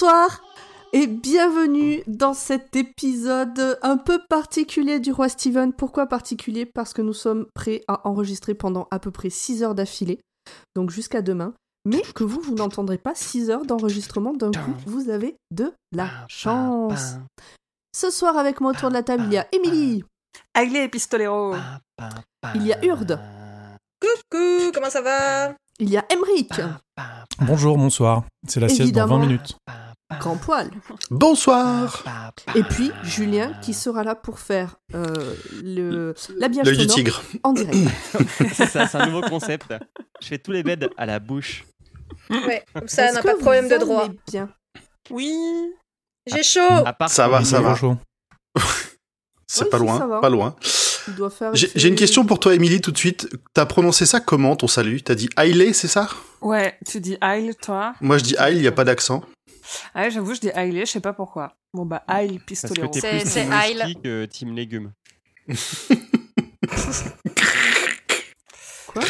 bonsoir et bienvenue dans cet épisode un peu particulier du roi Steven. Pourquoi particulier? Parce que nous sommes prêts à enregistrer pendant à peu près 6 heures d'affilée, donc jusqu'à demain. Mais que vous, vous n'entendrez pas 6 heures d'enregistrement d'un coup, vous avez de la chance. Ce soir avec moi autour de la table, il y a Émilie. Aglé Pistolero. Il y a Urde. Coucou, comment ça va? Il y a Emric. Bonjour, bonsoir. C'est la sieste dans Évidemment. 20 minutes. Grand poil. Bonsoir Et puis Julien qui sera là pour faire euh, le l'habillage L'œil du tigre. en direct. c'est ça, c'est un nouveau concept. Je fais tous les beds à la bouche. Ouais, comme ça, on n'a pas de problème de droit. bien Oui. J'ai chaud À part Ça va, ça va. chaud. C'est Oui, pas loin, ça va. pas loin. J'ai une question pour toi, Émilie, tout de suite. T'as prononcé ça comment, ton salut? T'as dit Hailey, c'est ça? Ouais, tu dis Aile, toi. Moi, je dis Haile, il n'y a pas d'accent. Ah Ouais, j'avoue, je dis Aile, je sais pas pourquoi. Bon, bah, que Pistolero. t'es C'est- c'est whisky que team légumes. Quoi?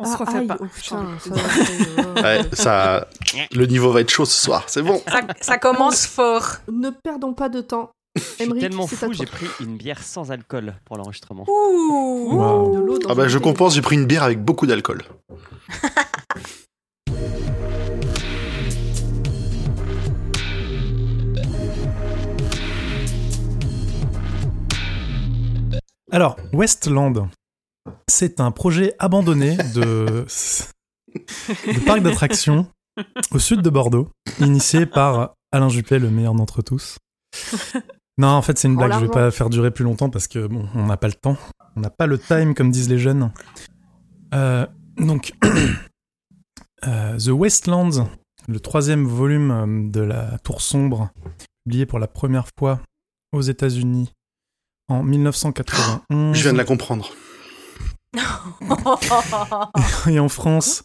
On se Ah, refait aïe, pas. oh, putain, Je ça Ouais. Le niveau va être chaud ce soir, c'est bon. ça, ça commence fort. Ne perdons pas de temps. Je suis tellement fou, j'ai pris une bière sans alcool pour l'enregistrement. Ouh. Wow. De l'eau dans Ah bah, je compense, j'ai pris une bière avec beaucoup d'alcool. Alors, Westland, c'est un projet abandonné de, de parc d'attractions au sud de Bordeaux, initié par Alain Juppé, le meilleur d'entre tous. Non, en fait, c'est une blague. Je vais l'argent. pas faire durer plus longtemps parce que bon, on n'a pas le temps. On n'a pas le time, comme disent les jeunes. Euh, donc, euh, The Westlands, le troisième volume euh, de la Tour sombre, publié pour la première fois aux États-Unis en 1991 Je viens de la comprendre. et en France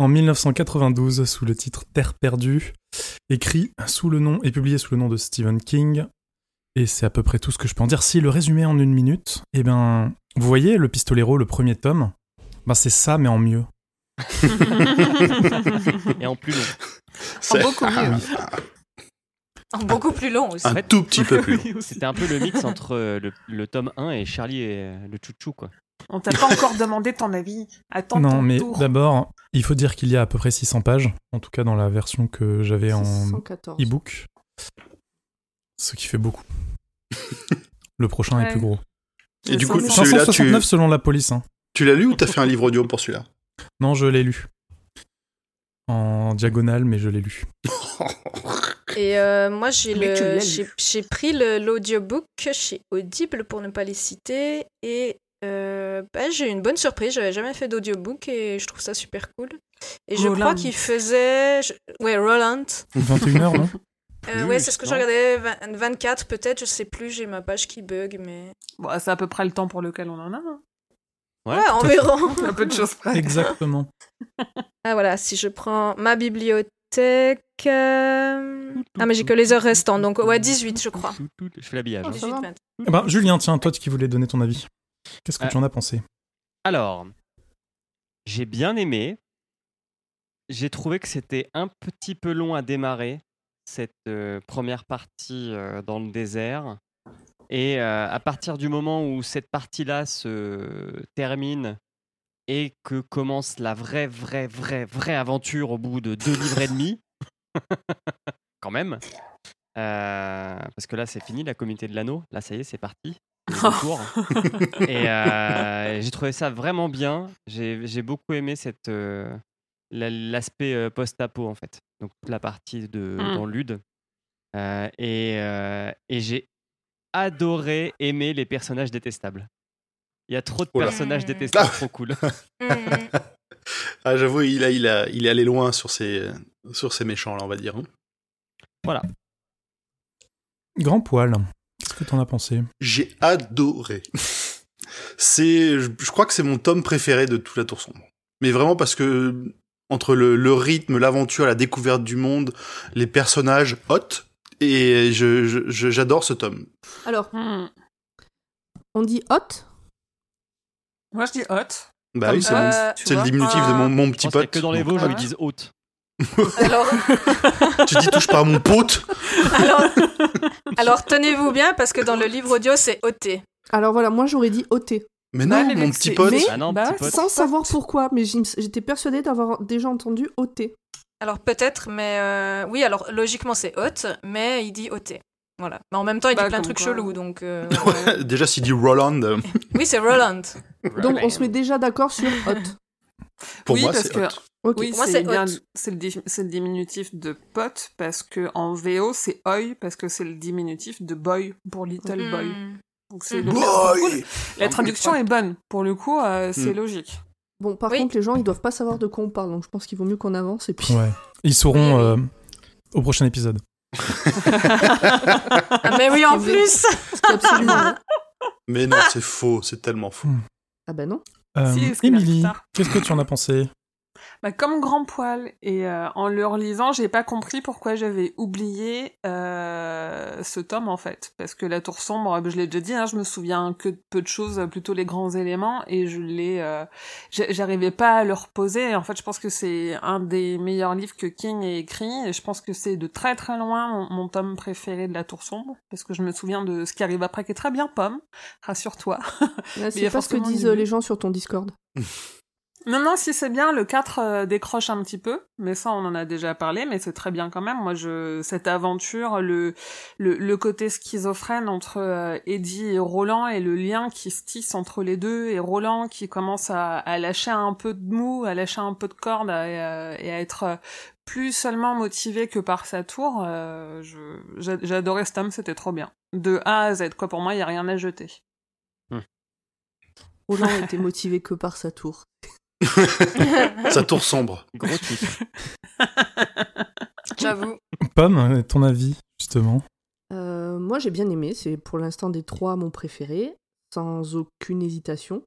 en 1992 sous le titre Terre perdue, écrit sous le nom et publié sous le nom de Stephen King. Et c'est à peu près tout ce que je peux en dire. Si le résumé en une minute, eh ben, vous voyez le Pistolero, le premier tome, ben c'est ça mais en mieux. Et en plus long. C'est beaucoup mieux. Beaucoup plus long aussi. un fait- tout petit peu plus long. C'était un peu le mix entre euh, le, le tome 1 et Charlie et euh, le chouchou, quoi. On t'a pas encore demandé ton avis. Attends non, ton mais d'abord, il faut dire qu'il y a à peu près 600 pages, en tout cas dans la version que j'avais en 614. e-book, ce qui fait beaucoup. le prochain est plus gros. Et du coup, Celui-là, celui-là, 569 tu, selon la police. hein. tu l'as lu ou t'as fait un livre audio pour celui-là? Non, je l'ai lu. En diagonale, mais je l'ai lu. Et euh, moi, j'ai le, j'ai, j'ai pris le, l'audiobook chez Audible pour ne pas les citer. Et euh, bah, j'ai eu une bonne surprise. J'avais jamais fait d'audiobook et je trouve ça super cool. Et je Roland. crois qu'il faisait. je- Ouais, Roland. 21h, non Euh, ouais, c'est ce que je regardais. 20 24 peut-être, je sais plus. J'ai ma page qui bug, mais. Bon, c'est à peu près le temps pour lequel on en a. hein. Ouais. Ouais, environ. Un peu de choses près. Exactement. Ah voilà, si je prends ma bibliothèque... euh, Ah mais j'ai que les heures restantes, donc ouais, 18 je crois. Je fais l'habillage. hein. ça 18, va. 20. Eh ben, Julien, tiens, toi qui voulais donner ton avis. Qu'est-ce que Euh, tu en as pensé? Alors, j'ai bien aimé. J'ai trouvé que c'était un petit peu long à démarrer, cette euh, première partie euh, dans le désert. Et euh, à partir du moment où cette partie-là se termine et que commence la vraie, vraie, vraie, vraie aventure au bout de deux livres et demi, quand même. Euh, parce que là, c'est fini, la communauté de l'anneau. Là, ça y est, c'est parti. Retours. et euh, j'ai trouvé ça vraiment bien. J'ai beaucoup aimé cette euh, la- l'aspect post-apo en fait. Donc toute la partie de Mm. dans Lude. Et et j'ai adoré aimer les personnages détestables. Il y a trop de Oula. personnages Mm. détestables, Ah. trop cool. Mhm. Ah, j'avoue, il, a, il, a, il est allé loin sur ses, sur ses méchants, là, on va dire. hein. Grand poil. Qu'est-ce que t'en as pensé? J'ai adoré. C'est, je, je crois que c'est mon tome préféré de toute la Tour sombre. Mais vraiment parce que entre le, le rythme, l'aventure, la découverte du monde, les personnages hot, et je, je- je- j'adore ce tome. Alors, Hmm. on dit hot? Moi, je dis hot. Bah Comme oui, c'est Euh, le diminutif de mon, mon petit pote. que dans les Vosges euh, ils disent haute. Alors, Tu dis touche pas à mon pote alors, alors tenez-vous bien parce que dans le livre audio, c'est OT. Alors voilà, moi j'aurais dit OT. Mais non, mon petit pote. Mais- Ah non, Bah, petit pote. Sans savoir pourquoi, mais j'étais persuadée d'avoir déjà entendu OT. Alors peut-être, mais euh, oui, alors logiquement c'est hot, mais il dit OT. Voilà. Mais en même temps, il Bah, dit plein de trucs quoi. chelous, donc. euh, Ouais, déjà, s'il dit Roland, euh, oui, c'est Roland. Donc on se met déjà d'accord sur hot. pour Oui, moi, parce c'est que-. Oui, Pour moi, c'est c'est bien. C'est le, di- c'est le diminutif de pote parce que en VO c'est oi parce que c'est le diminutif de boy pour little boy. Hmm. Donc c'est La traduction est bonne. Pour le coup, euh, c'est Mm. logique. Bon, par Oui. contre, les gens, ils doivent pas savoir de quoi on parle, donc je pense qu'il vaut mieux qu'on avance et puis. Ouais. Ils sauront euh, au prochain épisode. Ah, mais oui, en plus absolument. Mais non, c'est faux, c'est tellement faux. Ah bah non. Euh, Si, Émilie, qu'est-ce que tu en as pensé? Bah, comme grand poil et euh, en le relisant, j'ai pas compris pourquoi j'avais oublié euh, ce tome en fait, parce que la tour sombre, je l'ai déjà dit, hein, je me souviens que de peu de choses, plutôt les grands éléments, et je l'ai, euh, j'a- j'arrivais pas à le reposer. En fait, je pense que c'est un des meilleurs livres que King ait écrit, et je pense que c'est de très très loin mon, mon tome préféré de la tour sombre, parce que je me souviens de ce qui arrive après, qui est très bien, Pomme, rassure-toi. A C'est pas ce que disent les gens sur ton Discord. Non, non, si c'est bien, le 4 euh, décroche un petit peu, mais ça on en a déjà parlé, mais c'est très bien quand même. Moi, je cette aventure, le le, le côté schizophrène entre euh, Eddie et Roland et le lien qui se tisse entre les deux et Roland qui commence à, à lâcher un peu de mou, à lâcher un peu de corde à- et, à, et à être euh, plus seulement motivé que par sa tour. euh, je j'a- j'ai adoré ce tome, c'était trop bien. De A à Z, quoi. Pour moi, il y a rien à jeter. Roland était motivé que par sa tour. Sa tour sombre. Gros titre. J'avoue. Pomme, ton avis, justement Euh, moi, j'ai bien aimé. C'est pour l'instant des trois mon préféré, sans aucune hésitation.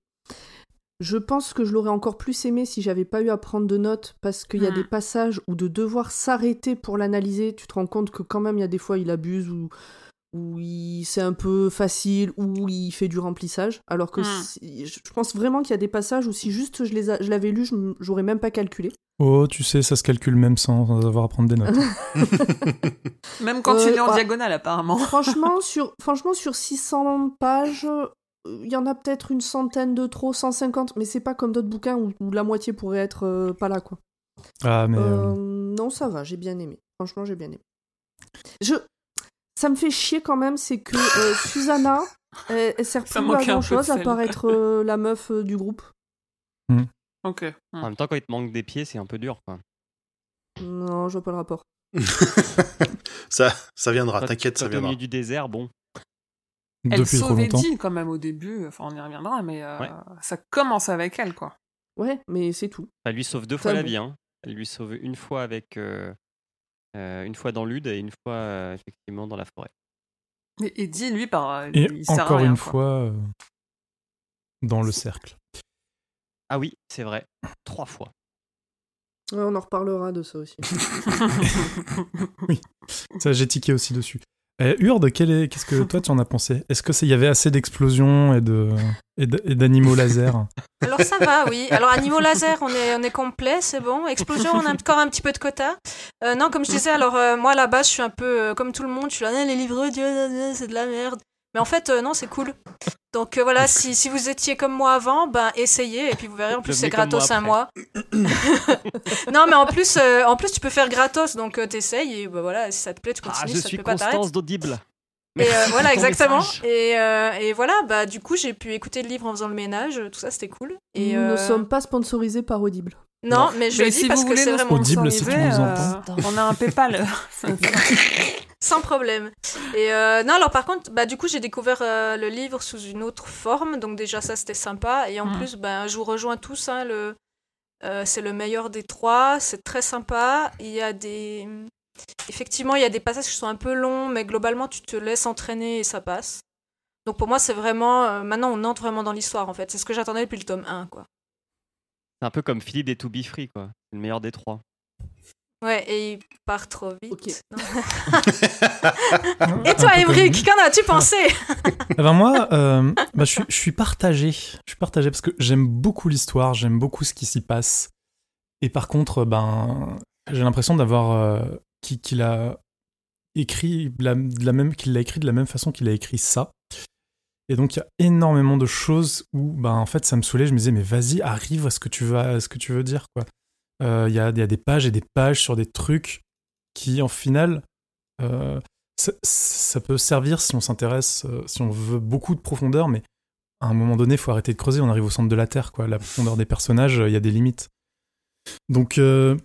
Je pense que je l'aurais encore plus aimé si j'avais pas eu à prendre de notes, parce qu'il y a Hmm. des passages où de devoir s'arrêter pour l'analyser, tu te rends compte que quand même il y a des fois il abuse ou où il c'est un peu facile ou il fait du remplissage. Alors que si- je pense vraiment qu'il y a des passages où si juste je les a- je l'avais lu, je j'aurais même pas calculé. Oh, tu sais, ça se calcule même sans avoir à prendre des notes. Même quand Euh, tu lis en ah. diagonale, apparemment. Franchement, sur, franchement, sur 600 pages, euh, il y en a peut-être une centaine de trop, 150, mais c'est pas comme d'autres bouquins où, où la moitié pourrait être euh, pas là, quoi. Ah, mais. euh, Euh, non, ça va, j'ai bien aimé. Franchement, j'ai bien aimé. Je... Ça me fait chier quand même, c'est que euh, Susanna, elle, elle sert Ça plus à grand chose à part être euh, la meuf euh, du groupe. Ok. En même temps, quand il te manque des pieds, c'est un peu dur. Quoi. Non, je vois pas le rapport. ça, ça viendra, t'inquiète, ça t'es au viendra. milieu du désert, bon. Elle depuis longtemps. Eddie quand même au début, enfin on y reviendra, mais euh, Ouais. ça commence avec elle quoi. Ouais, mais c'est tout. Elle lui sauve deux fois la bon. vie. Hein. Elle lui sauve une fois avec. euh, une fois dans l'Ude et une fois euh, effectivement dans la forêt. Mais Eddie, lui, par, Et il sert à encore rien, une quoi. fois, euh, dans le cercle. Ah oui, c'est vrai. Trois fois. Ouais, on en reparlera de ça aussi. Ça, j'ai tiqué aussi dessus. Euh, Urde, est- qu'est-ce que toi tu en as pensé? Est-ce que c'est- il y avait assez d'explosions et d'animaux laser? Alors ça va, oui. Alors animaux laser, on est, est complet, c'est bon. Explosion, on a encore un petit peu de quota. Euh, non, comme je disais, alors euh, moi base, je suis un peu euh, comme tout le monde. Je suis là, les livres c'est de la merde. Mais en fait, euh, non, c'est cool. Donc euh, voilà, si, si vous étiez comme moi avant, ben essayez et puis vous verrez. En plus, c'est gratos moi un mois. non, mais en plus, euh, en plus, tu peux faire gratos. Donc euh, t'essayes et ben voilà, si ça te plaît, tu Ah, continues. je ça suis te peut pas t'arrêter. Constance d'Audible. Et euh, voilà, exactement. Et, euh, et voilà, bah du coup, j'ai pu écouter le livre en faisant le ménage. Tout ça, c'était cool. Et Nous ne sommes pas sponsorisés par Audible. Non, mais je Mais le dis si parce vous que c'est vraiment Audible, si tu nous euh, on a un PayPal. sans problème. Et euh, non, alors par contre, bah du coup, j'ai découvert euh, le livre sous une autre forme, donc déjà ça c'était sympa. Et en Mm. plus, bah, je vous rejoins tous. Hein, le euh, c'est le meilleur des trois. C'est très sympa. Il y a des effectivement, il y a des passages qui sont un peu longs, mais globalement, tu te laisses entraîner et ça passe. Donc pour moi, c'est vraiment maintenant on entre vraiment dans l'histoire en fait. C'est ce que j'attendais depuis le tome 1 quoi. C'est un peu comme Philippe des To Be Free, quoi. C'est le meilleur des trois. Ouais, et il part trop vite. Et toi, Emric, qu'en as-tu pensé? Eh ben moi, euh, bah, je, suis, je suis partagé. Je suis partagé parce que j'aime beaucoup l'histoire, j'aime beaucoup ce qui s'y passe. Et par contre, ben, j'ai l'impression d'avoir euh, qu'il a écrit de la, de la même qu'il l'a écrit de la même façon qu'il a écrit ça. Et donc il y a énormément de choses où bah en fait ça me saoulait, je me disais mais vas-y, arrive à ce que tu veux à ce que tu veux dire quoi. Euh, Il y, a, il y a des pages et des pages sur des trucs qui en final euh, ça, peut servir si on s'intéresse euh, si on veut beaucoup de profondeur mais à un moment donné, il faut arrêter de creuser, on arrive au centre de la Terre quoi, la profondeur des personnages, il y a des limites. Donc euh,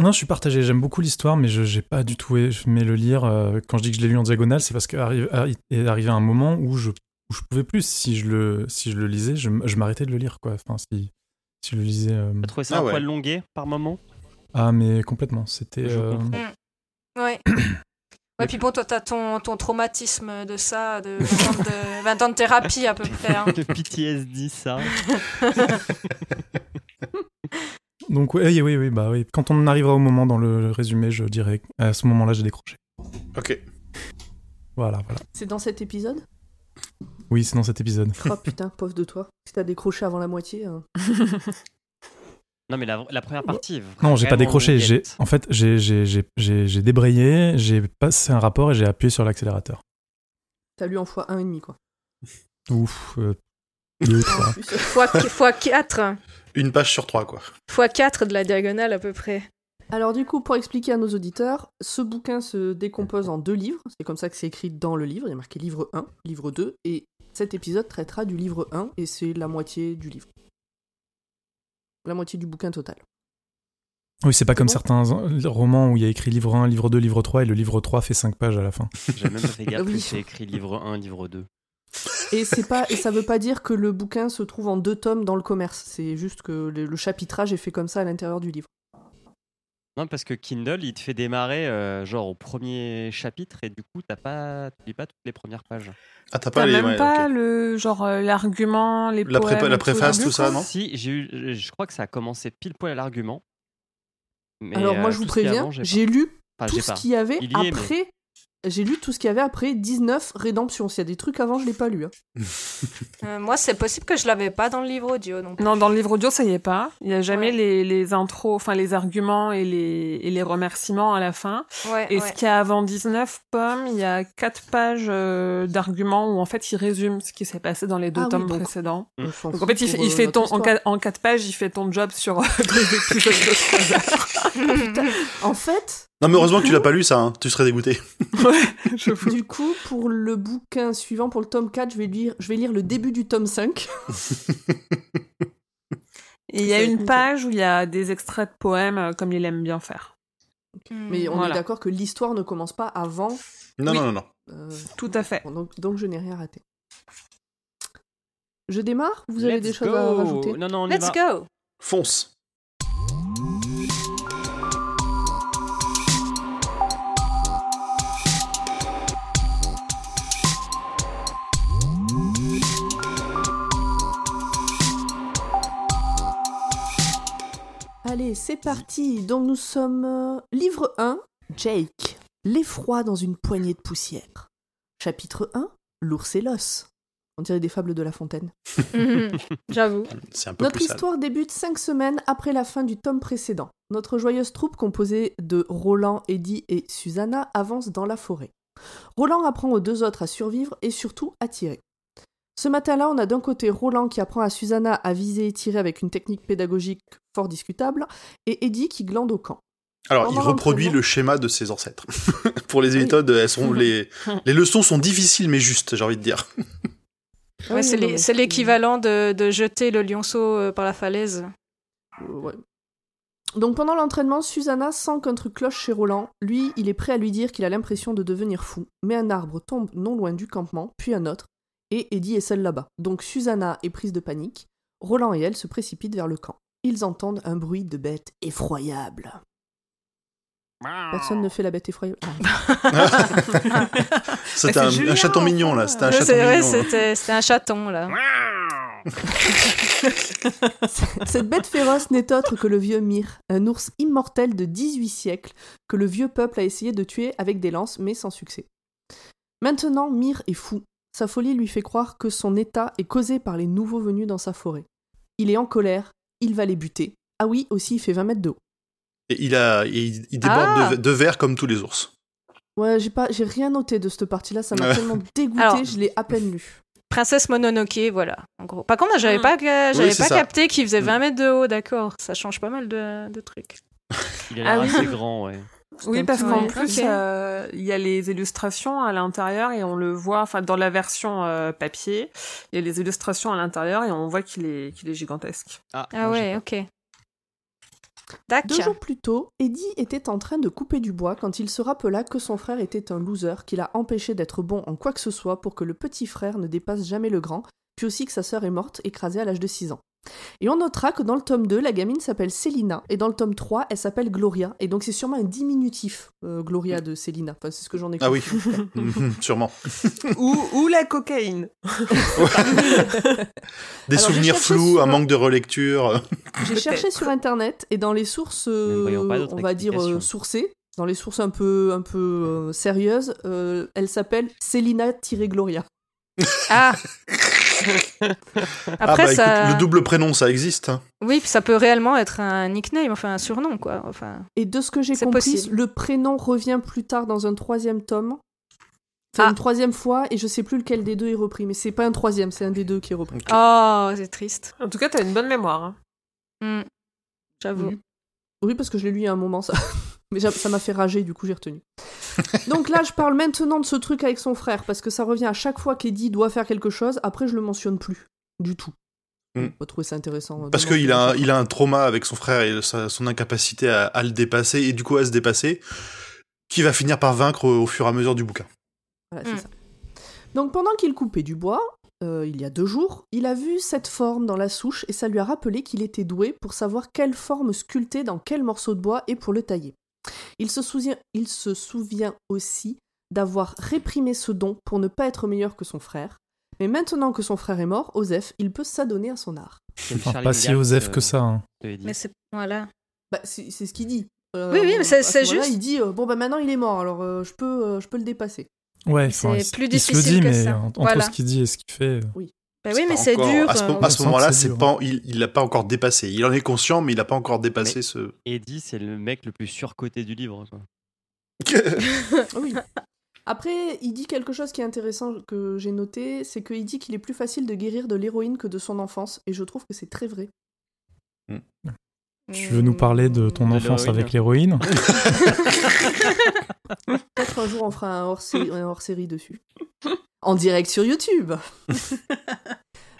non, je suis partagé. J'aime beaucoup l'histoire, mais je n'ai pas du tout aimé le lire. Euh, quand je dis que je l'ai lu en diagonale, c'est parce qu'arrive est arrivé un moment où je où je pouvais plus. Si je le si je le lisais, je, je m'arrêtais de le lire quoi. Enfin, si si je le lisais. euh, T'as trouvé ça Ah un ouais. poil longué par moment? Ah, mais complètement. C'était. Euh, comprends. Ouais. Ouais, puis bon, toi, t'as ton, ton traumatisme de ça, de 20 ans de, 20 ans de thérapie à peu près. hein. Le PTSD, ça. Donc oui, oui, oui, bah oui. Quand on arrivera au moment dans le résumé, je dirais à ce moment-là, j'ai décroché. Ok. Voilà, voilà. C'est dans cet épisode? Oui, c'est dans cet épisode. Oh putain, pauvre de toi. Si t'as décroché avant la moitié. hein. Non, mais la, la première partie. Non, j'ai pas décroché. J'ai, en fait, j'ai, j'ai, j'ai, j'ai, j'ai débrayé, j'ai passé un rapport et j'ai appuyé sur l'accélérateur. T'as lu en fois 1,5 quoi. Ouf. euh, deux, En trois. fois, fois 4. Une page sur trois, quoi. Fois 4 de la diagonale à peu près. Alors du coup, pour expliquer à nos auditeurs, ce bouquin se décompose en deux livres. C'est comme ça que c'est écrit dans le livre. Il y a marqué livre 1, livre 2. Et cet épisode traitera du livre 1 et c'est la moitié du livre. La moitié du bouquin total. Oui, c'est pas comme bon certains euh, romans où il y a écrit livre 1, livre 2, livre 3 et le livre 3 fait 5 pages à la fin. J'ai même pas fait gaffe Oui. que c'est écrit livre 1, livre 2. Et c'est pas et ça veut pas dire que le bouquin se trouve en deux tomes dans le commerce. C'est juste que le, le chapitrage est fait comme ça à l'intérieur du livre. Non, parce que Kindle, il te fait démarrer euh, genre au premier chapitre et du coup, t'as pas, tu lis pas toutes les premières pages. Ah, t'as pas T'as les. même ouais, pas le genre euh, l'argument, les La poèmes préface, tout ça, non Si, j'ai eu, je crois que ça a commencé pile poil à l'argument. Mais, Alors moi euh, je vous préviens, j'ai lu. Enfin, tout ce qu'il y avait Il y est, mais- après. J'ai lu tout ce qu'il y avait après 19 Rédemption. S'il y a des trucs avant, je l'ai pas lu. hein. Euh, moi, c'est possible que je l'avais pas dans le livre audio. Donc... Non, dans le livre audio, ça y est pas. Il y a jamais Ouais. les, les intros, enfin les arguments et les, et les remerciements à la fin. Ouais, Et ouais. ce qu'il y a avant 19 pommes, il y a quatre pages euh, d'arguments où en fait il résume ce qui s'est passé dans les deux Ah oui, tomes donc- précédents. Donc en fait, il fait, pour, il euh, fait notre ton, en, en quatre pages, il fait ton job sur les épisodes de 3 heures. En fait, Non, mais heureusement que tu l'as pas lu, ça, hein. tu serais dégoûté. Ouais, je du coup, pour le bouquin suivant, pour le tome 4, je vais lire, je vais lire le début du tome 5. Et il y a une page où il y a des extraits de poèmes euh, comme il aime bien faire. Hmm. Mais on est d'accord que l'histoire ne commence pas avant. Non, Oui. non, non, non. euh, Tout à fait. donc, donc je n'ai rien raté. Je démarre? Vous avez Let's des choses à rajouter? Non, non, on y Let's va. go Fonce. Allez, c'est parti. Donc nous sommes euh, livre 1, Jake, l'effroi dans une poignée de poussière. Chapitre 1, l'ours et l'os. On dirait des fables de La Fontaine. J'avoue. C'est un peu Notre plus sale. histoire débute cinq semaines après la fin du tome précédent. Notre joyeuse troupe composée de Roland, Eddie et Susanna avance dans la forêt. Roland apprend aux deux autres à survivre et surtout à tirer. Ce matin-là, on a d'un côté Roland qui apprend à Susanna à viser et tirer avec une technique pédagogique fort discutable, et Eddie qui glande au camp. Alors, il reproduit le schéma de ses ancêtres. Pour les méthodes, elles sont les... les leçons sont difficiles mais justes, j'ai envie de dire. Ouais, oui, c'est l'équivalent de, de jeter le lionceau euh, par la falaise. Euh, ouais. Donc pendant l'entraînement, Susanna sent qu'un truc cloche chez Roland. Lui, il est prêt à lui dire qu'il a l'impression de devenir fou. Mais un arbre tombe non loin du campement, puis un autre, et Eddie est seule là-bas. Donc Susanna est prise de panique. Roland et elle se précipitent vers le camp. Ils entendent un bruit de bête effroyable. Personne ne fait la bête effroyable. Ah. C'était c'est un, chaton mignon, là. C'était un Ouais, chaton c'est vrai, mignon. là. c'était c'était un chaton là. Cette bête féroce n'est autre que le vieux Myr, un ours immortel de 18 siècles que le vieux peuple a essayé de tuer avec des lances, mais sans succès. Maintenant, Myr est fou. Sa folie lui fait croire que son état est causé par les nouveaux venus dans sa forêt. Il est en colère, il va les buter. Ah oui, aussi, il fait 20 mètres de haut. Et il, a, il, il déborde Ah. de, de verre comme tous les ours. Ouais, j'ai pas, j'ai rien noté de cette partie-là, ça m'a tellement dégoûté, Alors- je l'ai à peine lu. Princesse Mononoke, voilà. En gros. Par contre, j'avais Hmm. pas, j'avais pas ça. capté qu'il faisait Hmm. 20 mètres de haut, d'accord. Ça change pas mal de, de trucs. Il a l'air Ah oui. assez grand, ouais. Oui, parce qu'en plus, euh, il y a les illustrations à l'intérieur et on le voit, enfin, dans la version euh, papier, il y a les illustrations à l'intérieur et on voit qu'il est, qu'il est gigantesque. Ah j'ai ouais, ok. Deux jours plus tôt, Eddie était en train de couper du bois quand il se rappela que son frère était un loser qui l'a empêché d'être bon en quoi que ce soit pour que le petit frère ne dépasse jamais le grand, puis aussi que sa sœur est morte écrasée à l'âge de 6 ans. Et on notera que dans le tome 2, la gamine s'appelle Célina, et dans le tome 3, elle s'appelle Gloria, et donc c'est sûrement un diminutif, euh, Gloria de Célina. Enfin, c'est ce que j'en ai Ah oui. compris, tout cas. Mhm, Sûrement. ou, ou la cocaïne. Des Alors, souvenirs j'ai cherché flous, sur- un manque de relecture. J'ai cherché sur internet et dans les sources, euh, on va dire euh, sourcées, dans les sources un peu, un peu euh, sérieuses, euh, elle s'appelle Célina-Gloria. Ah. ah Après, bah ça. écoute, le double prénom, ça existe. hein. Oui, puis ça peut réellement être un nickname, enfin un surnom, quoi. Enfin. Et de ce que j'ai compris, possible. le prénom revient plus tard dans un troisième tome. Enfin, Ah. une troisième fois, et je sais plus lequel des deux est repris, mais c'est pas un troisième, c'est un des deux qui est repris. Oh, c'est triste. En tout cas, t'as une bonne mémoire. hein. Hmm. J'avoue. Oui. Oui, parce que je l'ai lu il y a un moment, ça. Mais ça m'a fait rager, du coup j'ai retenu. Donc là, je parle maintenant de ce truc avec son frère, parce que ça revient à chaque fois qu'Eddie doit faire quelque chose, après je le mentionne plus. Du tout. Mm. On va trouver ça intéressant. euh, Parce qu'il a, un- il a un trauma avec son frère et sa- son incapacité à, à le dépasser, et du coup à se dépasser, qui va finir par vaincre au, au fur et à mesure du bouquin. Voilà, c'est Mm. ça. Donc pendant qu'il coupait du bois, euh, il y a deux jours, il a vu cette forme dans la souche et ça lui a rappelé qu'il était doué pour savoir quelle forme sculpter dans quel morceau de bois et pour le tailler. Il se souvient, il se souvient aussi d'avoir réprimé ce don pour ne pas être meilleur que son frère. Mais maintenant que son frère est mort, Osef, il peut s'adonner à son art. Enfin, pas si osef euh, que ça. hein. Mais c'est. Voilà. Bah, c'est ce qu'il dit. Euh, Oui, oui, mais c'est- ce c'est juste. Il dit euh, bon bah maintenant il est mort, alors euh, je peux, euh, je peux le dépasser. Ouais, C'est enfin, plus il se le difficile dit, que mais ça. en- entre Voilà. ce qu'il dit et ce qu'il fait. euh, Bah oui, mais c'est encore- dur. À ce, euh, ce moment-là, c'est pas, il, il l'a pas encore dépassé. Il en est conscient, mais il a pas encore dépassé ce. Eddie, c'est le mec le plus surcoté du livre. Quoi. Oui. Après, il dit quelque chose qui est intéressant que j'ai noté, c'est qu'il dit qu'il est plus facile de guérir de l'héroïne que de son enfance, et je trouve que c'est très vrai. Tu veux nous parler de ton De enfance avec l'héroïne? Peut-être un jour on fera un hors-série dessus. En direct sur YouTube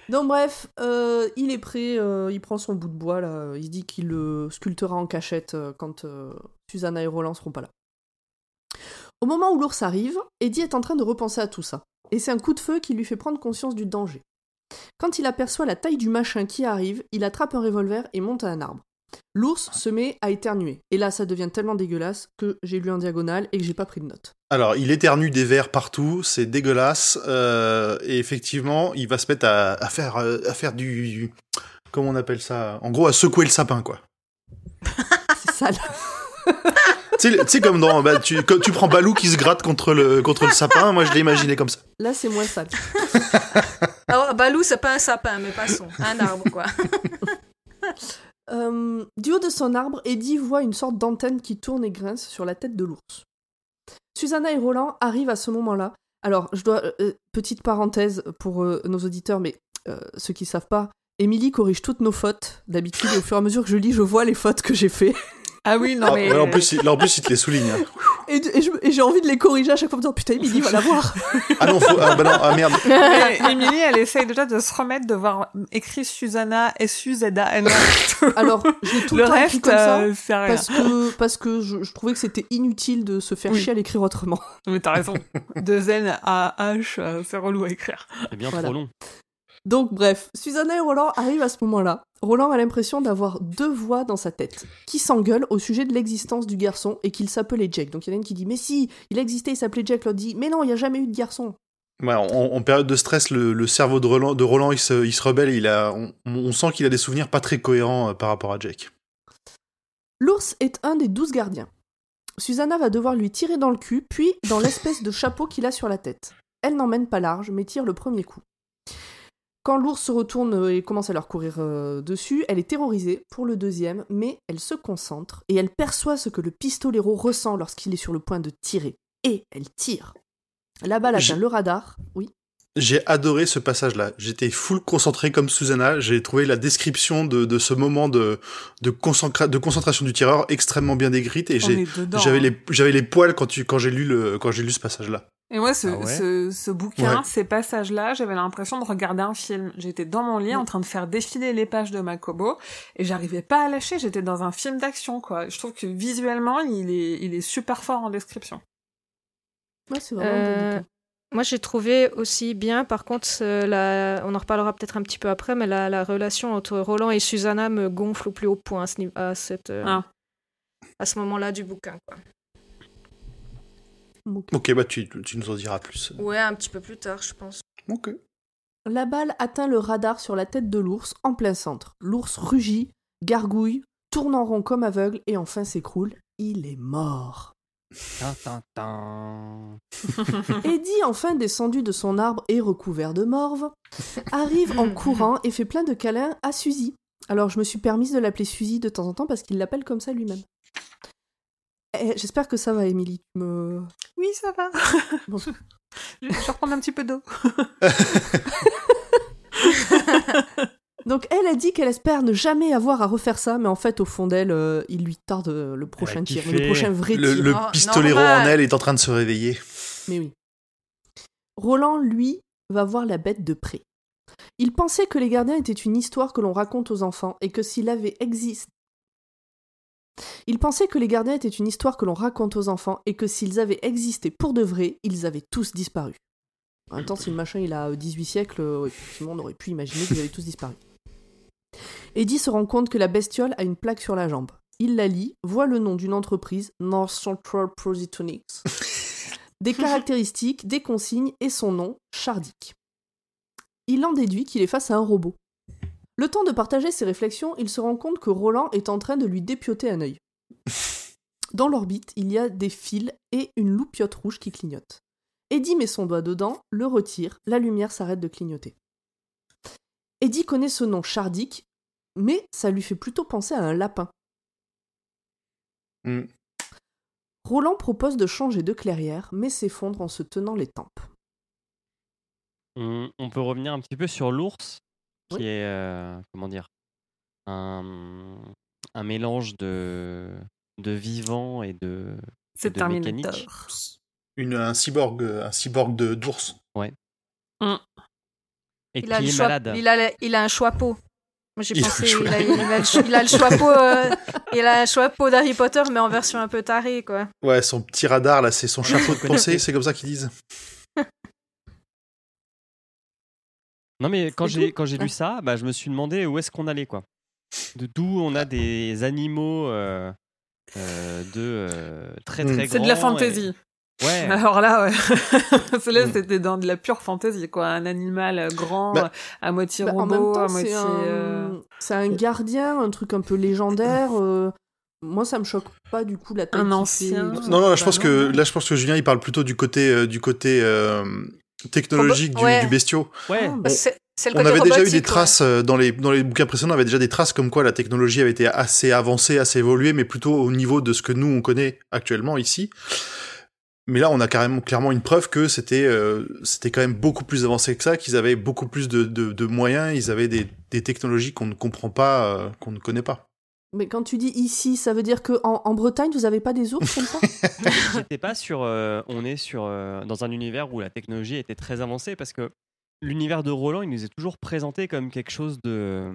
Donc bref, euh, il est prêt, euh, il prend son bout de bois là, il dit qu'il le sculptera en cachette euh, quand euh, Susanna et Roland seront pas là. Au moment où l'ours arrive, Eddie est en train de repenser à tout ça. Et c'est un coup de feu qui lui fait prendre conscience du danger. Quand il aperçoit la taille du machin qui arrive, il attrape un revolver et monte à un arbre. L'ours se met à éternuer. Et là, ça devient tellement dégueulasse que j'ai lu en diagonale et que j'ai pas pris de notes. Alors, il éternue des vers partout, c'est dégueulasse, euh, et effectivement, il va se mettre à, à faire, euh, à faire du, comment on appelle ça? En gros, à secouer le sapin, quoi. C'est sale. Tu sais, comme dans, bah, tu prends Balou qui se gratte contre le, contre le sapin, moi je l'ai imaginé comme ça. Là, c'est moins sale. Alors, Balou, c'est pas un sapin, mais passons. Un arbre, quoi. Euh, du haut de son arbre, Eddie voit une sorte d'antenne qui tourne et grince sur la tête de l'ours. Susanna et Roland arrivent à ce moment-là. Alors, je dois. euh, petite parenthèse pour euh, nos auditeurs, mais euh, ceux qui savent pas, Émilie corrige toutes nos fautes d'habitude, et au fur et à mesure que je lis, je vois les fautes que j'ai fait. Ah oui, non Ah, mais. ouais, en, plus, il, là, en plus, il te les souligne. hein. Et, et je- et j'ai envie de les corriger à chaque fois en me disant Putain, Émilie va la voir Ah non, faut, ah, bah non, ah merde. Mais Émilie, elle essaye déjà de se remettre de voir écrit Susanna, S-U-Z-A-N. Alors, j'ai tout Le le temps reste, comme ça. euh. Parce que, parce que je, je trouvais que c'était inutile de se faire Oui. chier à l'écrire autrement. Mais t'as raison. De N à H, euh, c'est relou à écrire. C'est bien Voilà. trop long. Donc bref, Susanna et Roland arrivent à ce moment-là. Roland a l'impression d'avoir deux voix dans sa tête, qui s'engueulent au sujet de l'existence du garçon et qu'il s'appelait Jack. Donc il y en a une qui dit Mais si, il existait, il s'appelait Jack, l'autre dit Mais non, il n'y a jamais eu de garçon. Ouais, en, en période de stress, le, le cerveau de Roland, de Roland il, se, il se rebelle. et Il a, on, on sent qu'il a des souvenirs pas très cohérents euh, par rapport à Jake. L'ours est un des douze gardiens. Susanna va devoir lui tirer dans le cul, puis dans l'espèce de chapeau qu'il a sur la tête. Elle n'emmène pas large, mais tire le premier coup. Quand l'ours se retourne et commence à leur courir euh, dessus, elle est terrorisée pour le deuxième, mais elle se concentre et elle perçoit ce que le pistolero ressent lorsqu'il est sur le point de tirer. Et elle tire. La balle atteint le radar. Oui. J'ai adoré ce passage-là. J'étais full concentré comme Susanna. J'ai trouvé la description de, de ce moment de, de, concentra- de concentration du tireur extrêmement bien décrite et j'avais hein. les, j'avais les poils quand tu, quand j'ai lu le, quand j'ai lu ce passage-là. Et moi, ce, Ah ouais ce, ce bouquin, Ouais. ces passages-là, j'avais l'impression de regarder un film. J'étais dans mon lit en train de faire défiler les pages de Makobo et j'arrivais pas à lâcher. J'étais dans un film d'action, quoi. Je trouve que visuellement, il est, il est super fort en description. Ouais, c'est vraiment bon Euh. Moi, j'ai trouvé aussi bien, par contre, la... on en reparlera peut-être un petit peu après, mais la, la relation entre Roland et Susanna me gonfle au plus haut point à ce, niveau- à cette, euh, Ah. à ce moment-là du bouquin. Quoi. Ok. Ok, bah tu, tu nous en diras plus. Ouais, un petit peu plus tard, je pense. Ok. La balle atteint le radar sur la tête de l'ours en plein centre. L'ours rugit, gargouille, tourne en rond comme aveugle et enfin s'écroule. Il est mort. Eddie, enfin descendu de son arbre et recouvert de morve, arrive en courant et fait plein de câlins à Suzy. Alors je me suis permise de l'appeler Suzy de temps en temps parce qu'il l'appelle comme ça lui-même. Eh, J'espère que ça va, Émilie. Tu me... Oui, ça va. Bon. je, je vais reprendre un petit peu d'eau. Donc elle a dit qu'elle espère ne jamais avoir à refaire ça, mais en fait au fond d'elle, euh, il lui tarde euh, le prochain tir, le prochain vrai Le, tir. le pistolero normal. en elle est en train de se réveiller. Mais oui. Roland, lui, va voir la bête de près. Il pensait que les gardiens étaient une histoire que l'on raconte aux enfants et que s'il avait existé. Il pensait que les gardiens étaient une histoire que l'on raconte aux enfants et que s'ils avaient existé pour de vrai, ils avaient tous disparu. En même temps, si le machin il a euh, 18 siècles, euh, effectivement, on aurait pu imaginer qu'ils avaient tous disparu. Eddie se rend compte que la bestiole a une plaque sur la jambe. Il la lit, voit le nom d'une entreprise, North Central Prositonics, des caractéristiques, des consignes et son nom, Chardic. Il en déduit qu'il est face à un robot. Le temps de partager ses réflexions, il se rend compte que Roland est en train de lui dépioter un œil. Dans l'orbite, il y a des fils et une loupiote rouge qui clignote. Eddie met son doigt dedans, le retire, la lumière s'arrête de clignoter. Eddie connaît ce nom Chardic, mais ça lui fait plutôt penser à un lapin. Hmm. Roland propose de changer de clairière, mais s'effondre en se tenant les tempes. On, on peut revenir un petit peu sur l'ours, qui Oui. est, euh, comment dire, un, un mélange de, de vivant et de, C'est de Terminator. mécanique. Une, un cyborg, euh, un cyborg de d'ours. et Il a, qui est choix- malade. il, a le- il a un choix-peau. Moi j'ai pensé, il a, il a le, cho- il a le choix-peau, euh, il a un choix-peau d'Harry Potter, mais en version un peu tarée, quoi. Ouais, son petit radar là, c'est son chapeau de connais. pensée, c'est comme ça qu'ils disent. Non mais quand j'ai quand j'ai lu ça, bah, je me suis demandé où est-ce qu'on allait quoi. De d'où on a des animaux euh, euh, de euh, très Mm. très C'est de la et- fantaisie. Ouais. Alors là, ouais. Celle-là, Mm. c'était dans de la pure fantaisie, quoi. Un animal euh, grand, Bah, à moitié Bah, en robot, même temps, à c'est moitié. un... euh, c'est un gardien, un truc un peu légendaire. euh, Moi, ça me choque pas du coup la taille Un ancien. Non, non, là, je Bah, pense que là, je pense que Julien, il parle plutôt du côté euh, du côté euh, technologique du, Ouais. du bestiau. Ouais. Ah, On- le On avait déjà eu des traces euh, dans les dans les bouquins précédents, on avait déjà des traces comme quoi la technologie avait été assez avancée, assez évoluée, mais plutôt au niveau de ce que nous on connaît actuellement ici. Mais là, on a carrément clairement une preuve que c'était euh, c'était quand même beaucoup plus avancé que ça, qu'ils avaient beaucoup plus de, de, de moyens, ils avaient des, des technologies qu'on ne comprend pas, euh, qu'on ne connaît pas. Mais quand tu dis ici, ça veut dire que en, en Bretagne, vous avez pas des ours comme ça? J'étais pas sur. euh, on est sur euh, dans un univers où la technologie était très avancée parce que l'univers de Roland, il nous est toujours présenté comme quelque chose de euh,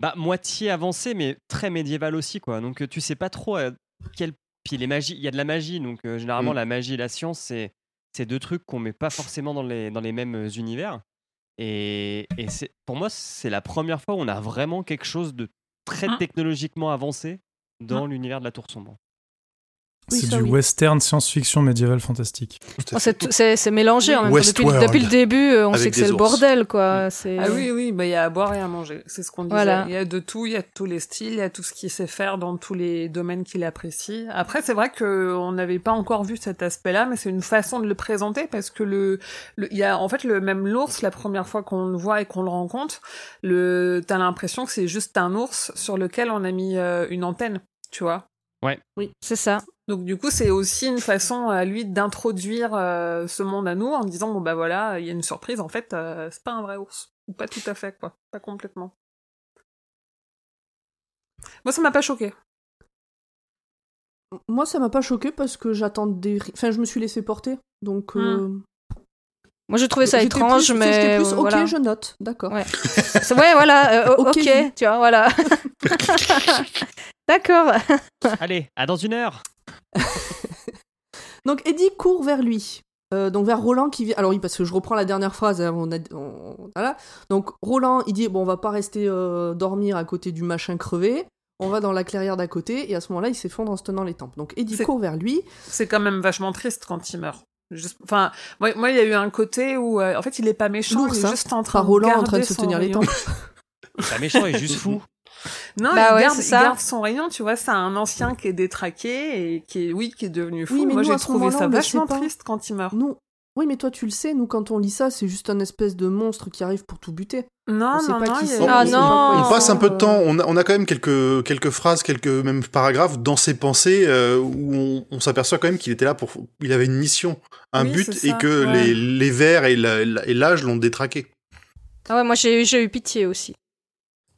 bah, moitié avancé, mais très médiéval aussi quoi. Donc euh, tu sais pas trop à quel. Puis les magies, il y a de la magie, donc euh, généralement Mm. la magie et la science, c'est c'est deux trucs qu'on met pas forcément dans les dans les mêmes univers. Et, et c'est pour moi, c'est la première fois où on a vraiment quelque chose de très Mm. technologiquement avancé dans l'univers de la Tour Sombre. Oui, c'est du oui. western science-fiction médiéval fantastique. Oh, c'est mélangé en même temps. Depuis, le début, euh, on Avec sait que c'est le ours. bordel, quoi. C'est- Ah oui, oui, bah, il y a à boire et à manger. C'est ce qu'on disait. Voilà. Il y a de tout, il y a tous les styles, il y a tout ce qu'il sait faire dans tous les domaines qu'il apprécie. Après, c'est vrai que on n'avait pas encore vu cet aspect-là, mais c'est une façon de le présenter parce que le, le- il y a, en fait, le même l'ours, la première fois qu'on le voit et qu'on le rencontre, le, t'as l'impression que c'est juste un ours sur lequel on a mis euh, une antenne, tu vois. Oui, c'est ça. Donc du coup, c'est aussi une façon à lui d'introduire euh, ce monde à nous en disant bon bah voilà, il y a une surprise en fait, euh, c'est pas un vrai ours ou pas tout à fait quoi, pas complètement. Moi, ça m'a pas choqué. Moi, ça m'a pas choqué parce que j'attendais. Enfin, je me suis laissé porter. Donc. euh, Moi, j'ai trouvé ça étrange, plus- mais plus, euh, ok, voilà. je note, d'accord. Ouais. Ouais, voilà. euh, Ok, tu vois, voilà. D'accord. Allez, à dans une heure. Donc Eddie court vers lui. Euh, donc vers Roland qui vient. Alors oui, parce que je reprends la dernière phrase. hein, on a... on- Voilà. Donc Roland, il dit bon, on va pas rester euh, dormir à côté du machin crevé. On va dans la clairière d'à côté. Et à ce moment-là, il s'effondre en se tenant les tempes. Donc Eddie court vers lui. C'est quand même vachement triste quand il meurt. Juste- Enfin, moi, moi, il y a eu un côté où, euh, en fait, il est pas méchant, il est hein. juste en train Pas de Roland en garder train de se son tenir les tempes. C'est méchant et juste fou. Non, Bah il, ouais, garde, il son rayon, tu vois, c'est un ancien qui est détraqué et qui est, oui, qui est devenu fou. Oui, mais moi, j'ai trouvé ça vachement triste quand il meurt. Nous. Oui, mais toi, tu le sais, nous, quand on lit ça, c'est juste un espèce de monstre qui arrive pour tout buter. Non, On sait non, pas non, qui a- c'est, Ah on non. passe un peu de temps, on a, on a quand même quelques, quelques phrases, quelques même paragraphes dans ses pensées euh, où on, on s'aperçoit quand même qu'il était là pour. Il avait une mission, un Oui, but, et que ouais. les, les vers et l'âge l'ont détraqué. Ah ouais, moi, j'ai j'ai eu pitié aussi.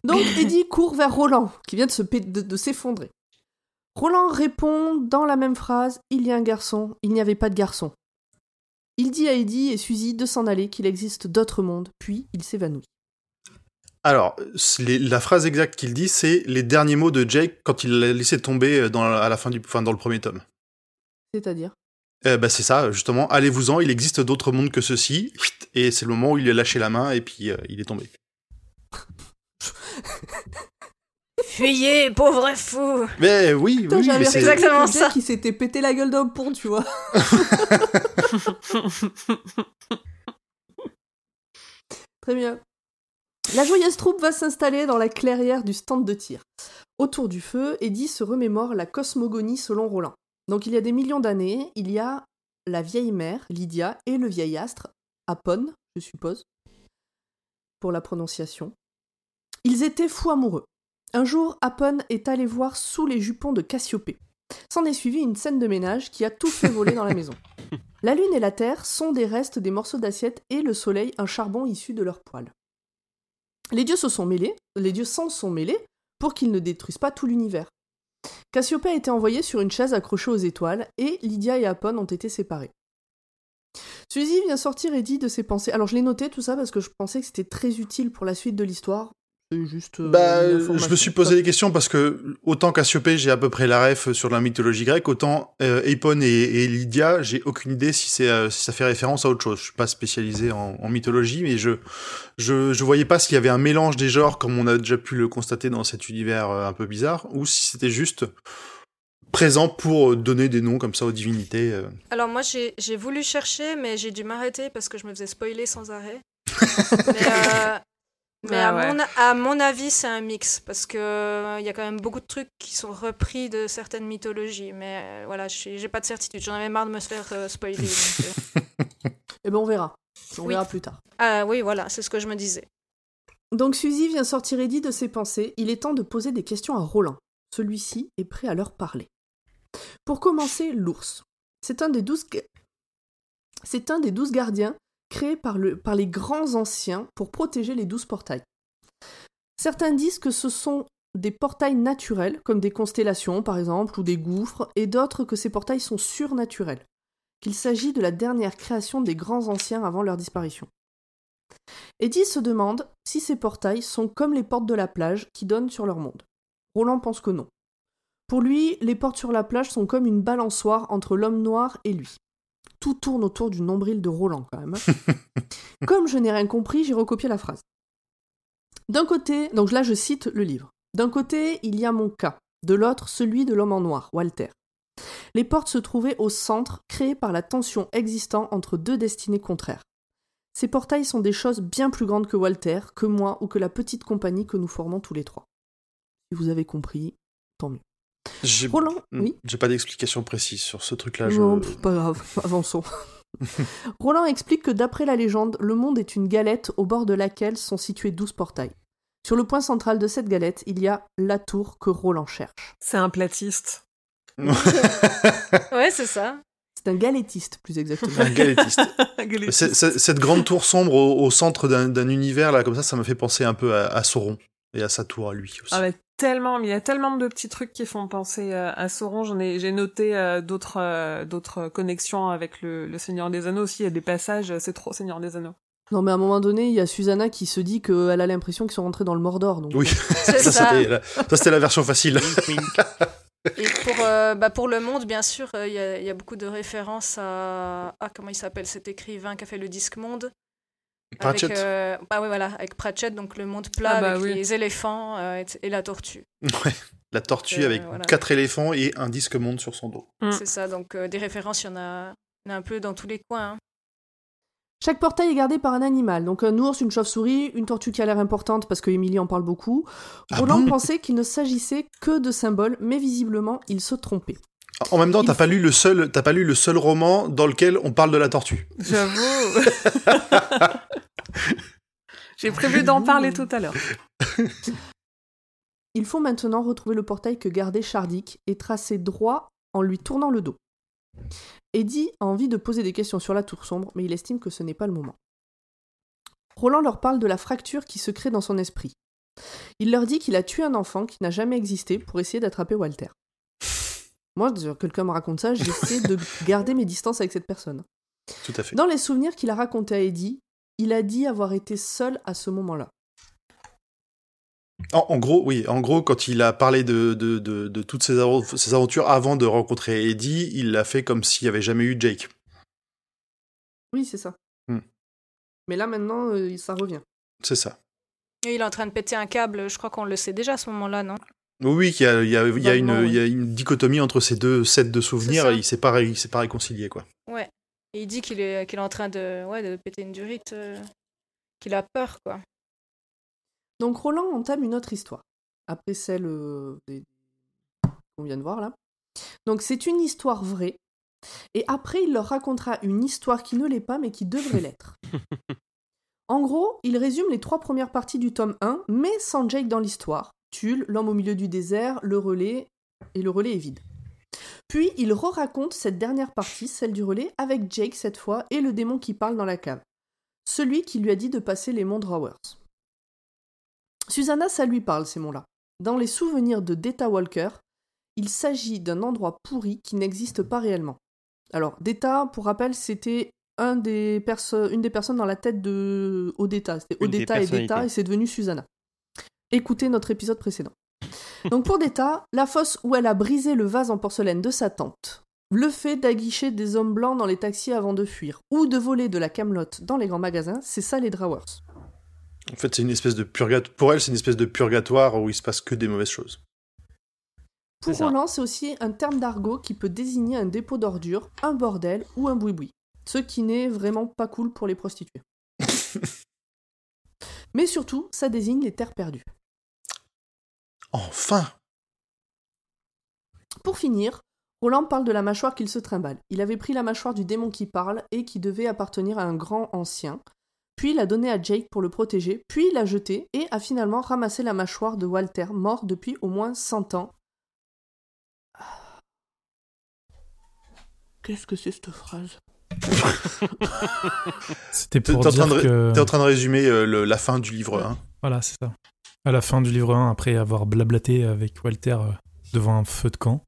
Donc Eddie court vers Roland, qui vient de se de- de s'effondrer. Roland répond dans la même phrase Il y a un garçon, il n'y avait pas de garçon. Il dit à Eddie et Suzy de s'en aller, qu'il existe d'autres mondes, puis il s'évanouit. Alors, les- la phrase exacte qu'il dit, c'est les derniers mots de Jake quand il l'a laissé tomber dans, la- à la fin du, enfin, dans le premier tome. C'est-à-dire? Euh, bah, c'est ça, justement. Allez-vous-en, il existe d'autres mondes que ceux-ci. Et c'est le moment où il a lâché la main et puis euh, il est tombé. Fuyez, pauvre fou Mais oui, Putain, oui, mais c'est exactement ça. qui s'était pété la gueule d'un pont, tu vois. Très bien. La joyeuse troupe va s'installer dans la clairière du stand de tir. Autour du feu, Eddie se remémore la cosmogonie selon Roland. Donc il y a des millions d'années, il y a la vieille mère, Lydia, et le vieil astre, Apon, je suppose, pour la prononciation. Ils étaient fous amoureux. Un jour, Apon est allé voir sous les jupons de Cassiopée. S'en est suivi une scène de ménage qui a tout fait voler dans la maison. La lune et la terre sont des restes des morceaux d'assiette et le soleil un charbon issu de leurs poils. Les dieux se sont mêlés, les dieux s'en sont mêlés pour qu'ils ne détruisent pas tout l'univers. Cassiopée a été envoyée sur une chaise accrochée aux étoiles et Lydia et Apon ont été séparés. Suzy vient sortir Eddie de ses pensées. Alors je l'ai noté tout ça parce que je pensais que c'était très utile pour la suite de l'histoire. Juste. euh, Bah, je me suis posé des questions parce que autant Cassiopée, j'ai à peu près la ref sur la mythologie grecque, autant euh, Epon et, et Lydia, j'ai aucune idée si c'est euh, si ça fait référence à autre chose. Je suis pas spécialisé en, en mythologie, mais je, je je voyais pas s'il y avait un mélange des genres comme on a déjà pu le constater dans cet univers euh, un peu bizarre, ou si c'était juste présent pour donner des noms comme ça aux divinités. euh. Alors moi j'ai j'ai voulu chercher mais j'ai dû m'arrêter parce que je me faisais spoiler sans arrêt. mais euh, mais Ah à, ouais. mon, à mon avis c'est un mix parce que euh, il y a quand même beaucoup de trucs qui sont repris de certaines mythologies. Mais euh, voilà, j'ai pas de certitude. J'en avais marre de me faire euh, spoiler. donc, euh. Eh ben on verra. On Oui. verra plus tard. Ah oui voilà, c'est ce que je me disais. Donc Suzy vient sortir Eddie de ses pensées. Il est temps de poser des questions à Roland. Celui-ci est prêt à leur parler. Pour commencer, l'ours. C'est un des douze. C'est un des douze gardiens créés par, le, par les grands anciens pour protéger les douze portails. Certains disent que ce sont des portails naturels, comme des constellations par exemple, ou des gouffres, et d'autres que ces portails sont surnaturels, qu'il s'agit de la dernière création des grands anciens avant leur disparition. Eddie se demande si ces portails sont comme les portes de la plage qui donnent sur leur monde. Roland pense que non. Pour lui, les portes sur la plage sont comme une balançoire entre l'homme noir et lui. Tout tourne autour du nombril de Roland quand même. hein. comme je n'ai rien compris, j'ai recopié la phrase. D'un côté, donc là je cite le livre. D'un côté, il y a mon cas, de l'autre celui de l'homme en noir, Walter. Les portes se trouvaient au centre, créées par la tension existant entre deux destinées contraires. Ces portails sont des choses bien plus grandes que Walter, que moi ou que la petite compagnie que nous formons tous les trois. Si vous avez compris, tant mieux. J'ai Roland, Hmm, oui j'ai pas d'explication précise sur ce truc-là. je- Non, pff, pas grave, avançons. Roland explique que d'après la légende, le monde est une galette au bord de laquelle sont situés douze portails. Sur le point central de cette galette, il y a la tour que Roland cherche. C'est un platiste. Ouais, c'est ça. C'est un galettiste, plus exactement. Un galettiste. Galettiste. C'est- c'est- cette grande tour sombre au, au centre d'un d'un univers, là, comme ça, ça me fait penser un peu à, à Sauron et à sa tour à lui aussi. Ah mais tellement, il y a tellement de petits trucs qui font penser euh, à Sauron. J'en ai, j'ai noté euh, d'autres, euh, d'autres connexions avec le, le Seigneur des Anneaux aussi. Il y a des passages, c'est trop Seigneur des Anneaux. Non, mais à un moment donné, il y a Susanna qui se dit qu'elle a l'impression qu'ils sont rentrés dans le Mordor. Donc... Oui, C'est ça, ça. c'était la, ça, c'était la version facile. Et pour, euh, bah, pour le monde, bien sûr, euh, il y, a, il y a beaucoup de références à. Ah, comment il s'appelle cet écrivain qui a fait le disque monde Pratchett. Avec, euh, bah oui, voilà, avec Pratchett, donc le monde plat Ah bah avec oui. les éléphants euh, et, et la tortue. Ouais. La tortue Euh, avec voilà. quatre éléphants et un disque monde sur son dos. Mm. C'est ça, donc euh, des références, il y en a, il y en a un peu dans tous les coins. hein. Chaque portail est gardé par un animal. Donc un ours, une chauve-souris, une tortue qui a l'air importante parce que Emily en parle beaucoup. Ah Roland bon? pensait qu'il ne s'agissait que de symboles, mais visiblement, il se trompait. En même temps, t'as Il pas faut- lu le seul, t'as pas lu le seul roman dans lequel on parle de la tortue. J'avoue. j'ai prévu d'en parler tout à l'heure. Il faut maintenant retrouver le portail que gardait Chardic et tracer droit en lui tournant le dos. Eddie a envie de poser des questions sur la tour sombre, mais il estime que ce n'est pas le moment. Roland leur parle de la fracture qui se crée dans son esprit. Il leur dit qu'il a tué un enfant qui n'a jamais existé pour essayer d'attraper Walter. Moi, quelqu'un me raconte ça, j'essaie de garder mes distances avec cette personne. Tout à fait. Dans les souvenirs qu'il a racontés à Eddie, il a dit avoir été seul à ce moment-là. En, en gros, oui. En gros, quand il a parlé de, de, de, de toutes ses, aven- ses aventures avant de rencontrer Eddie, il l'a fait comme s'il n'y avait jamais eu Jake. Oui, c'est ça. Hmm. Mais là, maintenant, euh, ça revient. C'est ça. Et il est en train de péter un câble, je crois qu'on le sait déjà à ce moment-là, non? Oui, oui, qu'il y a, il y a, il y a une, Vaguement, oui. il y a une dichotomie entre ces deux sets de souvenirs et il s'est pas, ré- il s'est pas réconcilié, quoi. Ouais. Et il dit qu'il est, qu'il est en train de, ouais, de péter une durite, euh, qu'il a peur, quoi. Donc Roland entame une autre histoire, après celle euh, des- qu'on vient de voir là. Donc c'est une histoire vraie, et après il leur racontera une histoire qui ne l'est pas, mais qui devrait l'être. En gros, il résume les trois premières parties du tome 1, mais sans Jake dans l'histoire. Tulle, l'homme au milieu du désert, le relais, et le relais est vide. Puis il re-raconte cette dernière partie, celle du relais, avec Jake cette fois, et le démon qui parle dans la cave. Celui qui lui a dit de passer les monts Drawers. Susanna, ça lui parle, ces monts-là. Dans les souvenirs de Data Walker, il s'agit d'un endroit pourri qui n'existe pas réellement. Alors, Data, pour rappel, c'était un des perso- une des personnes dans la tête de Odetta. C'était Odetta et personnalités. et c'est devenu Susanna. Écoutez notre épisode précédent. Donc pour Data, la fosse où elle a brisé le vase en porcelaine de sa tante, le fait d'aguicher des hommes blancs dans les taxis avant de fuir, ou de voler de la camelote dans les grands magasins, c'est ça les Drawers. En fait, c'est une espèce de purgatoire. Pour elle, c'est une espèce de purgatoire où il se passe que des mauvaises choses. Pour. Roland, c'est aussi un terme d'argot qui peut désigner un dépôt d'ordures, un bordel ou un boui-boui. Ce qui n'est vraiment pas cool pour les prostituées. Mais surtout, ça désigne les terres perdues. Enfin Pour finir, Roland parle de la mâchoire qu'il se trimballe. Il avait pris la mâchoire du démon qui parle et qui devait appartenir à un grand ancien, puis l'a donnée à Jake pour le protéger, puis l'a jetée et a finalement ramassé la mâchoire de Walter, mort depuis au moins 100 ans. Qu'est-ce que c'est cette phrase? C'était T'es pour en, train dire de, que... t'es en train de résumer euh, le- la fin du livre 1. Voilà, c'est ça. À la fin du livre 1, après avoir blablaté avec Walter euh, devant un feu de camp,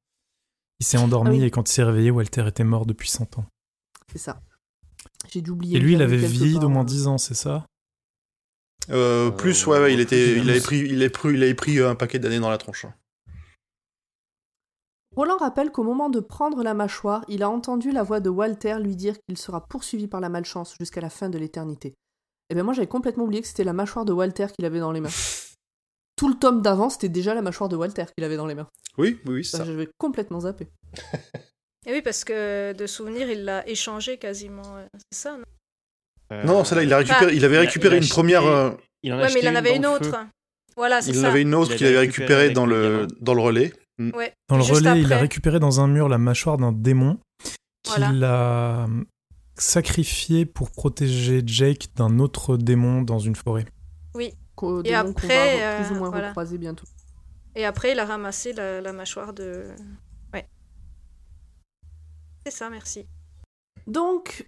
il s'est endormi Ah oui. et quand il s'est réveillé, Walter était mort depuis 100 ans. C'est ça. J'ai dû oublier. Et lui, il avait vieilli d'au moins 10 ans, c'est ça? Euh, plus, ouais, ouais, il, était, il, avait pris, il, avait pris, il avait pris un paquet d'années dans la tronche. Roland rappelle qu'au moment de prendre la mâchoire, il a entendu la voix de Walter lui dire qu'il sera poursuivi par la malchance jusqu'à la fin de l'éternité. Et bien moi j'avais complètement oublié que c'était la mâchoire de Walter qu'il avait dans les mains. Tout le tome d'avant, c'était déjà la mâchoire de Walter qu'il avait dans les mains. Oui, oui, oui, c'est Bah, ça. J'avais complètement zappé. Et oui, parce que de souvenir, il l'a échangé quasiment. euh, C'est ça, non? Euh, Non, celle-là, il, a récupéré, il avait il a- récupéré il a une première. acheté- euh, il en a Ouais, mais il en avait une autre. feu. Voilà, c'est il en avait une autre Il qu'il avait avait récupéré récupérée dans le dans le relais. Ouais. Dans le Juste relais, il a récupéré dans un mur la mâchoire d'un démon Voilà. qu'il a sacrifié pour protéger Jake d'un autre démon dans une forêt. Qu'au Qu'on va plus ou euh, moins voilà. recroiser bientôt. Et après, il a ramassé la, la mâchoire de. Ouais. C'est ça, merci. Donc,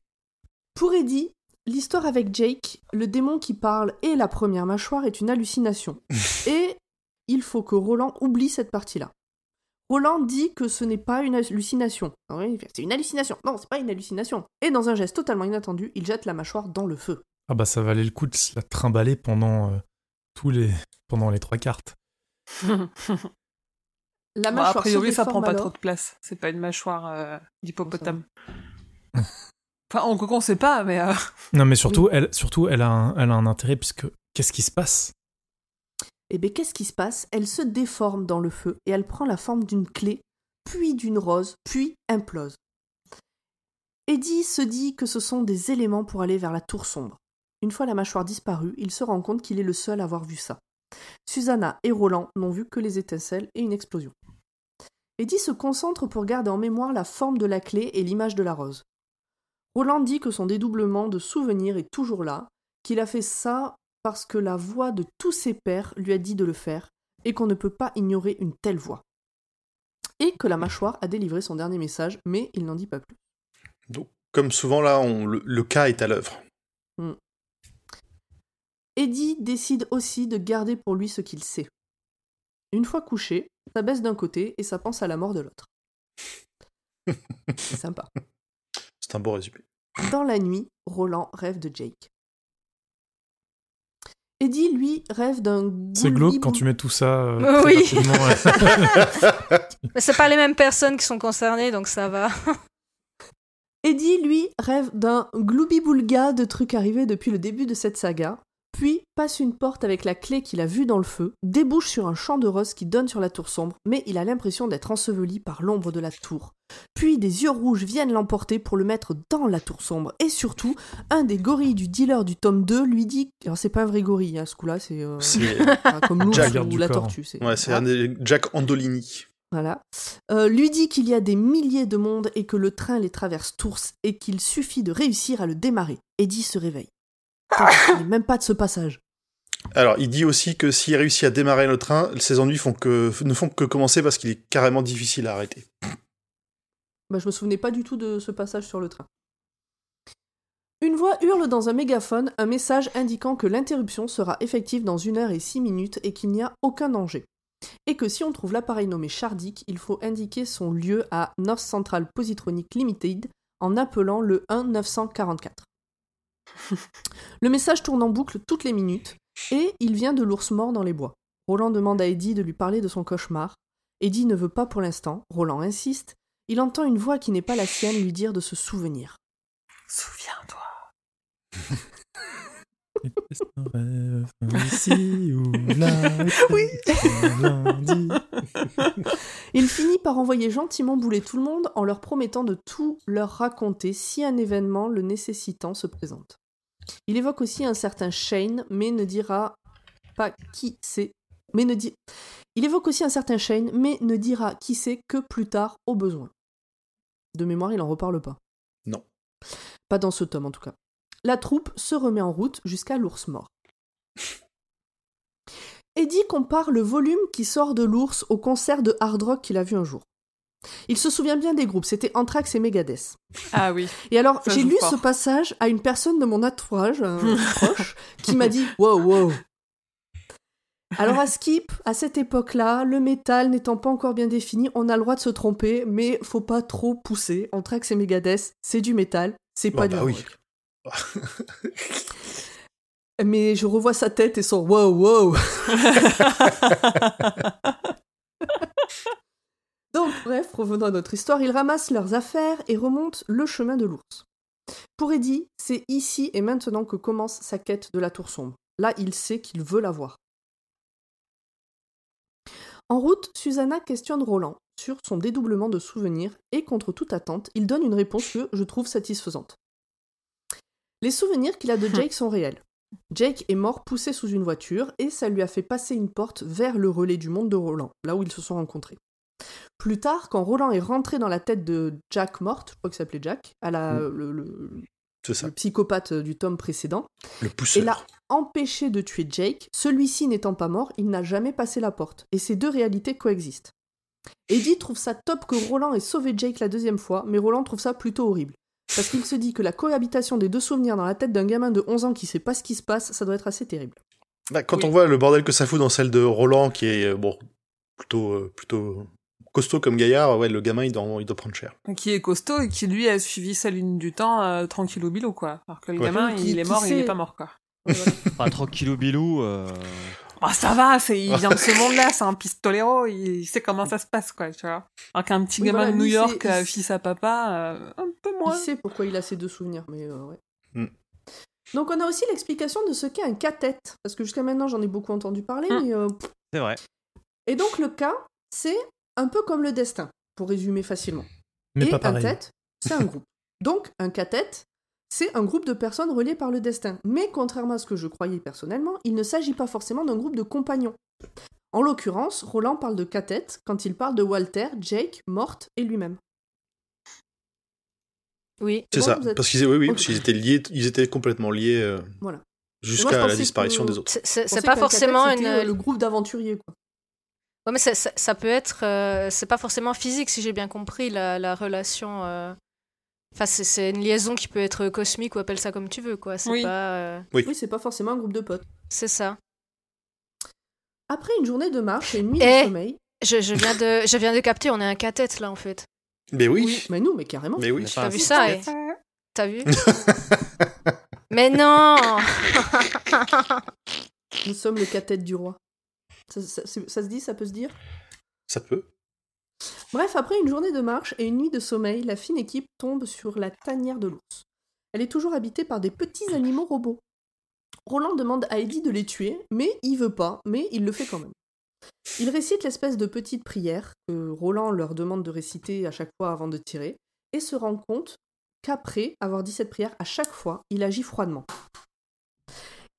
pour Eddie, l'histoire avec Jake, le démon qui parle et la première mâchoire est une hallucination. et il faut que Roland oublie cette partie-là. Roland dit que ce n'est pas une hallucination. Ah oui, C'est une hallucination. Non, c'est pas une hallucination. Et dans un geste totalement inattendu, il jette la mâchoire dans le feu. Ah bah ça valait le coup de se la trimballer pendant euh, tous les pendant les trois cartes. La Bon, mâchoire a priori, ça prend pas alors. trop de place. C'est pas une mâchoire euh, d'hippopotame. enfin, en on sait pas, mais. euh, Non mais surtout elle surtout elle a un, elle a un intérêt puisque qu'est-ce qui se passe? Et bien, qu'est-ce qui se passe? Elle se déforme dans le feu et elle prend la forme d'une clé, puis d'une rose, puis implose. Eddie se dit que ce sont des éléments pour aller vers la tour sombre. Une fois la mâchoire disparue, il se rend compte qu'il est le seul à avoir vu ça. Susanna et Roland n'ont vu que les étincelles et une explosion. Eddie se concentre pour garder en mémoire la forme de la clé et l'image de la rose. Roland dit que son dédoublement de souvenirs est toujours là, qu'il a fait ça parce que la voix de tous ses pères lui a dit de le faire, et qu'on ne peut pas ignorer une telle voix. Et que la mâchoire a délivré son dernier message, mais il n'en dit pas plus. Donc, comme souvent là, on, le, le cas est à l'œuvre. Eddie décide aussi de garder pour lui ce qu'il sait. Une fois couché, ça baisse d'un côté et ça pense à la mort de l'autre. C'est sympa. C'est un beau résumé. Dans la nuit, Roland rêve de Jake. Eddie, lui, rêve d'un C'est glauque quand tu mets tout ça. euh, Oui. Mais c'est pas les mêmes personnes qui sont concernées, donc ça va. Eddie, lui, rêve d'un gloubi-boulga de trucs arrivés depuis le début de cette saga, puis passe une porte avec la clé qu'il a vue dans le feu, débouche sur un champ de roses qui donne sur la tour sombre, mais il a l'impression d'être enseveli par l'ombre de la tour. Puis des yeux rouges viennent l'emporter pour le mettre dans la tour sombre, et surtout, un des gorilles du dealer du tome 2 lui dit... Alors c'est pas un vrai gorille, hein, ce coup-là, c'est... euh, enfin, comme l'ours ou du la corps. tortue. c'est- ouais, c'est un des Jack Andolini. Voilà. Euh, lui dit qu'il y a des milliers de mondes et que le train les traverse tous et qu'il suffit de réussir à le démarrer. Eddie se réveille. N'est même pas de ce passage. Alors, il dit aussi que s'il réussit à démarrer le train, ses ennuis font que, ne font que commencer parce qu'il est carrément difficile à arrêter. Bah, je me souvenais pas du tout de ce passage sur le train. Une voix hurle dans un mégaphone un message indiquant que l'interruption sera effective dans une heure et six minutes et qu'il n'y a aucun danger. Et que si on trouve l'appareil nommé Shardik, il faut indiquer son lieu à North Central Positronic Limited en appelant le 1944. Le message tourne en boucle toutes les minutes et il vient de l'ours mort dans les bois. Roland demande à Eddie de lui parler de son cauchemar. Eddie ne veut pas pour l'instant, Roland insiste, il entend une voix qui n'est pas la sienne lui dire de se souvenir. Souviens-toi. Est-ce un rêve, ici ou là Oui. lundi Il finit par envoyer gentiment bouler tout le monde en leur promettant de tout leur raconter si un événement le nécessitant se présente. Il évoque aussi un certain Shane, mais ne dira pas qui c'est. Mais ne dit... Il évoque aussi un certain Shane, mais ne dira qui c'est que plus tard au besoin. De mémoire, il en reparle pas. Non. Pas dans ce tome en tout cas. La troupe se remet en route jusqu'à l'ours mort. Eddie compare le volume qui sort de l'ours au concert de hard rock qu'il a vu un jour. Il se souvient bien des groupes, c'était Anthrax et Megadeth. Ah oui. Et alors, j'ai lu fort. ce passage à une personne de mon entourage, un proche, qui m'a dit Wow, wow. Alors, à Skip, à cette époque-là, le métal n'étant pas encore bien défini, on a le droit de se tromper, mais faut pas trop pousser. Anthrax et Megadeth, c'est du métal, c'est pas du bah oui. rock. Mais je revois sa tête et son wow, wow. Donc, bref, revenons à notre histoire. Ils ramassent leurs affaires et remontent le chemin de l'ours. Pour Eddie, c'est ici et maintenant que commence sa quête de la tour sombre. Là, il sait qu'il veut la voir. En route, Susanna questionne Roland, sur son dédoublement de souvenirs et contre toute attente, il donne une réponse que je trouve satisfaisante. Les souvenirs qu'il a de Jake sont réels. Jake est mort poussé sous une voiture et ça lui a fait passer une porte vers le relais du monde de Roland, là où ils se sont rencontrés. Plus tard, quand Roland est rentré dans la tête de Jack morte, je crois qu'il s'appelait Jack, à la, Mm. le, le- C'est ça. le psychopathe du tome précédent, Le et l'a empêché de tuer Jake, celui-ci n'étant pas mort, il n'a jamais passé la porte, et ces deux réalités coexistent. Eddie trouve ça top que Roland ait sauvé Jake la deuxième fois, mais Roland trouve ça plutôt horrible. Parce qu'il se dit que la cohabitation des deux souvenirs dans la tête d'un gamin de 11 ans qui sait pas ce qui se passe, ça doit être assez terrible. Bah, quand Oui. on voit le bordel que ça fout dans celle de Roland, qui est euh, bon plutôt euh, plutôt costaud comme gaillard, ouais, le gamin il doit, il doit prendre cher. Qui est costaud et qui lui a suivi sa ligne du temps euh, tranquillou bilou quoi. Alors que le Ouais. gamin Qui- il est mort, il sait- est pas mort quoi. Ouais, voilà. Pas tranquillou bilou. euh, Bah ça va, c'est il vient de ce monde-là, c'est un pistolero, il sait comment ça se passe quoi, tu vois. Alors qu'un petit Oui, gamin voilà, de New York, c'est- euh, fils à papa, euh, un peu moins. Il sait pourquoi il a ces deux souvenirs, mais euh, ouais. Mm. Donc on a aussi l'explication de ce qu'est un cathète, parce que jusqu'à maintenant j'en ai beaucoup entendu parler, Mm. mais... euh, C'est vrai. Et donc le cas, c'est un peu comme le destin, pour résumer facilement. Mais Et pas un pareil. tête, c'est un groupe. Donc un cathète, c'est un groupe de personnes reliées par le destin. Mais contrairement à ce que je croyais personnellement, il ne s'agit pas forcément d'un groupe de compagnons. En l'occurrence, Roland parle de cathète quand il parle de Walter, Jake, Morte et lui-même. Oui. C'est bon, ça. êtes- Parce qu'ils oui, oui, Ok. parce qu'ils étaient liés, ils étaient complètement liés euh, Voilà. jusqu'à la disparition que- des autres. C'est- pas forcément une. euh, le groupe d'aventuriers, quoi. Ouais, mais ça, ça- ça peut être. euh, c'est pas forcément physique, si j'ai bien compris, la, la relation. Enfin, c'est- une liaison qui peut être cosmique ou appelle ça comme tu veux, quoi. C'est Oui. pas. euh, Oui. Oui, c'est pas forcément un groupe de potes. C'est ça. Après une journée de marche et une nuit Eh. de sommeil, Je, je viens de, je viens de capter, on est un cathète là en fait. Mais oui, mais nous, mais carrément. mais oui. T'as vu ça, net. eh T'as vu Mais non Nous sommes le cathète du roi. Ça, ça- c'est- ça se dit, ça peut se dire? Ça peut. Bref, après une journée de marche et une nuit de sommeil, la fine équipe tombe sur la tanière de l'ours. Elle est toujours habitée par des petits animaux robots. Roland demande à Eddie de les tuer, mais il veut pas, mais il le fait quand même. Il récite l'espèce de petite prière que Roland leur demande de réciter à chaque fois avant de tirer, et se rend compte qu'après avoir dit cette prière, à chaque fois, il agit froidement.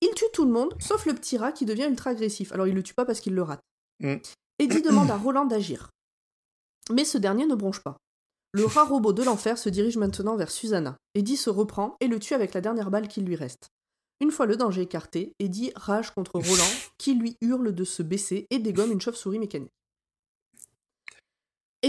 Il tue tout le monde, sauf le petit rat qui devient ultra agressif. Alors il le tue pas parce qu'il le rate. Mm. Eddie demande à Roland d'agir. Mais ce dernier ne bronche pas. Le rat robot de l'enfer se dirige maintenant vers Susanna. Eddie se reprend et le tue avec la dernière balle qui lui reste. Une fois le danger écarté, Eddie rage contre Roland, qui lui hurle de se baisser et dégomme une chauve-souris mécanique.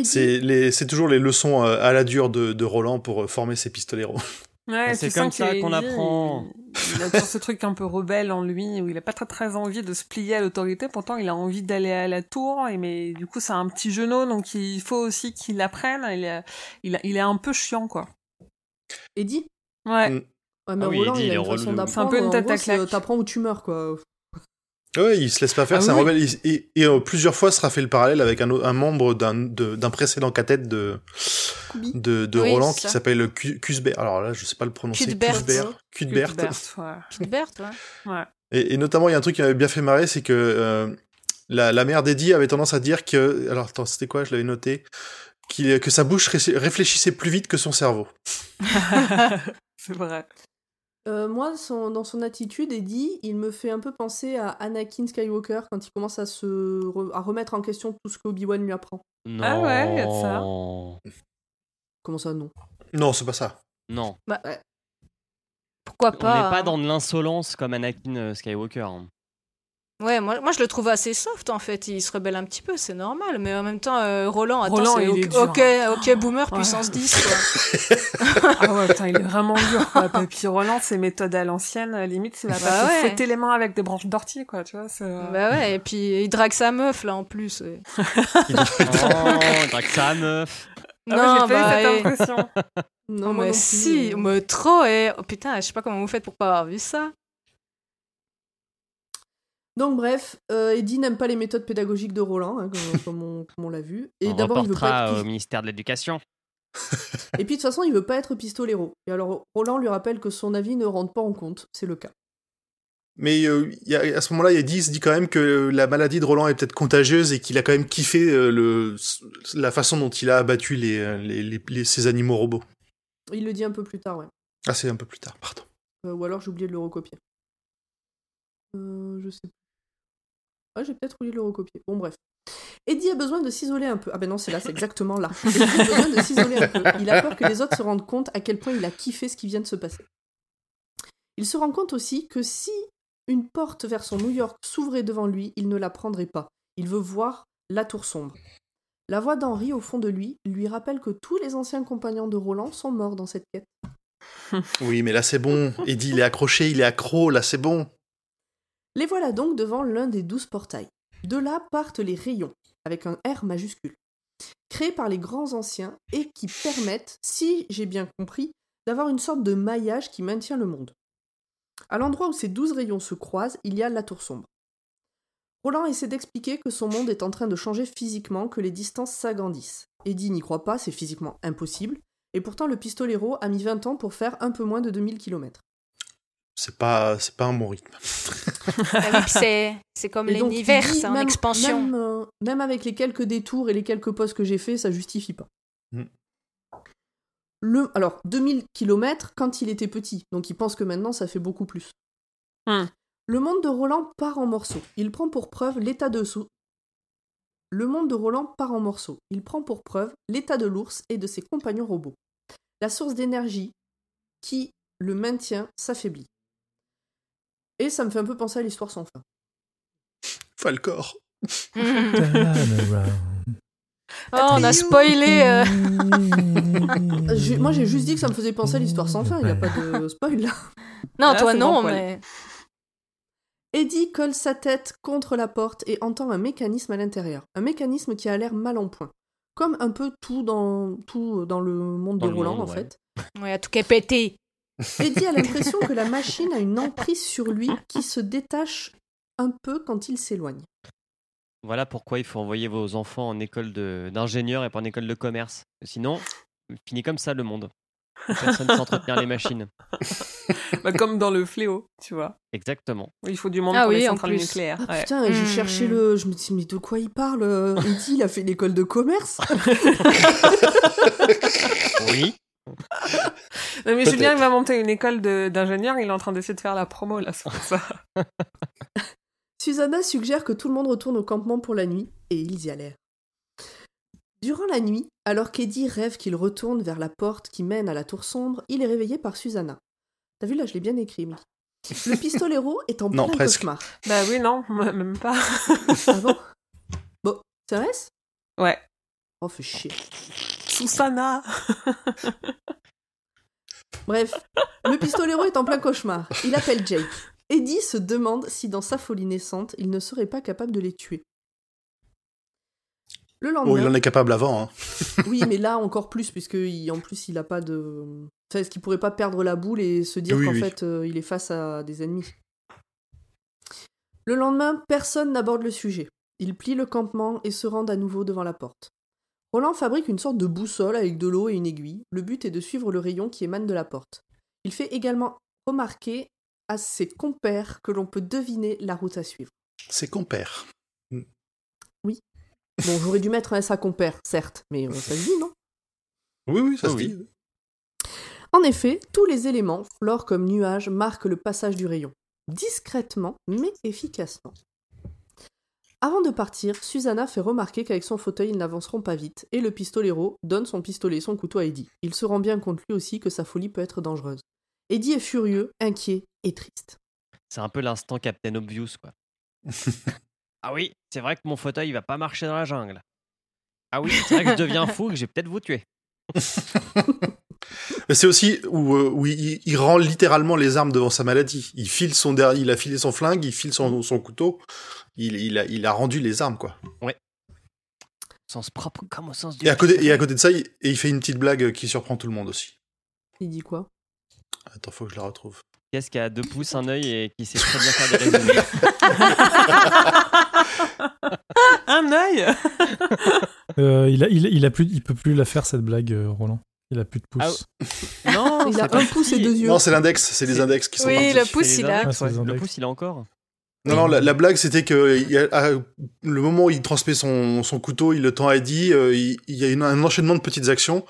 C'est toujours les leçons euh, à la dure de, de Roland pour euh, former ses pistoleros. Ouais, C'est comme ça qu'on apprend. Il, il a toujours ce truc un peu rebelle en lui où il a pas très très envie de se plier à l'autorité. Pourtant, il a envie d'aller à la tour. Et mais du coup, c'est un petit genou, donc il faut aussi qu'il apprenne. Il, est- il, il est un peu chiant, quoi. Eddie? Ouais. Mm. Ouais, mais Ah oui, Roland, Eddie, il a est une façon relou. d'apprendre. C'est un peu une en tête à euh, claque. T'apprends ou tu meurs, quoi. Ouais, il se laisse pas faire, Ah c'est un oui. rebelle. Il- Et, et, euh, plusieurs fois sera fait le parallèle avec un, un membre d'un de- d'un précédent cathète de, de, de Oui, Roland qui s'appelle Cu- Cusbert. Alors là, je sais pas le prononcer. Cusbert. Cuthbert. Cuthbert, ouais. Ouais. Ouais. Et, et notamment, il y a un truc qui m'avait bien fait marrer, c'est que euh, la, la mère d'Eddie avait tendance à dire que. Alors, attends, c'était quoi? Je l'avais noté. qu'il- que sa bouche ré- réfléchissait plus vite que son cerveau. c'est vrai. Euh, moi, son- dans son attitude, Eddie, il me fait un peu penser à Anakin Skywalker quand il commence à se re- à remettre en question tout ce qu'Obi-Wan lui apprend. Non. Ah ouais, y a de ça. Comment ça, non? Non, c'est pas ça. Non. Pourquoi On n'est pas pas hein. dans de l'insolence comme Anakin euh, Skywalker. hein. Ouais, moi, moi je le trouve assez soft en fait. Il se rebelle un petit peu, c'est normal. Mais en même temps, euh, Roland, attends, Roland, c'est il est ok, ok, ok, boomer Ouais. puissance 10 quoi. Ah ouais, putain, il est vraiment dur, quoi. Et puis Roland, ses méthodes à l'ancienne, à la limite, il va Bah ouais. fouetter les mains avec des branches d'ortie, quoi, tu vois. c'est, euh, bah ouais, et puis il drague sa meuf là en plus. ouais. Oh, drague sa meuf. Ah ouais, j'ai pas bah, eu cette impression. Non, Oh, mais non si, euh. mais trop, et oh, putain, je sais pas comment vous faites pour pas avoir vu ça. Donc bref, euh, Eddie n'aime pas les méthodes pédagogiques de Roland, hein, comme, comme on, comme on l'a vu. Et On d'abord, il veut pas être au ministère de l'Éducation. Et puis de toute façon, il veut pas être pistolero. Et alors, Roland lui rappelle que son avis ne rentre pas en compte. C'est le cas. Mais euh, y a, à ce moment-là, Eddie se dit quand même que la maladie de Roland est peut-être contagieuse et qu'il a quand même kiffé euh, le, la façon dont il a abattu les, euh, les, les, les- ces animaux robots. Il le dit un peu plus tard, ouais. Ah, c'est un peu plus tard, pardon. Euh, ou alors j'ai oublié de le recopier. Euh, je sais plus. Ah, j'ai peut-être oublié de le recopier. Bon, bref. Eddie a besoin de s'isoler un peu. Ah ben non, c'est là, c'est exactement là. Eddie a besoin de s'isoler un peu. Il a peur que les autres se rendent compte à quel point il a kiffé ce qui vient de se passer. Il se rend compte aussi que si une porte vers son New York s'ouvrait devant lui, il ne la prendrait pas. Il veut voir la tour sombre. La voix d'Henri au fond de lui lui rappelle que tous les anciens compagnons de Roland sont morts dans cette quête. Oui, mais là, c'est bon. Eddie, il est accroché, il est accro, là, c'est bon. Les voilà donc devant l'un des douze portails. De là partent les rayons, avec un R majuscule, créés par les grands anciens et qui permettent, si j'ai bien compris, d'avoir une sorte de maillage qui maintient le monde. À l'endroit où ces douze rayons se croisent, il y a la tour sombre. Roland essaie d'expliquer que son monde est en train de changer physiquement, que les distances s'agrandissent. Eddie n'y croit pas, c'est physiquement impossible, et pourtant le pistolero a mis 20 ans pour faire un peu moins de 2000 km. C'est pas, c'est pas un bon rythme. Ah c'est, c'est comme l'univers, c'est en même- expansion. Même, euh, même avec les quelques détours et les quelques postes que j'ai faits, ça justifie pas. Mm. Le, alors, 2000 km quand il était petit, donc il pense que maintenant ça fait beaucoup plus. Mm. Le monde de Roland part en morceaux. Il prend pour preuve l'état de Le monde de Roland part en morceaux. Il prend pour preuve l'état de l'ours et de ses compagnons robots. La source d'énergie qui le maintient s'affaiblit. Et ça me fait un peu penser à l'histoire sans fin. Falcor. Oh, on a spoilé. euh. Moi j'ai juste dit que ça me faisait penser à l'histoire sans fin, il n'y a pas de spoil là. Non, toi non, mais. Eddie colle sa tête contre la porte et entend un mécanisme à l'intérieur. Un mécanisme qui a l'air mal en point. Comme un peu tout dans, tout dans le monde Dans de Roland monde, en ouais. fait. Ouais, à tout cas pété. Eddie a l'impression que la machine a une emprise sur lui qui se détache un peu quand il s'éloigne. Voilà pourquoi il faut envoyer vos enfants en école de- d'ingénieur et pas en école de commerce. Sinon, il finit comme ça le monde. Personne ne s'entretenir les machines. Bah, comme dans le fléau, tu vois. Exactement. Il faut du monde Ah pour oui, les en centrales nucléaires. Ah ouais. putain, j'ai Hmm. cherché le. Je me dis, mais de quoi il parle? Eddie, il a fait l'école de commerce Oui. Non, mais. Julien, il va monter une école d'ingénieurs, il est en train d'essayer de faire la promo, là, c'est pour ça. Susanna suggère que tout le monde retourne au campement pour la nuit, et ils y allèrent. Durant la nuit, alors qu'Eddie rêve qu'il retourne vers la porte qui mène à la tour sombre, il est réveillé par Susanna. T'as vu là, je l'ai bien écrit, Mickey. Le pistolero est en Non, plein presque. cauchemar. bah oui, non, même pas. Ah bon? Bon, c'est vrai Ouais. Oh, fait chier. Susana Bref, le pistolero est en plein cauchemar. Il appelle Jake. Eddie se demande si dans sa folie naissante, il ne serait pas capable de les tuer. Le lendemain... Oh, il en est capable avant. Hein. Oui, mais là encore plus, puisque il- en plus il a pas de. Enfin, est-ce qu'il pourrait pas perdre la boule et se dire Oui, qu'en oui. fait euh, il est face à des ennemis? Le lendemain, personne n'aborde le sujet. Ils plient le campement et se rendent à nouveau devant la porte. Roland fabrique une sorte de boussole avec de l'eau et une aiguille. Le but est de suivre le rayon qui émane de la porte. Il fait également remarquer à ses compères que l'on peut deviner la route à suivre. C'est compère. Bon, j'aurais dû mettre un S à compère, certes, mais ça se dit, non? Oui, oui, ça se oui. dit. En effet, tous les éléments, flore comme nuages, marquent le passage du rayon. Discrètement, mais efficacement. Avant de partir, Susanna fait remarquer qu'avec son fauteuil, ils n'avanceront pas vite, et le pistolero donne son pistolet et son couteau à Eddie. Il se rend bien compte lui aussi que sa folie peut être dangereuse. Eddie est furieux, inquiet et triste. C'est un peu l'instant Captain Obvious, quoi. ah oui, c'est vrai que mon fauteuil il va pas marcher dans la jungle. Ah oui, c'est vrai que je deviens fou et que je vais peut-être vous tuer. C'est aussi où, euh, où il, il rend littéralement les armes devant sa maladie. Il file son il a filé son flingue, il file son, son couteau. Il, il, a, il a rendu les armes, quoi. Sens propre comme au sens du. Et à côté, et à côté de ça, il, et il fait une petite blague qui surprend tout le monde aussi. Il dit quoi? Attends, faut que je la retrouve. Qu'est-ce qui a deux pouces, un œil et qui sait très bien faire des résumés? Un œil? Euh, il, a, il, il a plus, il peut plus la faire cette blague, euh, Roland. Il a plus de pouce. Ah, non, Il a un pouce et deux yeux. Non, c'est l'index, c'est les index qui sont Oui, partis. le pouce, les il a. index, Ah, ouais. Le pouce, il a encore? Non, non, la, la blague, c'était que il y a- le moment où il transmet son, son couteau, il le tend à Eddie, euh, il, y a un enchaînement de petites actions,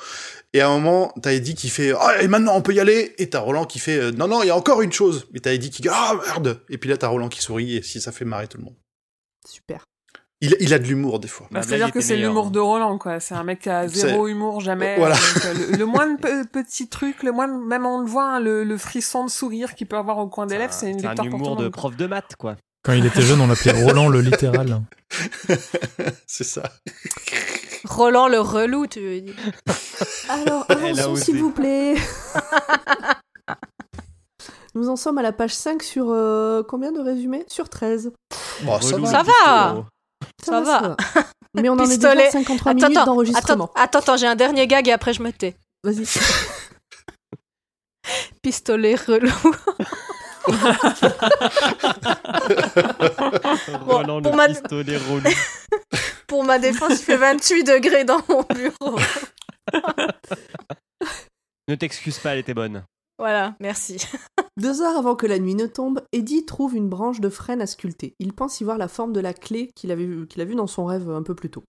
et à un moment, t'as Eddie qui fait « Ah, et maintenant, on peut y aller !» Et t'as Roland qui fait euh, Non, non, il y a encore une chose !» Et t'as Eddie qui dit « Ah, merde !» Et puis là, t'as Roland qui sourit, et si ça fait marrer tout le monde. Super. Il, il a de l'humour, des fois. Bah, C'est-à-dire que c'est l'humour de Roland, quoi. C'est un mec qui a C'est- zéro humour, jamais. Voilà. Donc, euh, le, le moindre pe- petit truc, le moindre, même on le voit, hein, le, le frisson de sourire qu'il peut avoir au coin des lèvres, c'est une C'est un victoire pour tout de monde. prof de maths, quoi. Quand il était jeune, on l'appelait Roland le littéral. c'est ça. Roland le relou, tu veux dire. Alors, avançons s'il vous plaît. Nous en sommes à la page 5 sur euh, combien de résumés? Sur 13. Bon, ça va. Ça va. pistolet. Ça va. Mais on en est déjà Pistolet. à 53 Attends, minutes attends, d'enregistrement. attends, attends, attends, j'ai un dernier gag et après je me tais. Vas-y. Pistolet relou. Roland pour le ma- pistolet relou. Pour ma défense, il fait 28 degrés dans mon bureau. Ne t'excuse pas, elle était bonne. Voilà, merci. Deux heures avant que la nuit ne tombe, Eddie trouve une branche de frêne à sculpter. Il pense y voir la forme de la clé qu'il avait vu- qu'il a vue dans son rêve un peu plus tôt.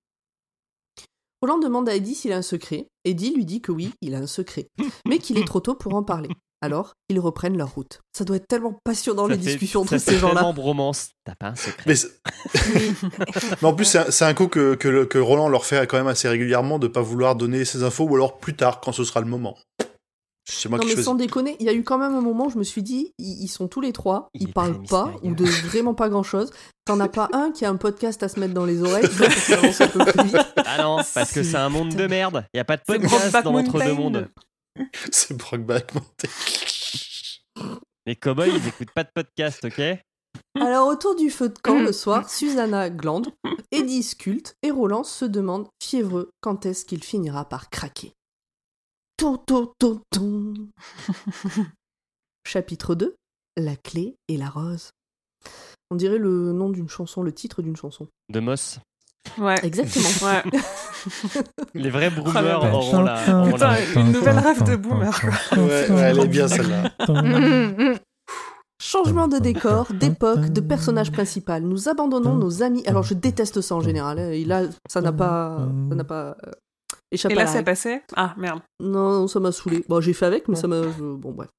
Roland demande à Eddie s'il a un secret. Eddie lui dit que oui, il a un secret, mais qu'il est trop tôt pour en parler. Alors, ils reprennent leur route. Ça doit être tellement passionnant les fait- discussions entre ces gens-là. tellement bromance. T'as pas un secret. Mais, c'est- Mais en plus, c'est un, c'est un coup que, que, que Roland leur fait quand même assez régulièrement de pas vouloir donner ses infos, ou alors plus tard, quand ce sera le moment. C'est moi Non qui mais choisis. sans déconner, il y a eu quand même un moment où je me suis dit, ils, ils sont tous les trois, Il ils parlent pas, ou de vraiment pas grand-chose. T'en as pas un qui a un podcast à se mettre dans les oreilles, tu vois, pour que ça avance un peu plus vite. Ah non, parce que c'est un monde de merde. Y a pas de podcast dans l'entre deux Mountain. mondes. C'est Brockback Mountain. Les cowboys, ils écoutent pas de podcast, ok? Alors autour du feu de camp le soir, Susanna glande, Eddie sculpte et Roland se demande, fiévreux, quand est-ce qu'il finira par craquer. Ton, ton, ton, ton. Chapitre 2 La clé et la rose. On dirait le nom d'une chanson, le titre d'une chanson. De Moss. Ouais. Exactement. Ouais. Les vrais Oh boomers auront la. auront Putain, la- une nouvelle rêve de boomer. Ouais, ouais, elle est bien celle-là. Changement de décor, d'époque, de personnage principal. Nous abandonnons nos amis. Alors je déteste ça en général. hein, Et là, ça n'a pas, ça n'a pas euh, Et à là, la règle. Ah, merde. Non, non, ça m'a saoulé. Bon, j'ai fait avec, mais ça m'a. je- Bon, bref.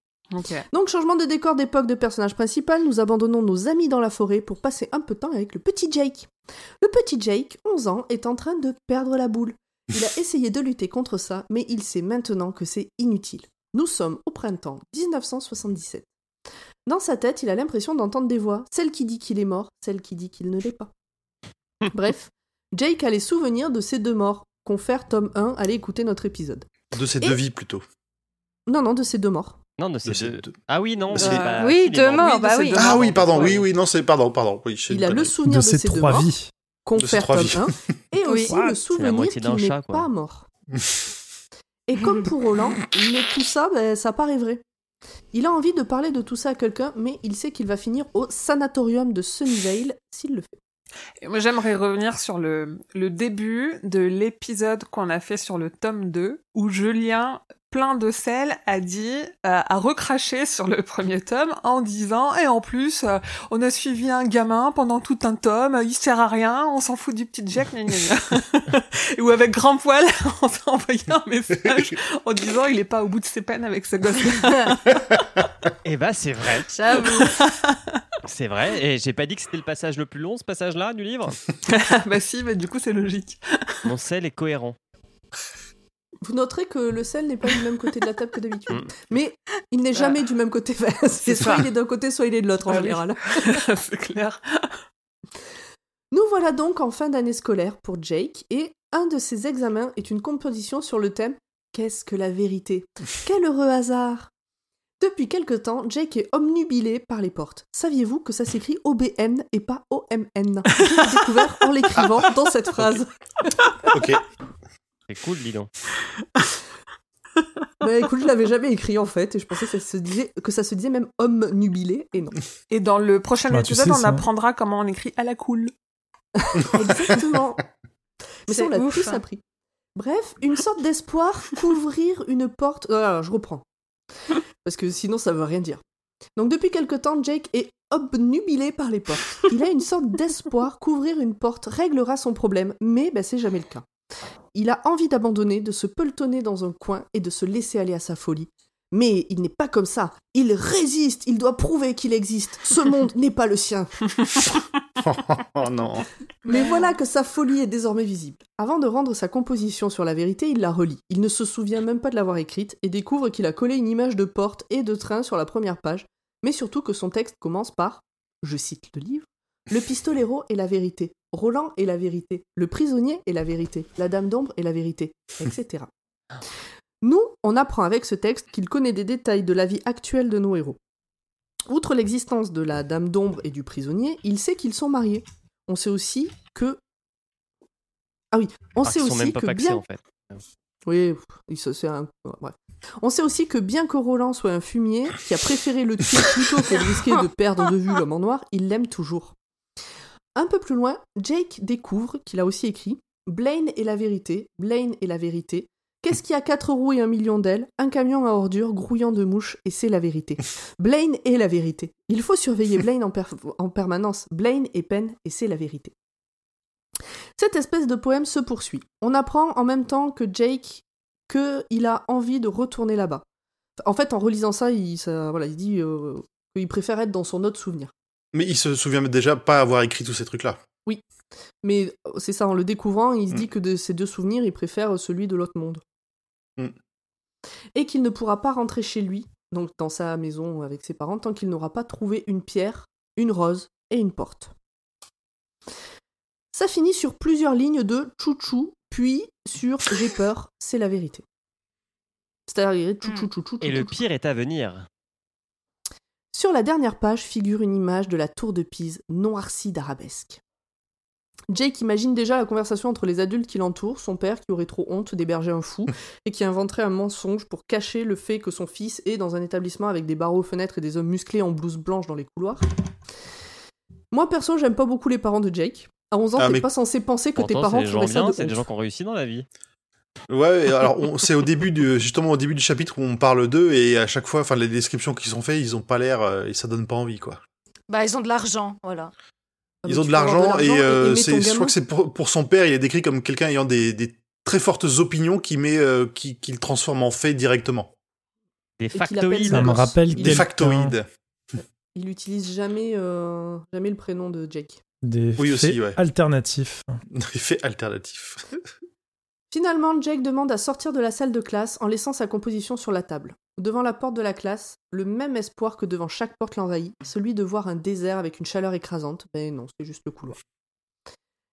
Donc, changement de décor, d'époque, de personnage principal. Nous abandonnons nos amis dans la forêt pour passer un peu de temps avec le petit Jake. Le petit Jake, 11 ans, est en train de perdre la boule. Il a essayé de lutter contre ça, mais il sait maintenant que c'est inutile. Nous sommes au printemps 1977. Dans sa tête, il a l'impression d'entendre des voix, celle qui dit qu'il est mort, celle qui dit qu'il ne l'est pas. Bref, Jake a les souvenirs de ces deux morts. Confère tome 1, allez écouter notre épisode. De ses Et- deux vies, plutôt. Non, non, de ces deux morts. Non, de De ces ses deux. deux- Ah oui, non. Ces- pas- Oui, deux mort. morts, bah de oui. ces Ah oui, pardon, oui, oui, non, c'est, pardon, pardon, oui, Il a le souvenir De ces ces deux trois morts. vies. confère tome vies. 1, et Oui. aussi le souvenir moitié qu'il d'un n'est quoi. pas mort. Et comme pour Roland, mais tout ça, ben, ça paraît vrai. Il a envie de parler de tout ça à quelqu'un, mais il sait qu'il va finir au sanatorium de Sunnyvale s'il le fait. Et moi, j'aimerais revenir sur le, le début de l'épisode qu'on a fait sur le tome 2, où Julien, plein de sel, a dit, euh, a recraché sur le premier tome en disant, et en plus, euh, on a suivi un gamin pendant tout un tome, il sert à rien, on s'en fout du petit Jack, gna gna gna. Ou avec grand poil, on s'est envoyé un message en disant, il est pas au bout de ses peines avec ce gosse-là. Eh bah, c'est vrai. J'avoue. C'est vrai. Et j'ai pas dit que c'était le passage le plus long, ce passage-là, du livre. bah si, mais du coup, c'est logique. Mon sel est cohérent. Vous noterez que le sel n'est pas du même côté de la table que d'habitude. Mm. Mais il n'est jamais du même côté. c'est C'est soit ça. il est d'un côté, soit il est de l'autre en Ah oui. général. c'est clair. Nous voilà donc en fin d'année scolaire pour Jake, et un de ses examens est une composition sur le thème Qu'est-ce que la vérité? Quel heureux hasard Depuis quelque temps, Jake est omnubilé par les portes. Saviez-vous que ça s'écrit OBN et pas OMN Je l'ai découvert en l'écrivant dans cette phrase. Ok. C'est cool, dis donc. Bah écoute, je l'avais jamais écrit en fait, et je pensais que ça se disait, que ça se disait même homme nubilé, et non. Et dans le prochain Bah, tu épisode, sais, on ça. apprendra comment on écrit à la cool. Exactement. Mais ça, on l'a tous appris. Bref, une sorte d'espoir couvrir une porte. Ah, je reprends. Parce que sinon, ça veut rien dire. Donc, depuis quelque temps, Jake est obnubilé par les portes. Il a une sorte d'espoir qu'ouvrir une porte réglera son problème, mais ben, c'est jamais le cas. Il a envie d'abandonner, de se pelotonner dans un coin et de se laisser aller à sa folie. Mais il n'est pas comme ça. Il résiste, il doit prouver qu'il existe. Ce monde n'est pas le sien. oh non. Mais voilà que sa folie est désormais visible. Avant de rendre sa composition sur la vérité, il la relit. Il ne se souvient même pas de l'avoir écrite et découvre qu'il a collé une image de porte et de train sur la première page, mais surtout que son texte commence par, je cite le livre, Le pistolero est la vérité, Roland est la vérité, le prisonnier est la vérité, la dame d'ombre est la vérité, etc. Nous, on apprend avec ce texte qu'il connaît des détails de la vie actuelle de nos héros. Outre l'existence de la dame d'ombre et du prisonnier, il sait qu'ils sont mariés. On sait aussi que... Ah oui, on Ah, sait aussi même pas que paxés, bien... en fait. Oui, c'est un... ouais. On sait aussi que bien que Roland soit un fumier, qui a préféré le tuer plutôt que de risquer de perdre de vue l'homme en noir, il l'aime toujours. Un peu plus loin, Jake découvre qu'il a aussi écrit Blaine est la vérité, Blaine est la vérité. Qu'est-ce qui a quatre roues et un million d'ailes? Un camion à ordures grouillant de mouches et c'est la vérité. Blaine est la vérité. Il faut surveiller Blaine en, per- en permanence. Blaine est peine et c'est la vérité. Cette espèce de poème se poursuit. On apprend en même temps que Jake qu'il a envie de retourner là-bas. En fait, en relisant ça, il, ça- voilà, il dit euh, qu'il préfère être dans son autre souvenir. Mais il se souvient déjà pas avoir écrit tous ces trucs-là. Mais euh, c'est ça, en le découvrant, il se Mm. dit que de ces deux souvenirs, il préfère celui de l'autre monde. Mm. Et qu'il ne pourra pas rentrer chez lui, donc dans sa maison avec ses parents, tant qu'il n'aura pas trouvé une pierre, une rose et une porte. Ça finit sur plusieurs lignes de chouchou, puis sur j'ai peur, c'est la vérité. C'est-à-dire chouchou, chouchou, Et le pire est à venir. Sur la dernière page figure une image de la tour de Pise noircie d'arabesques. Jake imagine déjà la conversation entre les adultes qui l'entourent, son père qui aurait trop honte d'héberger un fou et qui inventerait un mensonge pour cacher le fait que son fils est dans un établissement avec des barreaux aux fenêtres et des hommes musclés en blouse blanche dans les couloirs. Moi perso, j'aime pas beaucoup les parents de Jake. À 11 ans, Ah, t'es mais- pas censé penser que tes parents c'est des gens feraient ça de c'est des gens qui ont réussi dans la vie. Ouais, et alors on- c'est au début du justement au début du chapitre où on parle d'eux et à chaque fois, enfin les descriptions qui sont faites, ils ont pas l'air euh, et ça donne pas envie quoi. Bah, ils ont de l'argent, voilà. Ah, Ils ont de l'argent et euh, je crois que c'est pour, pour son père, il est décrit comme quelqu'un ayant des, des très fortes opinions qui met euh, qui qu'il transforme en fait directement. Des factoïdes. Ça me rappelle Il Des factoïdes. Il utilise jamais, euh, jamais le prénom de Jake. Des Oui, faits aussi, ouais. alternatifs. Effet alternatif. Finalement, Jake demande à sortir de la salle de classe en laissant sa composition sur la table. Devant la porte de la classe, le même espoir que devant chaque porte l'envahit, celui de voir un désert avec une chaleur écrasante. Mais non, c'est juste le couloir.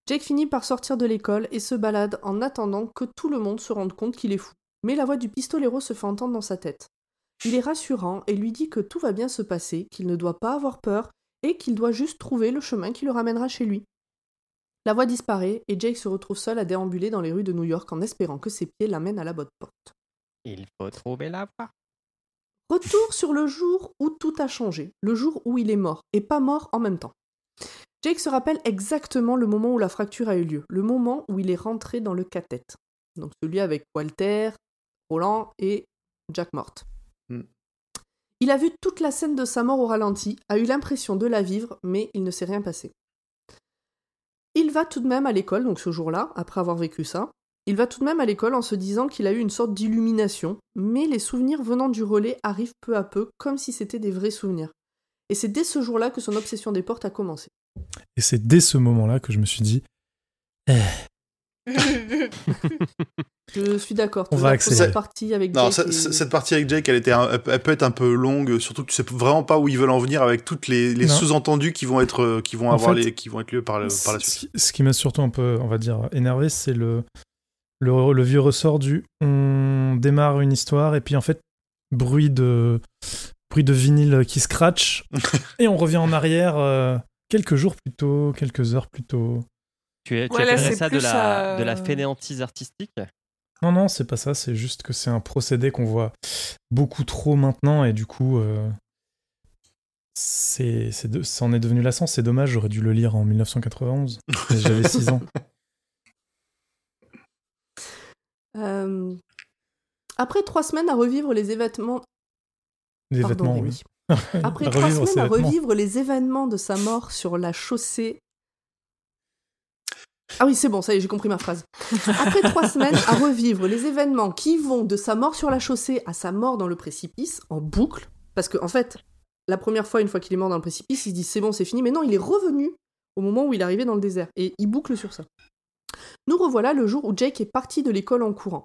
Jake finit par sortir de l'école et se balade en attendant que tout le monde se rende compte qu'il est fou. Mais la voix du pistolero se fait entendre dans sa tête. Il est rassurant et lui dit que tout va bien se passer, qu'il ne doit pas avoir peur et qu'il doit juste trouver le chemin qui le ramènera chez lui. La voix disparaît et Jake se retrouve seul à déambuler dans les rues de New York en espérant que ses pieds l'amènent à la bonne porte. Il faut trouver la voie. Retour sur le jour où tout a changé, le jour où il est mort, et pas mort en même temps. Jake se rappelle exactement le moment où la fracture a eu lieu, le moment où il est rentré dans le cathète. Donc celui avec Walter, Roland et Jack Mort. Hmm. Il a vu toute la scène de sa mort au ralenti, a eu l'impression de la vivre, mais il ne s'est rien passé. Il va tout de même à l'école, donc ce jour-là, après avoir vécu ça, il va tout de même à l'école en se disant qu'il a eu une sorte d'illumination, mais les souvenirs venant du relais arrivent peu à peu, comme si c'était des vrais souvenirs. Et c'est dès ce jour-là que son obsession des portes a commencé. Et c'est dès ce moment-là que je me suis dit, Je suis d'accord. On va accélérer. première partie avec Non, Jake ça- cette partie avec Jake, elle était, un- elle peut être un peu longue, surtout que tu sais vraiment pas où ils veulent en venir avec toutes les, sous-entendus qui vont être, euh, qui vont En avoir fait, les, qui vont être lieu par, la ce suite. qui- ce qui m'a surtout un peu, on va dire, énervé, c'est le, le, le vieux ressort du on démarre une histoire et puis en fait, bruit de, bruit de vinyle qui scratch et on revient en arrière euh, quelques jours plus tôt, quelques heures plus tôt. Tu, es, tu Ouais, appellerais ça de la, euh, de la fainéantise artistique Non, non, c'est pas ça, c'est juste que c'est un procédé qu'on voit beaucoup trop maintenant et du coup, euh, c'est, c'est de- ça en est devenu lassant. C'est dommage, j'aurais dû le lire en 1991. mais J'avais 6 ans. Euh, Après trois semaines à revivre les événements. Les Pardon, vêtements, oui. Après trois semaines à vêtements. revivre les événements de sa mort sur la chaussée. Ah oui, c'est bon, ça y est, j'ai compris ma phrase. Après trois semaines à revivre les événements qui vont de sa mort sur la chaussée à sa mort dans le précipice en boucle, parce que en fait, la première fois, une fois qu'il est mort dans le précipice, il se dit c'est bon, c'est fini, mais non, il est revenu au moment où il est arrivé dans le désert, et il boucle sur ça. Nous revoilà le jour où Jake est parti de l'école en courant.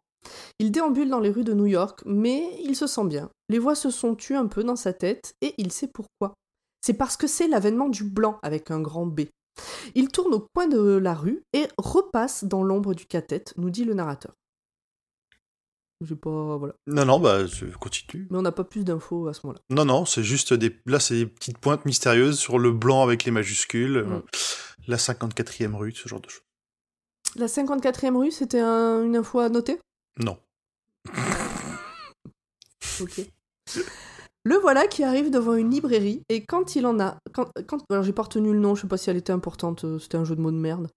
Il déambule dans les rues de New York, mais il se sent bien. Les voix se sont tues un peu dans sa tête, et il sait pourquoi. C'est parce que c'est l'avènement du blanc avec un grand B. Il tourne au coin de la rue et repasse dans l'ombre du cathète, nous dit le narrateur. J'ai pas. Voilà. Non, non, bah, je continue. Mais on n'a pas plus d'infos à ce moment-là. Non, non, c'est juste des. Là, c'est des petites pointes mystérieuses sur le blanc avec les majuscules. Mm. euh, La 54e rue, ce genre de choses. La 54e rue, c'était un- une info à noter? Non. Ok. Le voilà qui arrive devant une librairie et quand il en a. Quand, quand, alors j'ai pas retenu le nom, je sais pas si elle était importante, euh, c'était un jeu de mots de merde.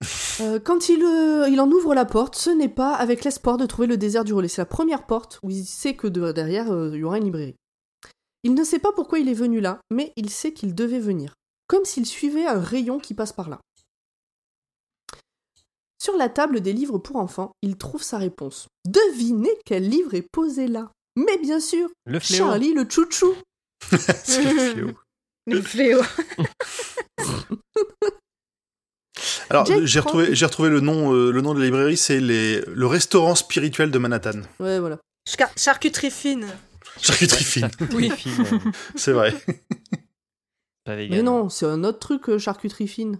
Euh, quand il, euh, il en ouvre la porte, ce n'est pas avec l'espoir de trouver le désert du relais. C'est la première porte où il sait que de- derrière euh, il y aura une librairie. Il ne sait pas pourquoi il est venu là, mais il sait qu'il devait venir. Comme s'il suivait un rayon qui passe par là. Sur la table des livres pour enfants, il trouve sa réponse. Devinez quel livre est posé là Mais bien sûr, Le fléau. Charlie le chouchou c'est le fléau. Le fléau. Alors, j'ai retrouvé, j'ai retrouvé le nom, euh, le nom de la librairie, c'est les, le restaurant spirituel de Manhattan. Ouais, voilà. Char- Charcuterie fine. Charcuterie fine, Oui. Fine, c'est vrai. pas vegan. Mais non, c'est un autre truc, euh, charcuterie fine.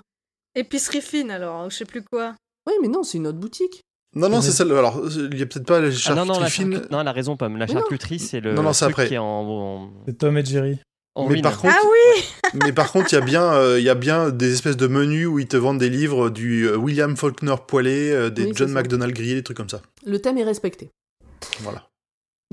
Épicerie fine alors, je sais plus quoi. Oui, mais non, c'est une autre boutique. Non, non, c'est celle. Alors, il y a peut-être pas la Ah charcuterie non, non, la fine. charcu- non, elle a raison, Pomme. La charcuterie, c'est le Non, non, c'est truc après. qui est en, C'est Tom et Jerry. en Mais ruine. par contre, Ah oui mais par contre, il y a bien, euh, il y a bien des espèces de menus où ils te vendent des livres du euh, William Faulkner poêlé, euh, des Oui, John. McDonald grillés, des trucs comme ça. Le thème est respecté. Voilà.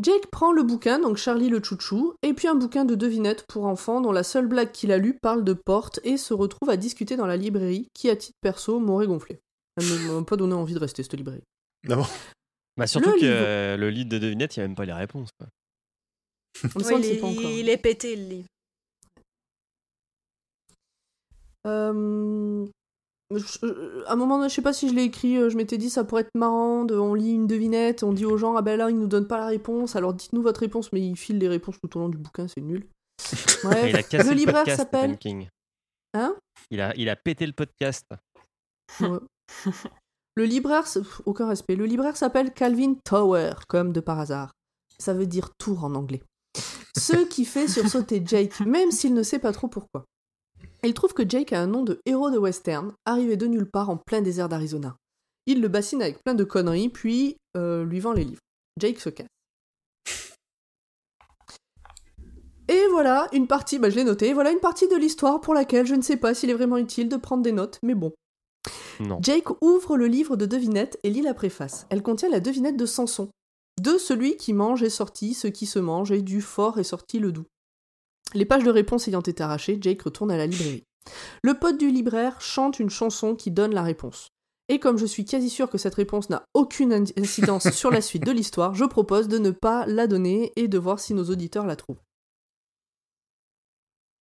Jake prend le bouquin, donc Charlie le chouchou, et puis un bouquin de devinettes pour enfants dont la seule blague qu'il a lue parle de porte et se retrouve à discuter dans la librairie qui, à titre perso, m'aurait gonflé. Elle ne m'a pas donné envie de rester, cette librairie. D'abord, Bah, surtout Le que livre. euh, le lead de devinette, il n'y a même pas les réponses. Quoi. Ouais, il, est, pas encore. il est pété le livre. Euh, je- à un moment donné, je sais pas si je l'ai écrit, euh, je m'étais dit ça pourrait être marrant, de, on lit une devinette, on dit aux gens, ah ben là, ils nous donnent pas la réponse, alors dites-nous votre réponse, mais ils filent les réponses tout au long du bouquin, c'est nul. Cassé le le, libraire s'appelle... Hein? Il a, il a pété le podcast. Ouais. Le libraire, aucun respect. Le libraire s'appelle Calvin Tower, comme de par hasard. Ça veut dire tour en anglais. Ce qui fait sursauter Jake, même s'il ne sait pas trop pourquoi. Il trouve que Jake a un nom de héros de western, arrivé de nulle part en plein désert d'Arizona. Il le bassine avec plein de conneries, puis euh, lui vend les livres. Jake se casse. Et voilà une partie, bah je l'ai noté, voilà une partie de l'histoire pour laquelle je ne sais pas s'il est vraiment utile de prendre des notes, mais bon. Non. Jake ouvre le livre de devinettes et lit la préface. Elle contient la devinette de Samson. De celui qui mange est sorti ce qui se mange, et du fort est sorti le doux. Les pages de réponse ayant été arrachées, Jake retourne à la librairie. Le pote du libraire chante une chanson qui donne la réponse. Et comme je suis quasi sûr que cette réponse n'a aucune in- incidence sur la suite de l'histoire, je propose de ne pas la donner et de voir si nos auditeurs la trouvent.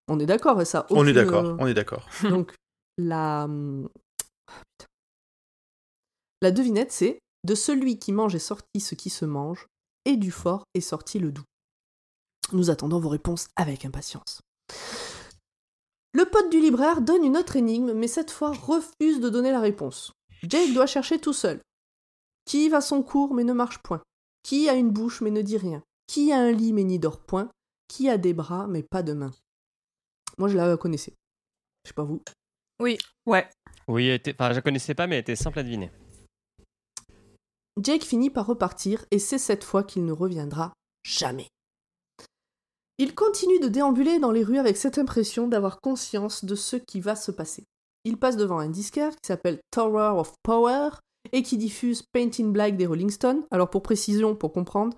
On est d'accord, et ça. a on est aucune, d'accord, euh, on est d'accord. donc, la... putain. La devinette, c'est De celui qui mange est sorti ce qui se mange, et du fort est sorti le doux. Nous attendons vos réponses avec impatience. Le pote du libraire donne une autre énigme, mais cette fois refuse de donner la réponse. Jake doit chercher tout seul. Qui va son cours mais ne marche point Qui a une bouche mais ne dit rien Qui a un lit mais n'y dort point Qui a des bras mais pas de mains Moi je la connaissais. Je sais pas vous. Ouais. Oui, elle était- enfin, je la connaissais pas, mais elle était simple à deviner. Jake finit par repartir et c'est cette fois qu'il ne reviendra jamais. Il continue de déambuler dans les rues avec cette impression d'avoir conscience de ce qui va se passer. Il passe devant un disquaire qui s'appelle Tower of Power et qui diffuse Paint in Black des Rolling Stones. Alors pour précision, pour comprendre,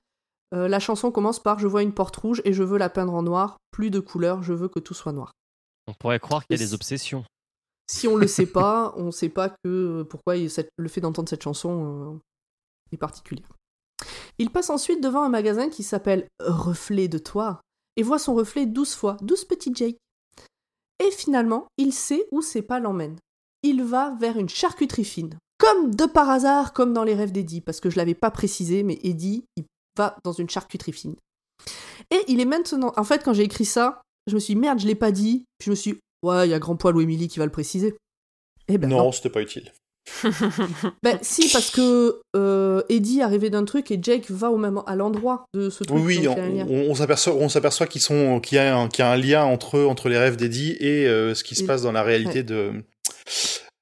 euh, la chanson commence par Je vois une porte rouge et je veux la peindre en noir, plus de couleurs, je veux que tout soit noir. On pourrait croire qu'il y a des obsessions. Si on le sait pas, on sait pas que pourquoi il- cette- le fait d'entendre cette chanson, euh, et particulière. Il passe ensuite devant un magasin qui s'appelle Reflet de toi et voit son reflet douze fois, douze petits Jake. Et finalement, il sait où ses pas l'emmènent. Il va vers une charcuterie fine. Comme de par hasard, comme dans les rêves d'Eddie, parce que je l'avais pas précisé, mais Eddie, il va dans une charcuterie fine. Et il est maintenant. En fait, quand j'ai écrit ça, je me suis dit, merde, je l'ai pas dit. Puis je me suis ouais, il y a Grand Poil ou Émilie qui va le préciser. Eh ben non. Non, c'était pas utile. Ben si, parce que euh, Eddie est arrivé d'un truc et Jake va au même à l'endroit de ce truc. Oui, on, a s'aperçoit, on s'aperçoit qu'ils sont, qu'il y a un, qu'il y a un lien entre entre les rêves d'Eddie et euh, ce qui se Et- passe dans la réalité ouais. de,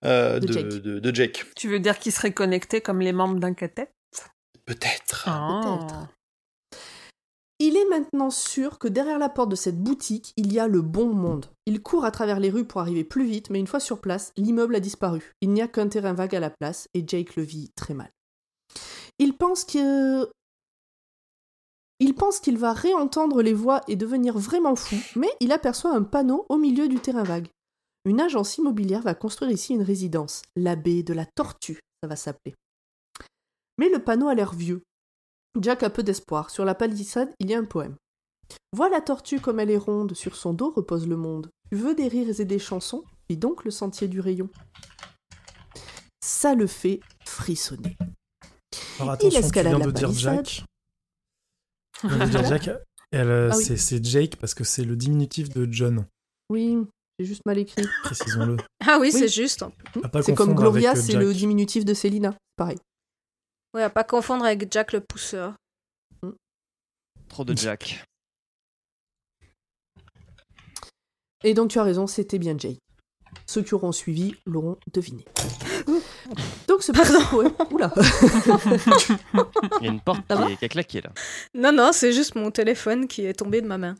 euh, De de, Jake. de- de Jake. Tu veux dire qu'ils seraient connectés comme les membres d'un catet Peut-être. peut-être. Il est maintenant sûr que derrière la porte de cette boutique, il y a le bon monde. Il court à travers les rues pour arriver plus vite, mais une fois sur place, l'immeuble a disparu. Il n'y a qu'un terrain vague à la place, et Jake le vit très mal. Il pense que... Il pense qu'il va réentendre les voix et devenir vraiment fou, mais il aperçoit un panneau au milieu du terrain vague. Une agence immobilière va construire ici une résidence, la baie de la tortue, ça va s'appeler. Mais le panneau a l'air vieux, Jack a peu d'espoir. Sur la palissade, il y a un poème. Vois la tortue comme elle est ronde, sur son dos repose le monde. Tu veux des rires et des chansons? Puis donc le sentier du rayon. Ça le fait frissonner. Alors attention, tu escalade viens la de dire palissade. Jack. Tu viens de dire Jack. Elle, Ah oui. c'est, c'est Jake parce que c'est le diminutif de John, Oui, j'ai juste mal écrit. précisons-le. Ah oui, Oui. c'est juste. C'est comme Gloria, euh, c'est le diminutif de Célina. Pareil. Ouais, à pas confondre avec Jack le pousseur. Trop de Jack. Et donc tu as raison, c'était bien Jake. Ceux qui auront suivi l'auront deviné. Donc ce poème... Oula Il y a une porte qui a claqué là. Non, non, c'est juste mon téléphone qui est tombé de ma main.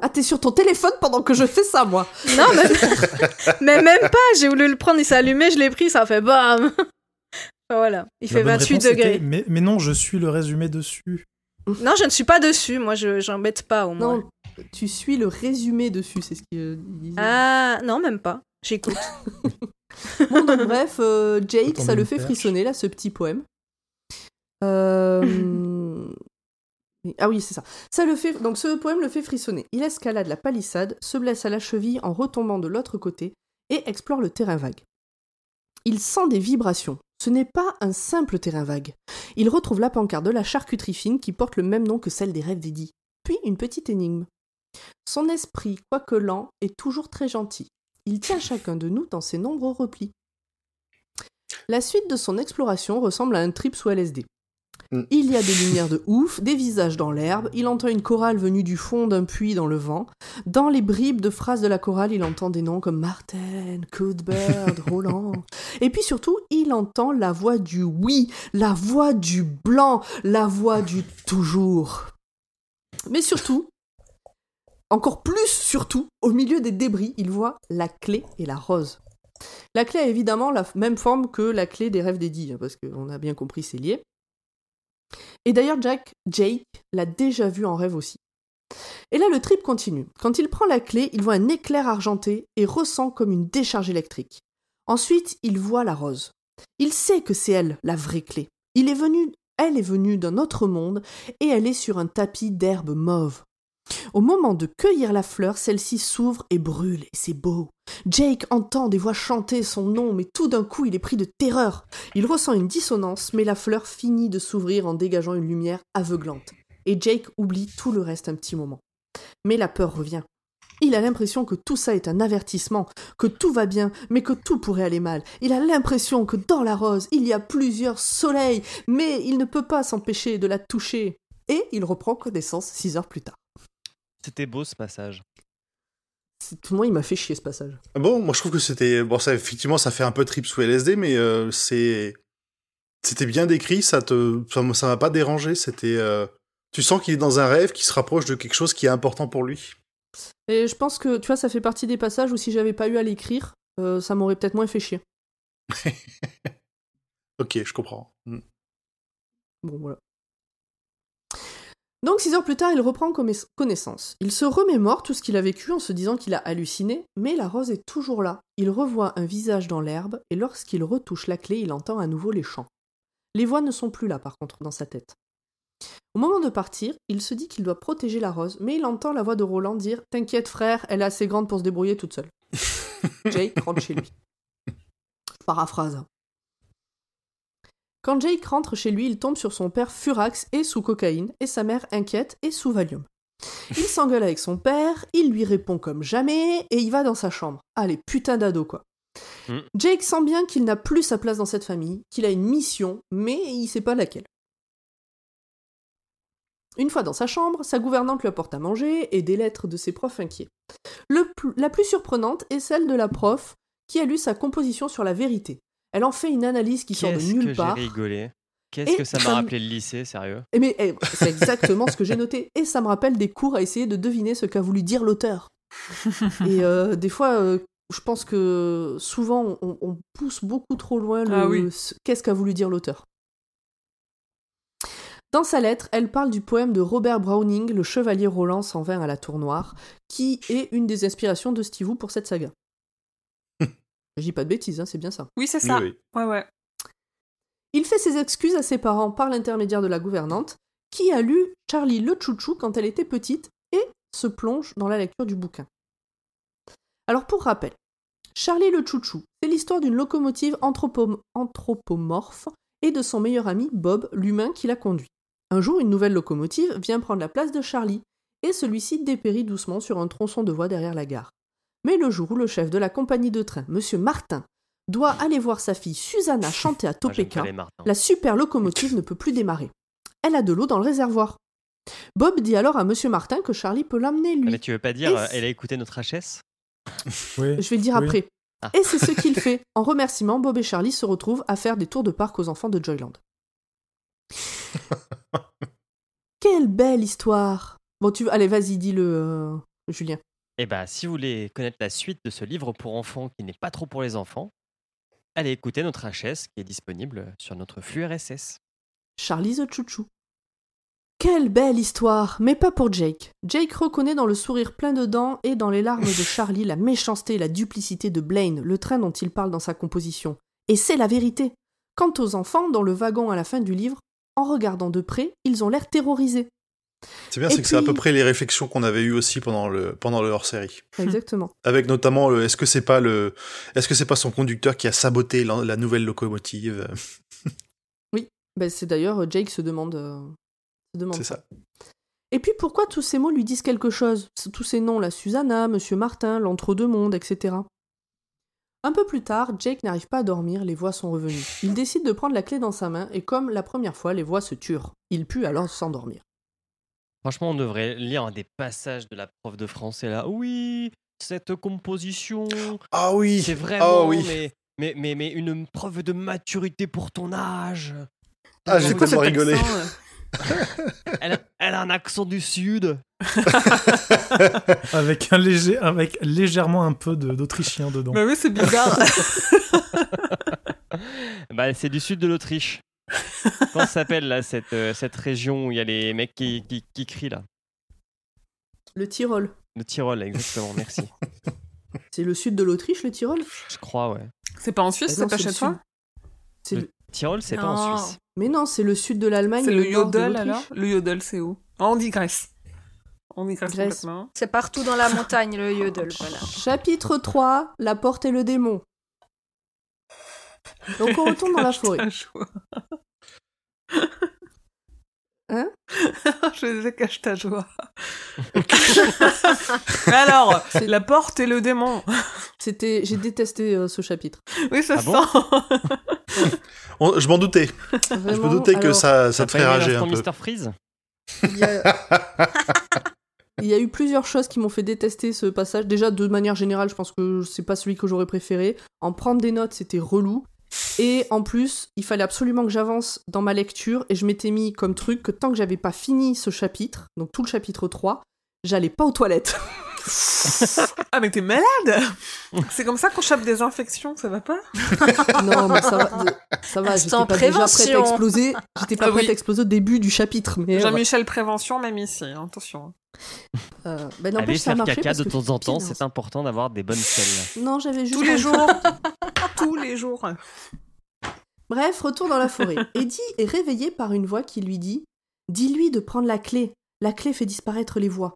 Ah, t'es sur ton téléphone pendant que je fais ça, moi Non, mais, mais même pas. J'ai voulu le prendre, il s'est allumé, je l'ai pris, ça fait bam. Voilà, il La fait bonne 28 réponse était, degrés. mais, mais non, je suis le résumé dessus. Non, je ne suis pas dessus. Moi, je j'embête pas au moins. Non, tu suis le résumé dessus, c'est ce qu'il disait. Ah, non, même pas. J'écoute. Bon, donc bref, euh, Jake, ça le fait perche. frissonner, là, ce petit poème. Euh, Ah oui, c'est ça. Ça le fait... Donc ce poème le fait frissonner. Il escalade la palissade, se blesse à la cheville en retombant de l'autre côté et explore le terrain vague. Il sent des vibrations. Ce n'est pas un simple terrain vague. Il retrouve la pancarte de la charcuterie fine qui porte le même nom que celle des rêves d'Eddie. Puis une petite énigme. Son esprit, quoique lent, est toujours très gentil. Il tient chacun de nous dans ses nombreux replis. La suite de son exploration ressemble à un trip sous LSD. Mm. Il y a des lumières de ouf, des visages dans l'herbe, il entend une chorale venue du fond d'un puits dans le vent. Dans les bribes de phrases de la chorale, il entend des noms comme Martin, Cuthbert, Roland. Et puis surtout, il entend la voix du oui, la voix du blanc, la voix du toujours. Mais surtout, encore plus surtout, au milieu des débris, il voit la clé et la rose. La clé a évidemment la même forme que la clé des rêves d'Eddie, hein, parce qu'on a bien compris, c'est lié. Et d'ailleurs, Jack, Jake l'a déjà vu en rêve aussi. Et là, le trip continue. Quand il prend la clé, il voit un éclair argenté et ressent comme une décharge électrique. Ensuite, il voit la rose. Il sait que c'est elle, la vraie clé. Il est venu, elle est venue d'un autre monde et elle est sur un tapis d'herbe mauve. Au moment de cueillir la fleur, celle-ci s'ouvre et brûle, et c'est beau. Jake entend des voix chanter son nom, mais tout d'un coup il est pris de terreur. Il ressent une dissonance, mais la fleur finit de s'ouvrir en dégageant une lumière aveuglante. Et Jake oublie tout le reste un petit moment. Mais la peur revient. Il a l'impression que tout ça est un avertissement, que tout va bien, mais que tout pourrait aller mal. Il a l'impression que dans la rose, il y a plusieurs soleils, mais il ne peut pas s'empêcher de la toucher. Et il reprend connaissance six heures plus tard. C'était beau ce passage. C'est- Tout le monde, il m'a fait chier ce passage. Ah Bon, moi je trouve que c'était bon ça effectivement ça fait un peu trip sous LSD mais euh, c'est c'était bien décrit, ça te ça m'a pas dérangé, c'était euh, tu sens qu'il est dans un rêve qui se rapproche de quelque chose qui est important pour lui. Et je pense que, tu vois, ça fait partie des passages où si j'avais pas eu à l'écrire, euh, ça m'aurait peut-être moins fait chier. OK, je comprends. Mm. Bon, voilà. Donc, six heures plus tard, il reprend connaissance. Il se remémore tout ce qu'il a vécu en se disant qu'il a halluciné, mais la rose est toujours là. Il revoit un visage dans l'herbe, et lorsqu'il retouche la clé, il entend à nouveau les chants. Les voix ne sont plus là, par contre, dans sa tête. Au moment de partir, il se dit qu'il doit protéger la rose, mais il entend la voix de Roland dire T'inquiète, frère, elle est assez grande pour se débrouiller toute seule. Jake rentre chez lui. Paraphrase. Quand Jake rentre chez lui, il tombe sur son père furax et sous cocaïne, et sa mère inquiète et sous Valium. Il s'engueule avec son père, il lui répond comme jamais, et il va dans sa chambre. Allez, putain d'ado quoi. Mm. Jake sent bien qu'il n'a plus sa place dans cette famille, qu'il a une mission, mais il sait pas laquelle. Une fois dans sa chambre, sa gouvernante lui apporte à manger et des lettres de ses profs inquiets. Le pl- la plus surprenante est celle de la prof qui a lu sa composition sur la vérité. Elle en fait une analyse qui sort de Qu'est-ce nulle que j'ai part. rigolé. Qu'est-ce que ça m'a rappelé le lycée, sérieux? Eh mais eh, c'est exactement ce que j'ai noté. Et ça me rappelle des cours à essayer de deviner ce qu'a voulu dire l'auteur. Et euh, des fois, euh, je pense que souvent, on, on pousse beaucoup trop loin le Ah oui. qu'est-ce qu'a voulu dire l'auteur. Dans sa lettre, elle parle du poème de Robert Browning, Le Chevalier Roland s'en vint à la tour noire, qui est une des inspirations de Steve Wu pour cette saga. Je dis pas de bêtises, hein, c'est bien ça. Oui, c'est ça. Oui, oui. Ouais, ouais. Il fait ses excuses à ses parents par l'intermédiaire de la gouvernante, qui a lu Charlie le Chouchou quand elle était petite et se plonge dans la lecture du bouquin. Alors pour rappel, Charlie le Chouchou, c'est l'histoire d'une locomotive anthropo- anthropomorphe et de son meilleur ami Bob, l'humain qui la conduit. Un jour, une nouvelle locomotive vient prendre la place de Charlie, et celui-ci dépérit doucement sur un tronçon de voie derrière la gare. Mais le jour où le chef de la compagnie de train, Monsieur Martin, doit aller voir sa fille Susanna chanter à pas Topeka, la super locomotive ne peut plus démarrer. Elle a de l'eau dans le réservoir. Bob dit alors à Monsieur Martin que Charlie peut l'amener Ah, lui. Mais tu veux pas dire, Et euh, elle a écouté notre HS Oui. Je vais le dire Oui. après. Ah. Et c'est ce qu'il fait. En remerciement, Bob et Charlie se retrouvent à faire des tours de parc aux enfants de Joyland. Quelle belle histoire Bon, tu allez, vas-y, dis-le, euh, Julien. Eh bah, si vous voulez connaître la suite de ce livre pour enfants qui n'est pas trop pour les enfants, allez écouter notre HS qui est disponible sur notre flux RSS. Charlie the Chouchou. Quelle belle histoire, mais pas pour Jake. Jake reconnaît dans le sourire plein de dents et dans les larmes de Charlie la méchanceté et la duplicité de Blaine, le train dont il parle dans sa composition. Et c'est la vérité. Quant aux enfants, dans le wagon à la fin du livre, en regardant de près, ils ont l'air terrorisés. C'est bien, c'est que c'est à peu près les réflexions qu'on avait eues aussi pendant le, pendant le hors-série. Exactement. Avec notamment est-ce que c'est pas le, est-ce que c'est pas son conducteur qui a saboté la, la nouvelle locomotive? Ben, c'est d'ailleurs euh, Jake se demande. euh, se demande C'est ça. Et puis pourquoi tous ces mots lui disent quelque chose? Tous ces noms, la Susanna, Monsieur Martin, l'entre-deux-mondes, etc. Un peu plus tard, Jake n'arrive pas à dormir, les voix sont revenues. Il décide de prendre la clé dans sa main et comme la première fois, les voix se turent. Il put alors s'endormir. Franchement, on devrait lire un des passages de la prof de français là. Oui, cette composition, Ah oui! c'est vraiment Ah oui! mais, mais, mais, mais une preuve de maturité pour ton âge. Ah, j'ai tellement rigolé. accent, euh Elle, a- elle a un accent du sud. Avec, un léger, avec légèrement un peu de- d'autrichien dedans. Bah oui, c'est bizarre. Bah, c'est du sud de l'Autriche. Comment ça s'appelle là cette, euh, cette région où il y a les mecs qui, qui, qui crient là? Le Tyrol. Le Tyrol, exactement, merci. C'est le sud de l'Autriche, le Tyrol? Je crois, ouais. c'est pas en Suisse, c'est pas c'est chez le toi? Le le- Tyrol, c'est pas en. Suisse. Mais non, c'est le sud de l'Allemagne. C'est le Yodel alors? Le Yodel, c'est où? Ah, On dit Grèce. On dit Grèce, Grèce. complètement. C'est partout dans la montagne, le yodel, voilà. Chapitre 3, la porte et le démon. Donc on retourne dans la Cache ta forêt. joie. Hein? Je disais cache ta joie. Mais alors, C'est- la porte et le démon. C'était, j'ai détesté euh, ce chapitre. Oui, ça Ah se bon? Sent. On- je m'en doutais. je me doutais que alors, ça, ça te ferait rager un peu. Mr Freeze? Il y, a... il y a eu plusieurs choses qui m'ont fait détester ce passage. Déjà, de manière générale, je pense que c'est pas celui que j'aurais préféré. En prendre des notes, c'était relou. Et en plus, il fallait absolument que j'avance dans ma lecture et je m'étais mis comme truc que tant que j'avais pas fini ce chapitre, donc tout le chapitre 3, j'allais pas aux toilettes. Ah, mais t'es malade C'est comme ça qu'on chope des infections, ça va pas? Non, mais ça va, ça va, j'étais pas déjà prête à prévention. exploser. J'étais pas Ah prête oui. à exploser au début du chapitre. Mais euh, Jean-Michel Prévention, même ici, hein, attention. euh, ben, Allez faire caca de temps en temps, c'est important d'avoir des bonnes selles. Non, j'avais juste Tous les jours Tous les jours Bref, retour dans la forêt. Eddie est réveillé par une voix qui lui dit Dis-lui de prendre la clé. La clé fait disparaître les voix.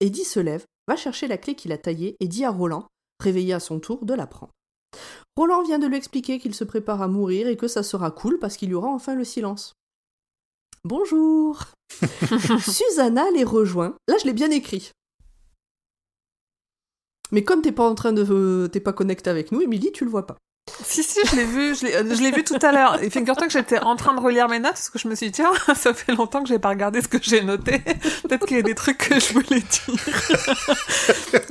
Eddie se lève, va chercher la clé qu'il a taillée et dit à Roland, réveillé à son tour, de la prendre. Roland vient de lui expliquer qu'il se prépare à mourir et que ça sera cool parce qu'il y aura enfin le silence. Bonjour Susanna les rejoint. Là, je l'ai bien écrit. Mais comme t'es pas en train de, t'es pas connecté avec nous, Émilie, tu le vois pas. Si, si, je l'ai vu, je l'ai, euh, je l'ai vu tout à l'heure. Et figure-toi que j'étais en train de relire mes notes parce que je me suis dit, tiens, ça fait longtemps que j'ai pas regardé ce que j'ai noté. Peut-être qu'il y a des trucs que je voulais dire.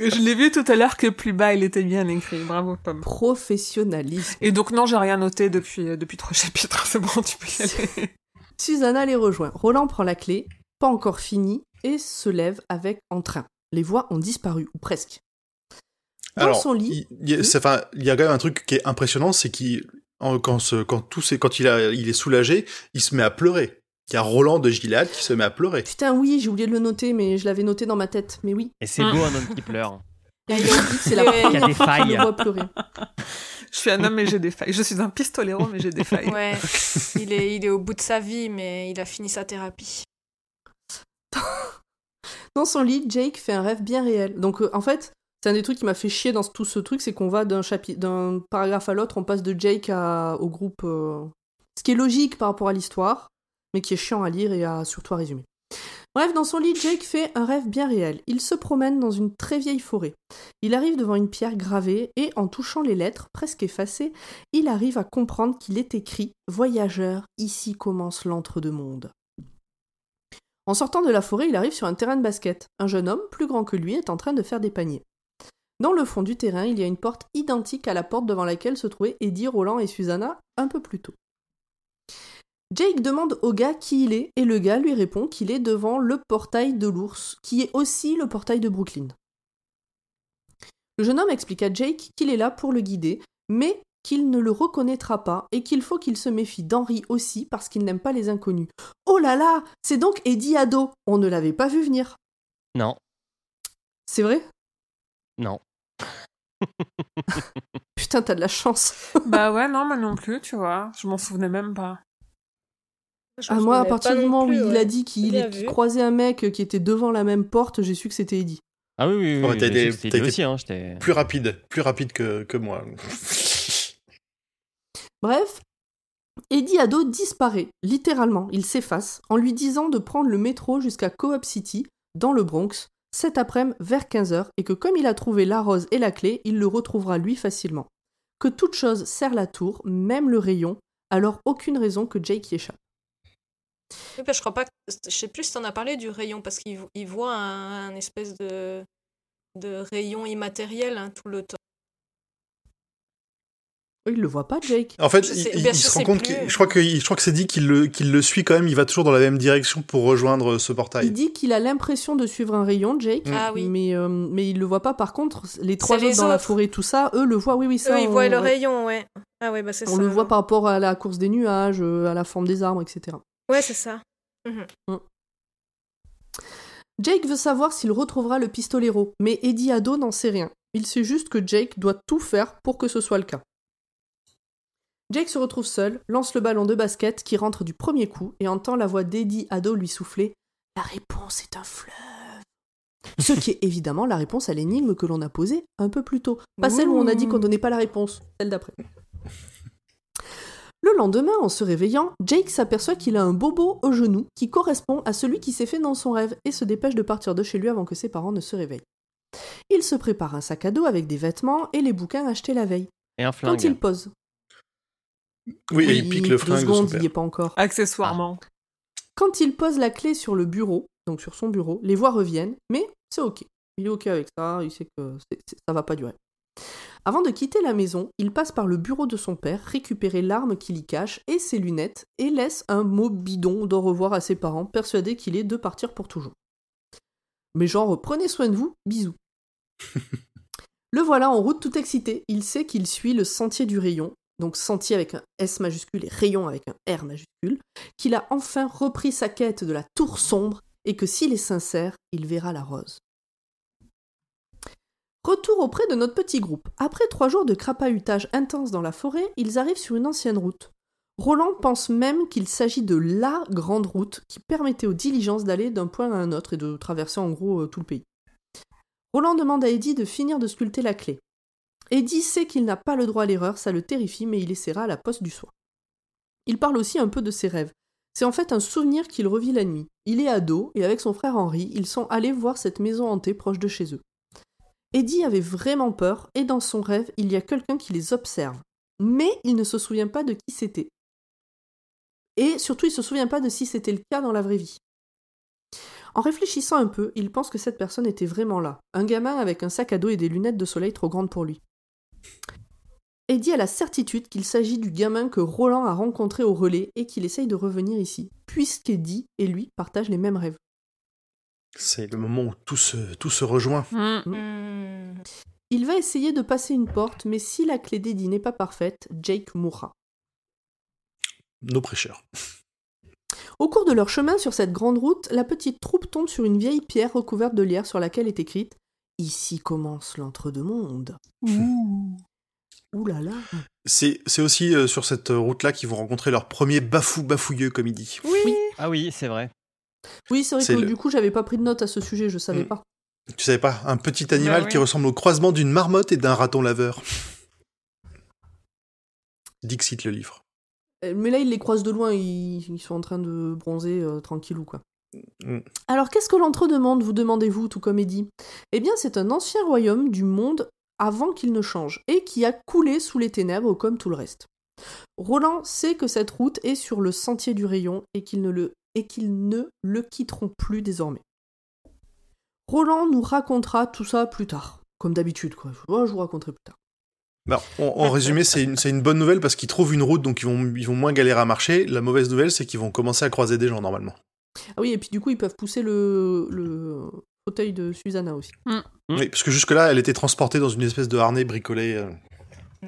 je l'ai vu tout à l'heure que plus bas, il était bien écrit. Bravo, Tom. Professionnalisme. Et donc, non, j'ai rien noté depuis, euh, depuis trois chapitres. C'est bon, tu peux y aller. Susanna les rejoint. Roland prend la clé, pas encore fini, et se lève avec entrain. Les voix ont disparu, ou presque. Dans Alors, son lit. il, il y a- c'est- enfin, il y a quand même un truc qui est impressionnant, c'est qu'il, quand, ce- quand tout c'est, quand il a, il est soulagé, il se met à pleurer. Il y a Roland de Gilad qui se met à pleurer. Putain, oui, j'ai oublié de le noter, mais je l'avais noté dans ma tête. Mais oui. Et c'est beau un homme qui pleure. Et il c'est la Il y a première des fois qu'il failles. le voit pleurer. Je suis un homme, mais j'ai des failles. Je suis un pistolero, mais j'ai des failles. Ouais, il est, il est au bout de sa vie, mais il a fini sa thérapie. Dans son lit, Jake fait un rêve bien réel. Donc, euh, en fait, c'est un des trucs qui m'a fait chier dans tout ce truc, c'est qu'on va d'un chapitre, d'un paragraphe à l'autre, on passe de Jake au groupe. euh, Ce qui est logique par rapport à l'histoire, mais qui est chiant à lire et à surtout à résumer. Bref, dans son lit, Jake fait un rêve bien réel. Il se promène dans une très vieille forêt. Il arrive devant une pierre gravée et, en touchant les lettres, presque effacées, il arrive à comprendre qu'il est écrit Voyageur, ici commence l'entre-deux-mondes. En sortant de la forêt, il arrive sur un terrain de basket. Un jeune homme, plus grand que lui, est en train de faire des paniers. Dans le fond du terrain, il y a une porte identique à la porte devant laquelle se trouvaient Eddie, Roland et Susanna un peu plus tôt. Jake demande au gars qui il est, et le gars lui répond qu'il est devant le portail de l'ours, qui est aussi le portail de Brooklyn. Le jeune homme explique à Jake qu'il est là pour le guider, mais qu'il ne le reconnaîtra pas et qu'il faut qu'il se méfie d'Henry aussi parce qu'il n'aime pas les inconnus. Oh là là, c'est donc Eddie ado. On ne l'avait pas vu venir. Non, C'est vrai? Non. Putain, t'as de la chance. bah ouais, non, moi non plus, tu vois. Je m'en souvenais même pas. Ah, moi, à partir du moment où il ouais. a dit qu'il croisait un mec qui était devant la même porte, j'ai su que c'était Eddie. Ah oui, oui, oui. Oui, t'as été- été- aussi, hein, Plus rapide, plus rapide que, que moi. Bref, Eddie ado disparaît, littéralement, il s'efface, en lui disant de prendre le métro jusqu'à Co-op City, dans le Bronx, cet après-midi vers 15h, et que comme il a trouvé la rose et la clé, il le retrouvera lui facilement. Que toute chose sert la tour, même le rayon, alors aucune raison que Jake y échappe. Oui, que je crois pas. que- Je sais plus si t'en as parlé du rayon, parce qu'il vo- il voit un, espèce de, de rayon immatériel hein, tout le temps. Il le voit pas, Jake. En fait, Je il, il- il se rend compte plus- que je crois que je crois que c'est dit qu'il le qu'il le suit quand même. Il va toujours dans la même direction pour rejoindre ce Il portail. dit qu'il a l'impression de suivre un rayon, Jake, Mm. Ah oui. mais, euh, mais il le voit pas. Par contre, les trois les autres dans la forêt, tout ça, eux le voient. Oui, oui, ça. Eux, ils on- voient le ouais. rayon, ouais. Ah ouais, bah c'est ça. On le voit alors. par rapport à la course des nuages, euh, à la forme des arbres, etc. Ouais, c'est ça. Jake veut savoir s'il retrouvera le pistolero, mais Eddie Ado n'en sait rien. Il sait juste que Jake doit tout faire pour que ce soit le cas. Jake se retrouve seul, lance le ballon de basket qui rentre du premier coup et entend la voix d'Eddie Ado lui souffler La réponse est un fleuve. Ce qui est évidemment la réponse à l'énigme que l'on a posée un peu plus tôt. Pas celle où on a dit qu'on donnait pas la réponse, celle d'après. Le lendemain, en se réveillant, Jake s'aperçoit qu'il a un bobo au genou qui correspond à celui qui s'est fait dans son rêve et se dépêche de partir de chez lui avant que ses parents ne se réveillent. Il se prépare un sac à dos avec des vêtements et les bouquins achetés la veille. Et un Quand flingue. il pose. Oui, et il pique le de son secondes, il n'y est pas encore. Accessoirement. Quand il pose la clé sur le bureau, donc sur son bureau, les voix reviennent, mais c'est ok. Il est ok avec ça, il sait que c'est- c'est- ça va pas durer. Avant de quitter la maison, il passe par le bureau de son père, récupérer l'arme qu'il y cache et ses lunettes, et laisse un mot bidon d'au revoir à ses parents, persuadé qu'il est de partir pour toujours. Mais genre, prenez soin de vous, bisous. le voilà en route tout excité, il sait qu'il suit le sentier du rayon, donc sentier avec un S majuscule et rayon avec un R majuscule, qu'il a enfin repris sa quête de la tour sombre et que s'il est sincère, il verra la rose. Retour auprès de notre petit groupe. Après trois jours de crapahutage intense dans la forêt, ils arrivent sur une ancienne route. Roland pense même qu'il s'agit de LA grande route qui permettait aux diligences d'aller d'un point à un autre et de traverser en gros euh, tout le pays. Roland demande à Eddie de finir de sculpter la clé. Eddie sait qu'il n'a pas le droit à l'erreur, ça le terrifie, mais il essaiera à la poste du soir. Il parle aussi un peu de ses rêves. C'est en fait un souvenir qu'il revit la nuit. Il est ado et avec son frère Henri, ils sont allés voir cette maison hantée proche de chez eux. Eddie avait vraiment peur et dans son rêve, il y a quelqu'un qui les observe. Mais il ne se souvient pas de qui c'était. Et surtout, il ne se souvient pas de si c'était le cas dans la vraie vie. En réfléchissant un peu, il pense que cette personne était vraiment là, un gamin avec un sac à dos et des lunettes de soleil trop grandes pour lui. Eddie a la certitude qu'il s'agit du gamin que Roland a rencontré au relais et qu'il essaye de revenir ici, puisqu'Eddie et lui partagent les mêmes rêves. C'est le moment où tout se, tout se rejoint. Mm. Hmm. Il va essayer de passer une porte, mais si la clé d'Eddie n'est pas parfaite, Jake mourra. Nos prêcheurs. Au cours de leur chemin sur cette grande route, la petite troupe tombe sur une vieille pierre recouverte de lierre sur laquelle est écrite Ici commence l'entre-deux-mondes. Ouh là là. C'est c'est aussi euh, sur cette route-là qu'ils vont rencontrer leur premier bafou bafouilleux, comme il dit. Oui. Ah oui, c'est vrai. Oui, c'est vrai C'est que le- du coup, j'avais pas pris de note à ce sujet, je savais Mm. pas. Tu savais pas? Un petit animal Bah oui. qui ressemble au croisement d'une marmotte et d'un raton laveur. Dixit le livre. Euh, Mais là, ils les croisent de loin, ils, ils sont en train de bronzer euh, tranquillou, quoi. Mm. Alors, qu'est-ce que l'entre-demande, vous demandez-vous, tout comme Eddie? Eh bien, c'est un ancien royaume du monde avant qu'il ne change, et qui a coulé sous les ténèbres comme tout le reste. Roland sait que cette route est sur le sentier du rayon et qu'ils ne le, et qu'ils ne le quitteront plus désormais. Roland nous racontera tout ça plus tard, comme d'habitude, quoi. Oh, je vous raconterai plus tard. Bah, en, en résumé, c'est une, c'est une bonne nouvelle parce qu'ils trouvent une route, donc ils vont, ils vont moins galérer à marcher. La mauvaise nouvelle, c'est qu'ils vont commencer à croiser des gens normalement. Ah oui, et puis du coup, ils peuvent pousser le, le fauteuil de Susanna aussi. Mm. Oui, parce que jusque-là, elle était transportée dans une espèce de harnais bricolé. euh.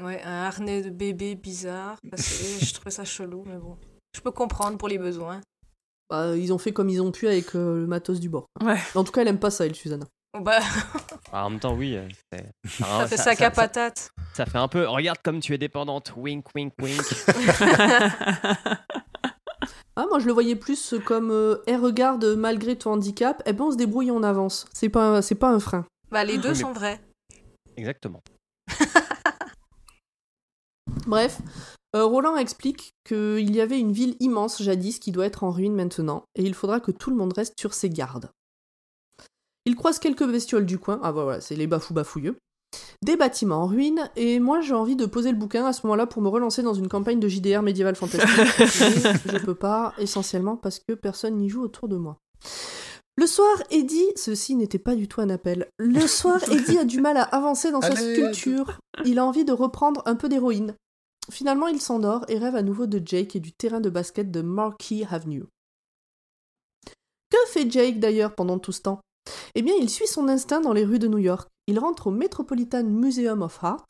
Ouais, un harnais de bébé bizarre. parce que je trouvais ça chelou, mais bon. Je peux comprendre pour les besoins. Bah, ils ont fait comme ils ont pu avec euh, le matos du bord. Ouais. En tout cas, elle aime pas ça, elle, Susanna. Bon, Bah, Ah, en même temps, oui. euh, c'est- ça fait sac à patate. ça fait un peu. Regarde comme tu es dépendante. Wink, wink, wink. Ah, moi, je le voyais plus comme euh, Eh, regarde, malgré ton handicap, eh ben, on se débrouille, on avance. C'est pas, c'est pas un frein. Bah, les deux Oui, mais- sont vrais. Exactement. Bref, euh, Roland explique qu'il y avait une ville immense jadis qui doit être en ruine maintenant, et il faudra que tout le monde reste sur ses gardes. Il croise quelques bestioles du coin, ah bah voilà, c'est les bafous bafouilleux, des bâtiments en ruine, et moi j'ai envie de poser le bouquin à ce moment-là pour me relancer dans une campagne de JDR médiéval fantastique. je peux pas, essentiellement parce que personne n'y joue autour de moi. Le soir, Eddie, ceci n'était pas du tout un appel. Le soir, Eddie a du mal à avancer dans sa sculpture. Il a envie de reprendre un peu d'héroïne. Finalement, il s'endort et rêve à nouveau de Jake et du terrain de basket de Marquis Avenue. Que fait Jake d'ailleurs pendant tout ce temps? Eh bien, il suit son instinct dans les rues de New York. Il rentre au Metropolitan Museum of Art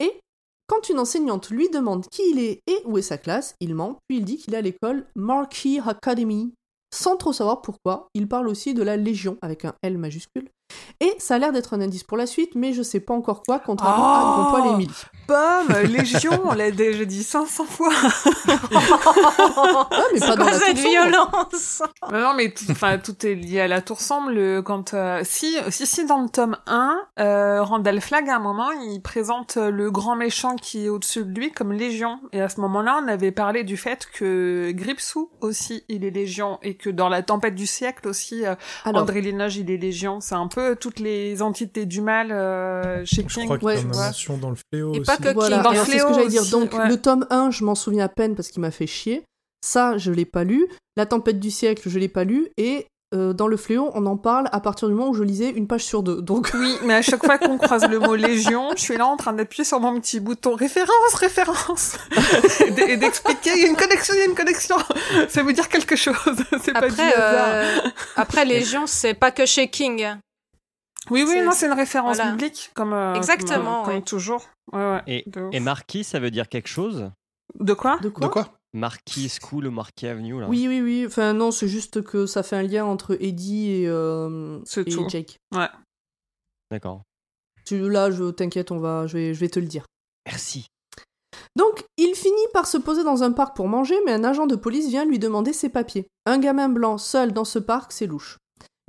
et quand une enseignante lui demande qui il est et où est sa classe, il ment, puis il dit qu'il est à l'école Marquis Academy. Sans trop savoir pourquoi, il parle aussi de la Légion avec un L majuscule. Et ça a l'air d'être un indice pour la suite, mais je sais pas encore quoi, contrairement à Oh Grandpoil et Emily. Bam Légion, on l'a déjà dit 500 fois. Ah, mais pas dans Quoi la cette violence Non, non, mais tout, enfin, tout est lié à la tour semble. Quand euh, si, si, si, dans le tome 1, euh, Randall Flagg, à un moment, il présente le grand méchant qui est au-dessus de lui comme Légion. Et à ce moment-là, on avait parlé du fait que Gripsou aussi, il est Légion, et que dans la tempête du siècle aussi, euh, Alors, André Linoge, il est Légion. C'est un peu toutes les entités du mal euh, chez Je King. crois qu'il ouais, y a mention dans le fléau Et aussi. pas que voilà, King. Dans ce Fléau que j'allais dire. aussi, Donc, ouais. le tome 1, je m'en souviens à peine parce qu'il m'a fait chier. Ça, je l'ai pas lu. La tempête du siècle, je l'ai pas lu. Et euh, dans le fléau, on en parle à partir du moment où je lisais une page sur deux. Donc, Oui, mais à chaque fois qu'on croise le mot Légion, je suis là en train d'appuyer sur mon petit bouton référence, référence, et et d'expliquer il y a une connexion, il y a une connexion. Ça veut dire quelque chose. C'est pas du euh, après Légion, c'est pas que chez King. Oui, oui, c'est- non, c'est une référence voilà. biblique, comme euh, Exactement, comme, ouais. comme toujours. Ouais, ouais. Et, Marquis, ça veut dire quelque chose? De quoi? De quoi? De quoi? Marquis School ou Marquis Avenue, là? Oui, oui, oui. Enfin, non, c'est juste que ça fait un lien entre Eddie et, euh, C'est et tout. Jake. D'accord. Tu, là, je t'inquiète, on va, je vais, je vais te le dire. Merci. Donc, il finit par se poser dans un parc pour manger, mais un agent de police vient lui demander ses papiers. Un gamin blanc seul dans ce parc, c'est louche.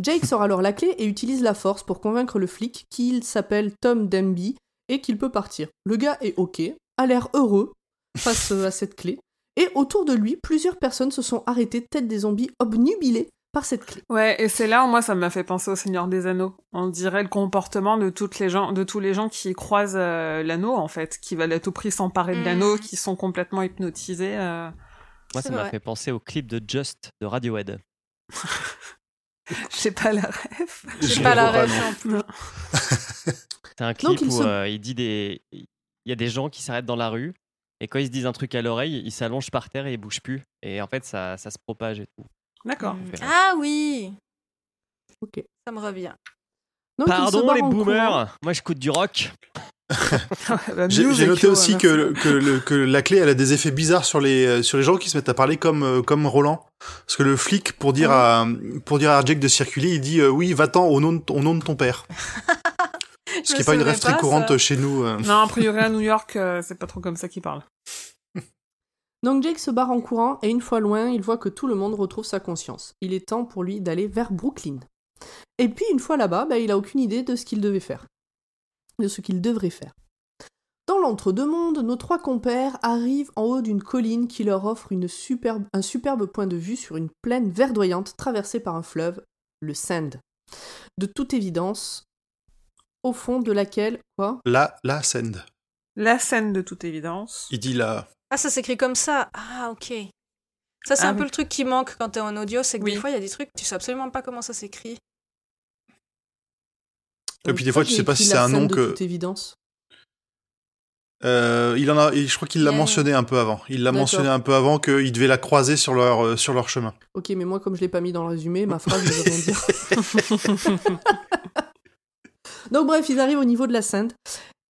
Jake sort alors la clé et utilise la force pour convaincre le flic qu'il s'appelle Tom Denby et qu'il peut partir. Le gars est ok, a l'air heureux face à cette clé, et autour de lui, plusieurs personnes se sont arrêtées tête des zombies obnubilés par cette clé. Ouais, et c'est là moi ça m'a fait penser au Seigneur des Anneaux. On dirait le comportement de toutes les gens, de tous les gens qui croisent euh, l'anneau en fait, qui veulent à tout prix s'emparer de Mm. l'anneau, qui sont complètement hypnotisés. euh. Moi, ça m'a fait penser au clip de Just de Radiohead. J'ai pas la ref. J'ai Je pas la ref non. plus. C'est un Donc, clip il où se- euh, il dit des. Il y a des gens qui s'arrêtent dans la rue et quand ils se disent un truc à l'oreille, ils s'allongent par terre et ils bougent plus. Et en fait, ça, ça se propage et tout. D'accord. Ah oui Ok. Ça me revient. Donc, Pardon les boomers courant. Moi, j'écoute du rock. Bah, J'ai noté aussi euh, que, que, le- que la clé, elle a des effets bizarres sur les, euh, sur les gens qui se mettent à parler comme, euh, comme Roland. Parce que le flic, pour dire à, pour dire à Jake de circuler, il dit euh, oui, va-t'en au nom, de, au nom de ton père. Ce qui me est pas une rêve très courante ça. chez nous. euh. Non, a priori à New York, euh, c'est pas trop comme ça qu'ils parlent. Donc Jake se barre en courant et une fois loin, il voit que tout le monde retrouve sa conscience. Il est temps pour lui d'aller vers Brooklyn. Et puis une fois là-bas, bah, il a aucune idée de ce qu'il devait faire. De ce qu'il devrait faire. Dans l'entre-deux-mondes, nos trois compères arrivent en haut d'une colline qui leur offre une superbe- un superbe point de vue sur une plaine verdoyante traversée par un fleuve, le Sand. De toute évidence, au fond de laquelle... Quoi? La, la scène. La scène de toute évidence. Il dit là. Ah, ça s'écrit comme ça. Ah, ok. Ça, c'est Ah un peu le truc qui manque quand t'es en audio, c'est que Oui. des fois, il y a des trucs, tu sais absolument pas comment ça s'écrit. Et puis des fois, tu sais pas si c'est un nom de que- toute évidence? Euh, il en a, je crois qu'il l'a Yeah. mentionné un peu avant. Il l'a mentionné un peu avant qu'il devait la croiser sur leur, euh, sur leur chemin. Ok, mais moi, comme je l'ai pas mis dans le résumé, ma phrase ne veut rien dire. Donc bref, ils arrivent au niveau de la Seine.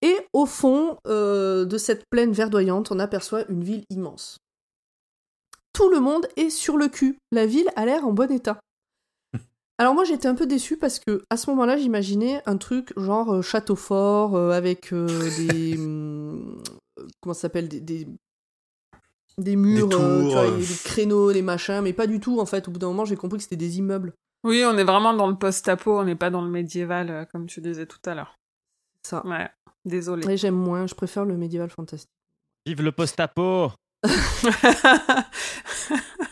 Et au fond euh, de cette plaine verdoyante, on aperçoit une ville immense. Tout le monde est sur le cul. La ville a l'air en bon état. Alors moi j'étais un peu déçue parce que à ce moment-là j'imaginais un truc genre euh, château fort euh, avec euh, des hum, comment ça s'appelle des, des des murs, Des euh, tu tours, vois, euh. des créneaux, des machins, mais pas du tout en fait. Au bout d'un moment j'ai compris que c'était des immeubles. Oui, on est vraiment dans le post-apo, on n'est pas dans le médiéval, euh, comme tu disais tout à l'heure. Ça. Ouais, désolé. Et j'aime moins, je préfère le médiéval fantastique. Vive le post-apo.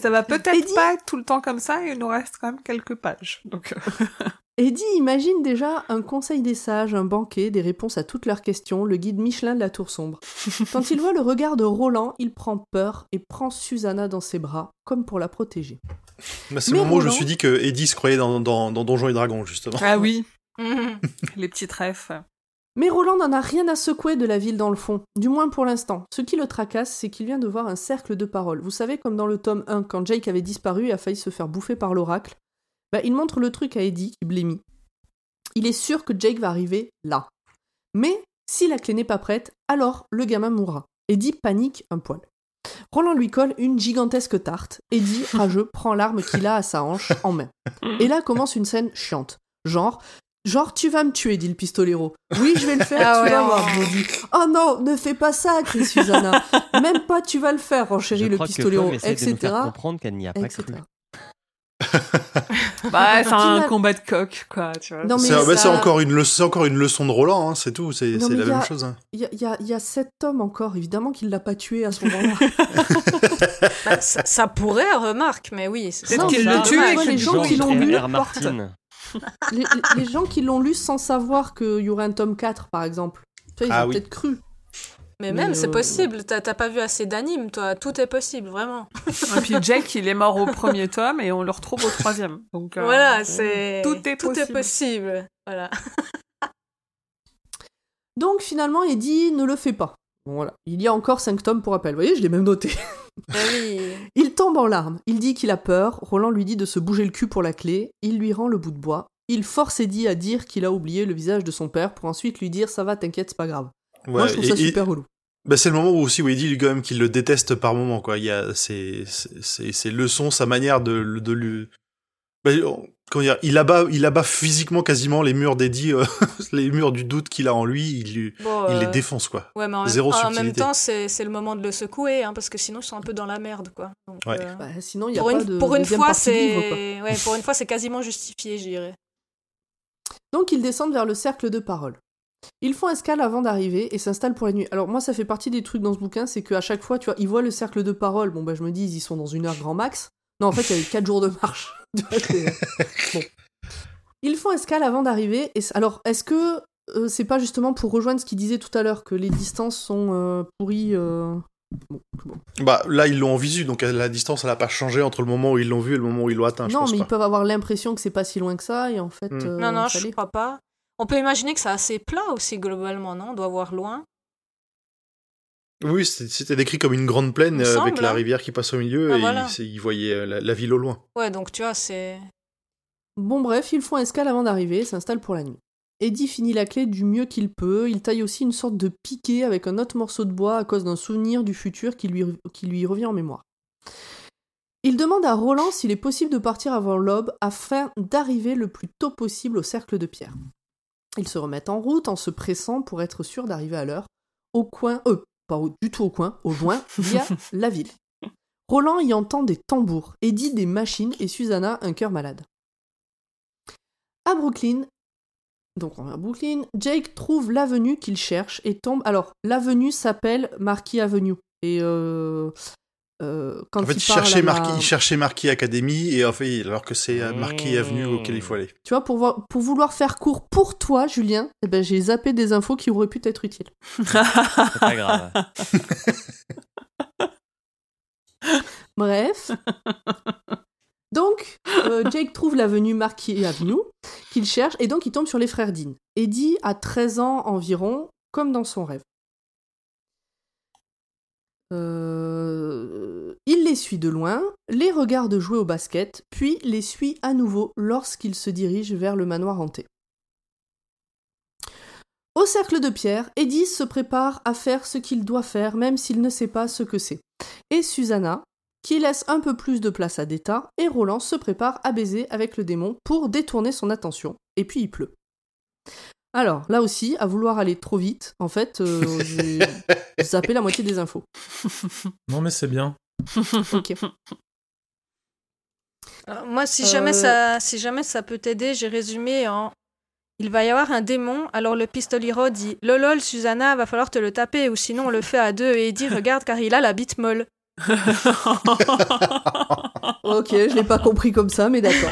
ça va peut-être Eddie pas être tout le temps comme ça, et il nous reste quand même quelques pages. Donc, euh, Eddie imagine déjà un conseil des sages, un banquet, des réponses à toutes leurs questions, le guide Michelin de la tour sombre. Quand il voit le regard de Roland, il prend peur et prend Susanna dans ses bras, comme pour la protéger. Bah, c'est le moment où je me suis dit que Eddie se croyait dans, dans, dans Donjons et Dragons, justement. ah oui, les petits trèfles. Mais Roland n'en a rien à secouer de la ville dans le fond, du moins pour l'instant. Ce qui le tracasse, c'est qu'il vient de voir un cercle de paroles. Vous savez, comme dans le tome 1, quand Jake avait disparu et a failli se faire bouffer par l'oracle, bah, il montre le truc à Eddie qui blémit. Il est sûr que Jake va arriver là. Mais si la clé n'est pas prête, alors le gamin mourra. Eddie panique un poil. Roland lui colle une gigantesque tarte. Eddie, rageux, prend l'arme qu'il a à sa hanche en main. Et là commence une scène chiante. Genre, genre tu vas me tuer, dit le pistolero. Oui, je vais le faire, Ah tu ouais. vas voir, Eddie. Oh non, ne fais pas ça, crie Susanna. Même pas tu vas le faire, renchérit le crois que pistolero, Tom essaie de nous etc. faire comprendre qu'elle n'y a pas etc. cru. Bah, c'est un combat de coq, quoi, C'est bah, ça- c'est encore, une leçon- c'est encore une leçon de Roland, hein, c'est tout, c'est Non, c'est mais la il y a- même chose. hein. Il y a, y a- y a encore, évidemment qu'il l'a pas tué à ce moment-là. Bah, ça, ça pourrait, remarque, mais oui. c'est Peut-être ça. qu'il le tue et que les gens qui l'ont lu, les, gens qui l'ont lu sans savoir qu'il y aurait un tome 4, par exemple, tu vois, ils Ah ont oui. peut-être cru. Mais Mais, même, c'est euh, possible. T'as pas vu assez d'animes, toi. Tout est possible, vraiment. Et puis Jake, il est mort au premier tome et on le retrouve au troisième. Donc, euh, voilà, c'est. tout est Tout est possible. possible. Voilà. Donc finalement, Eddie ne le fait pas. Bon, voilà. Il y a encore 5 tomes pour rappel. Vous voyez, je l'ai même noté. Oui. Il tombe en larmes. Il dit qu'il a peur. Roland lui dit de se bouger le cul pour la clé. Il lui rend le bout de bois. Il force Eddie à dire qu'il a oublié le visage de son père pour ensuite lui dire ça va, t'inquiète, c'est pas grave. Moi, je trouve et- ça et- super relou. bah, c'est le moment où aussi où il dit quand même qu'il le déteste par moment, quoi. Il y a ses, ses, ses- ses leçons, sa manière de, de lui. Bah, Comment dire, il abat, il abat physiquement quasiment les murs d'Eddie, euh, les murs du doute qu'il a en lui, il, lui- Bon, il les euh, défonce quoi. Ouais, mais en, Zéro même, en même subtilité. temps, c'est le moment de le secouer, hein, parce que sinon, ils sont un peu dans la merde, quoi. Donc, Ouais. euh, Bah, sinon, il y a pour, pas une, de pour une fois, c'est ouais, pour une fois, c'est quasiment justifié, je dirais. Donc ils descendent vers le cercle de parole. Ils font escale avant d'arriver et s'installent pour la nuit. Alors moi ça fait partie des trucs dans ce bouquin, c'est qu'à chaque fois, tu vois, ils voient le cercle de parole, bon bah je me dis ils y sont dans une heure grand max. Non en fait il y a eu 4 jours de marche. Bon. Ils font escale avant d'arriver. Et alors est-ce que euh, c'est pas justement pour rejoindre ce qu'il disait tout à l'heure, que les distances sont euh, pourries euh, bon, bon. Bah là ils l'ont en visu, donc la distance elle a pas changé entre le moment où ils l'ont vu et le moment où ils l'ont atteint. je Non pense mais pas. ils peuvent avoir l'impression que c'est pas si loin que ça et en fait... Hmm. euh, non, non, je crois pas. On peut imaginer que c'est assez plat aussi, globalement, non? On doit voir loin. Oui, c'était décrit comme une grande plaine Il euh, avec la hein. rivière qui passe au milieu Ah, et voilà. ils voyaient euh, la, la ville au loin. Ouais, donc tu vois, c'est. Bon bref, ils font escale avant d'arriver et s'installent pour la nuit. Eddie finit la clé du mieux qu'il peut, il taille aussi une sorte de piquet avec un autre morceau de bois à cause d'un souvenir du futur qui lui, qui lui revient en mémoire. Il demande à Roland s'il est possible de partir avant l'aube afin d'arriver le plus tôt possible au cercle de pierre. Ils se remettent en route en se pressant pour être sûr d'arriver à l'heure, au coin, euh, pas au- du tout au coin, au loin, via la ville. Roland y entend des tambours, Eddie des machines et Susanna un cœur malade. À Brooklyn, donc on va à Brooklyn, Jake trouve l'avenue qu'il cherche et tombe. Alors, l'avenue s'appelle Marquis Avenue. Et euh, euh, quand En fait, il cherchait, Marquis, il cherchait Marquis Academy et en fait, alors que c'est euh, Marquis Avenue auquel il faut aller. Tu vois, pour, voir- pour vouloir faire court pour toi, Julien, eh ben, j'ai zappé des infos qui auraient pu être utiles. C'est pas grave. Bref. Donc, euh, Jake trouve l'avenue Marquis Avenue qu'il cherche et donc il tombe sur les frères Dean. Eddie a 13 ans environ, comme dans son rêve. Euh, Il les suit de loin, les regarde jouer au basket, puis les suit à nouveau lorsqu'il se dirige vers le manoir hanté. Au cercle de pierre, Eddie se prépare à faire ce qu'il doit faire, même s'il ne sait pas ce que c'est. Et Susanna, qui laisse un peu plus de place à Deta, et Roland se prépare à baiser avec le démon pour détourner son attention. Et puis il pleut. Alors, là aussi, à vouloir aller trop vite, en fait, euh, j'ai zappé la moitié des infos. Non, mais c'est bien. Ok. Alors, moi, si Euh, jamais ça, si jamais ça peut t'aider, j'ai résumé en. Il va y avoir un démon, alors le pistolero dit Lolol, Susanna, va falloir te le taper, ou sinon on le fait à deux, et il dit Regarde, car il a la bite molle. Ok, je l'ai pas compris comme ça, mais d'accord.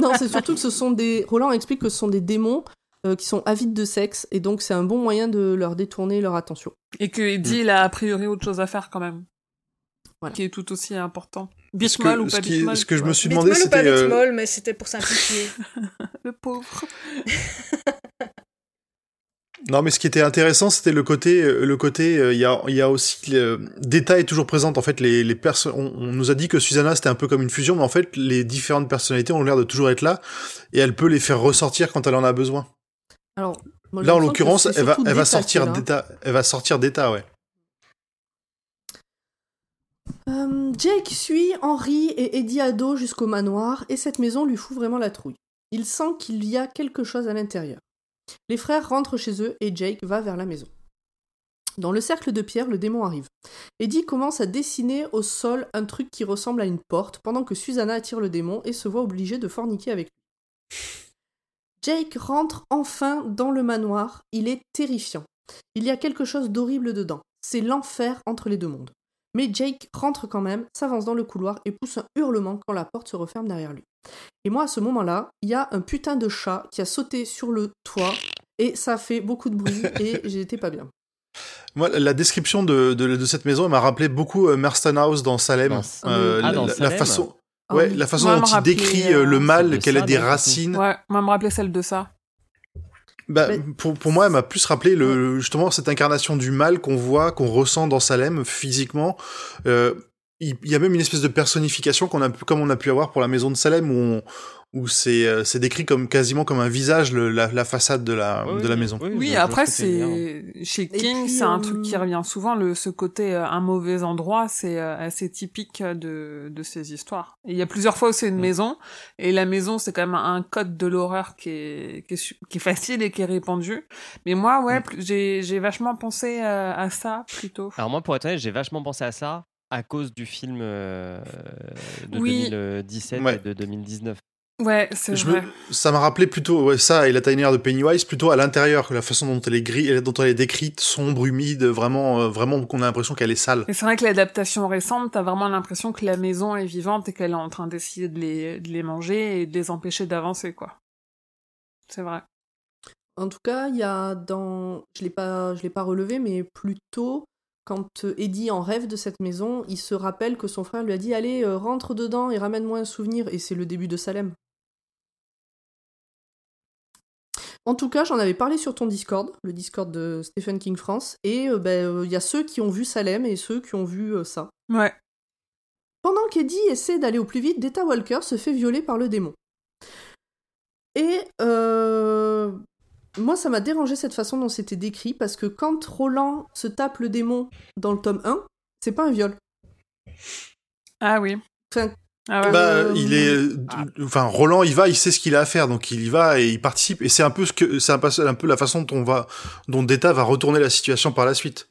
non, c'est surtout que ce sont des. Roland explique que ce sont des démons euh, qui sont avides de sexe, et donc c'est un bon moyen de leur détourner leur attention. Et que Eddie, il a a priori autre chose à faire quand même. Voilà. Qui est tout aussi important. Bitmoll ou pas bitmoll ce que je me suis demandé, molle ou pas c'était. bite euh, mais c'était pour simplifier. Le pauvre. Non, mais ce qui était intéressant, c'était le côté, euh, le côté, euh, il y a, il y a aussi, le... Deta est toujours présente. En fait, les, les personnes, on, on nous a dit que Susanna c'était un peu comme une fusion, mais en fait, les différentes personnalités ont l'air de toujours être là, et elle peut les faire ressortir quand elle en a besoin. Alors, moi, là, en l'occurrence, elle va, elle sortir d'État, elle va sortir d'État, ouais. Euh, Jake suit Henry et Eddie Ado jusqu'au manoir et cette maison lui fout vraiment la trouille. Il sent qu'il y a quelque chose à l'intérieur. Les frères rentrent chez eux et Jake va vers la maison. Dans le cercle de pierre, le démon arrive. Eddie commence à dessiner au sol un truc qui ressemble à une porte pendant que Susanna attire le démon et se voit obligée de forniquer avec lui. Jake rentre enfin dans le manoir. Il est terrifiant. Il y a quelque chose d'horrible dedans. C'est l'enfer entre les deux mondes. Mais Jake rentre quand même, s'avance dans le couloir et pousse un hurlement quand la porte se referme derrière lui. Et moi, à ce moment-là, il y a un putain de chat qui a sauté sur le toit et ça fait beaucoup de bruit et j'étais pas bien. Moi, la description de, de, de cette maison elle m'a rappelé beaucoup euh, Marston House dans Salem. Dans- Euh, Ah, la, dans la Salem. façon, Ah ouais, oui. la façon Moi, dont il décrit euh, euh, le mal, qu'elle ça, des racines. Ouais, moi, me rappeler celle de ça. Bah, Mais- pour, pour moi, elle m'a plus rappelé le, justement cette incarnation du mal qu'on voit, qu'on ressent dans Salem physiquement. Euh, il y a même une espèce de personnification qu'on a, comme on a pu avoir pour la maison de Salem, où, on- où c'est euh, c'est décrit comme quasiment comme un visage le- la, la façade de la, de la maison. oui, après, c'est chez King, c'est un euh, truc qui revient souvent. Le ce côté euh, un mauvais endroit, c'est euh, assez typique de de ces histoires. Et il y a plusieurs fois où c'est une Mm. maison, et la maison, c'est quand même un code de l'horreur qui est qui est, su- qui est facile et qui est répandu. Mais moi, ouais, Mm. j'ai j'ai vachement pensé euh, à ça plutôt. Alors moi, pour être honnête, j'ai vachement pensé à ça à cause du film euh, de Oui. 2017 Ouais. et de 2019. Ouais, c'est vrai. me- ça m'a rappelé plutôt ouais, ça et la tiny de Pennywise plutôt à l'intérieur, la façon dont elle est gris, dont elle est décrite, sombre, humide, vraiment, euh, vraiment qu'on a l'impression qu'elle est sale. Et c'est vrai que l'adaptation récente, t'as vraiment l'impression que la maison est vivante et qu'elle est en train d'essayer de les, de les manger et de les empêcher d'avancer, quoi. C'est vrai. En tout cas, il y a dans. Je l'ai pas, je l'ai pas relevé, mais plutôt quand euh, Eddie en rêve de cette maison, il se rappelle que son frère lui a dit Allez, euh, rentre dedans et ramène-moi un souvenir. Et c'est le début de Salem. En tout cas, j'en avais parlé sur ton Discord, le Discord de Stephen King France, et euh, ben, euh, il y a ceux qui ont vu Salem et ceux qui ont vu euh, ça. Ouais. Pendant qu'Eddie essaie d'aller au plus vite, Data Walker se fait violer par le démon. Et euh, moi, ça m'a dérangé cette façon dont c'était décrit, parce que quand Roland se tape le démon dans le tome 1, c'est pas un viol. Ah oui. Enfin, Ah ouais. Bah, Euh, il est, enfin, Roland, il va, il sait ce qu'il a à faire, donc il y va et il participe. Et c'est un peu ce que, c'est un, peu- un peu la façon dont on va, dont Data va retourner la situation par la suite.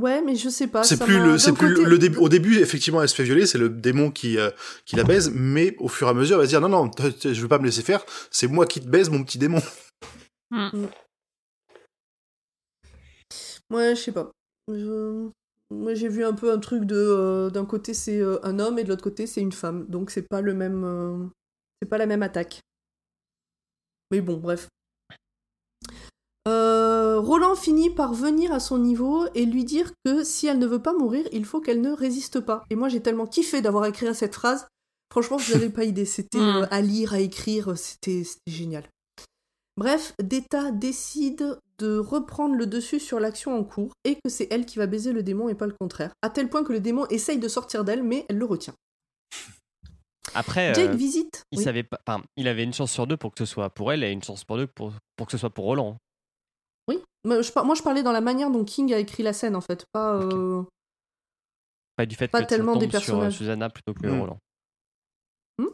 ouais, mais je sais pas. C'est plus le, c'est plus côté- le début. Au début, effectivement, elle se fait violer, c'est le démon qui, euh, qui la baise, mais au fur et à mesure, elle va se dire non, non, t- t- je veux pas me laisser faire, c'est moi qui te baise, mon petit démon. Ouais, je sais pas. Je- Moi, j'ai vu un peu un truc de. euh, D'un côté, c'est euh, un homme et de l'autre côté, c'est une femme. Donc, c'est pas le même. euh, C'est pas la même attaque. Mais bon, bref. Roland finit par venir à son niveau et lui dire que si elle ne veut pas mourir, il faut qu'elle ne résiste pas. Et moi, j'ai tellement kiffé d'avoir écrit à cette phrase. Franchement, vous n'avez pas idée. C'était Mm. à lire, à écrire, c'était génial. Bref, Data décide de reprendre le dessus sur l'action en cours et que c'est elle qui va baiser le démon et pas le contraire. À tel point que le démon essaye de sortir d'elle, mais elle le retient. Après, Jake euh, visite. il Oui. savait pas. Enfin, il avait une chance sur deux pour que ce soit pour elle et une chance pour deux pour, pour que ce soit pour Roland. Oui. Moi je, par- moi, je parlais dans la manière dont King a écrit la scène, en fait. Pas. euh, Pas du fait Pas que tellement ça des tombe sur euh. Susanna plutôt que Hmm. Roland. Hmm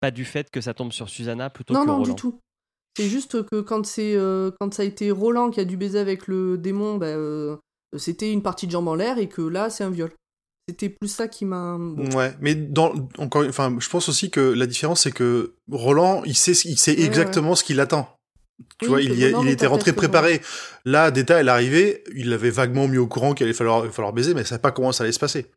Pas du fait que ça tombe sur Susanna plutôt Non, que non, Roland. du tout. C'est juste que quand, c'est, euh, quand ça a été Roland qui a dû baiser avec le démon, bah, euh, c'était une partie de jambe en l'air et que là, c'est un viol. C'était plus ça qui m'a. bon. Ouais, mais dans encore, enfin, je pense aussi que la différence c'est que Roland, il sait, il sait Ouais, exactement ce qui l'attend. Tu Oui, vois, il, y a- Roland il n'est était rentré préparé. Là, Data, elle est arrivée, il l'avait vaguement mis au courant qu'il allait falloir, falloir baiser, mais il savait pas comment ça allait se passer.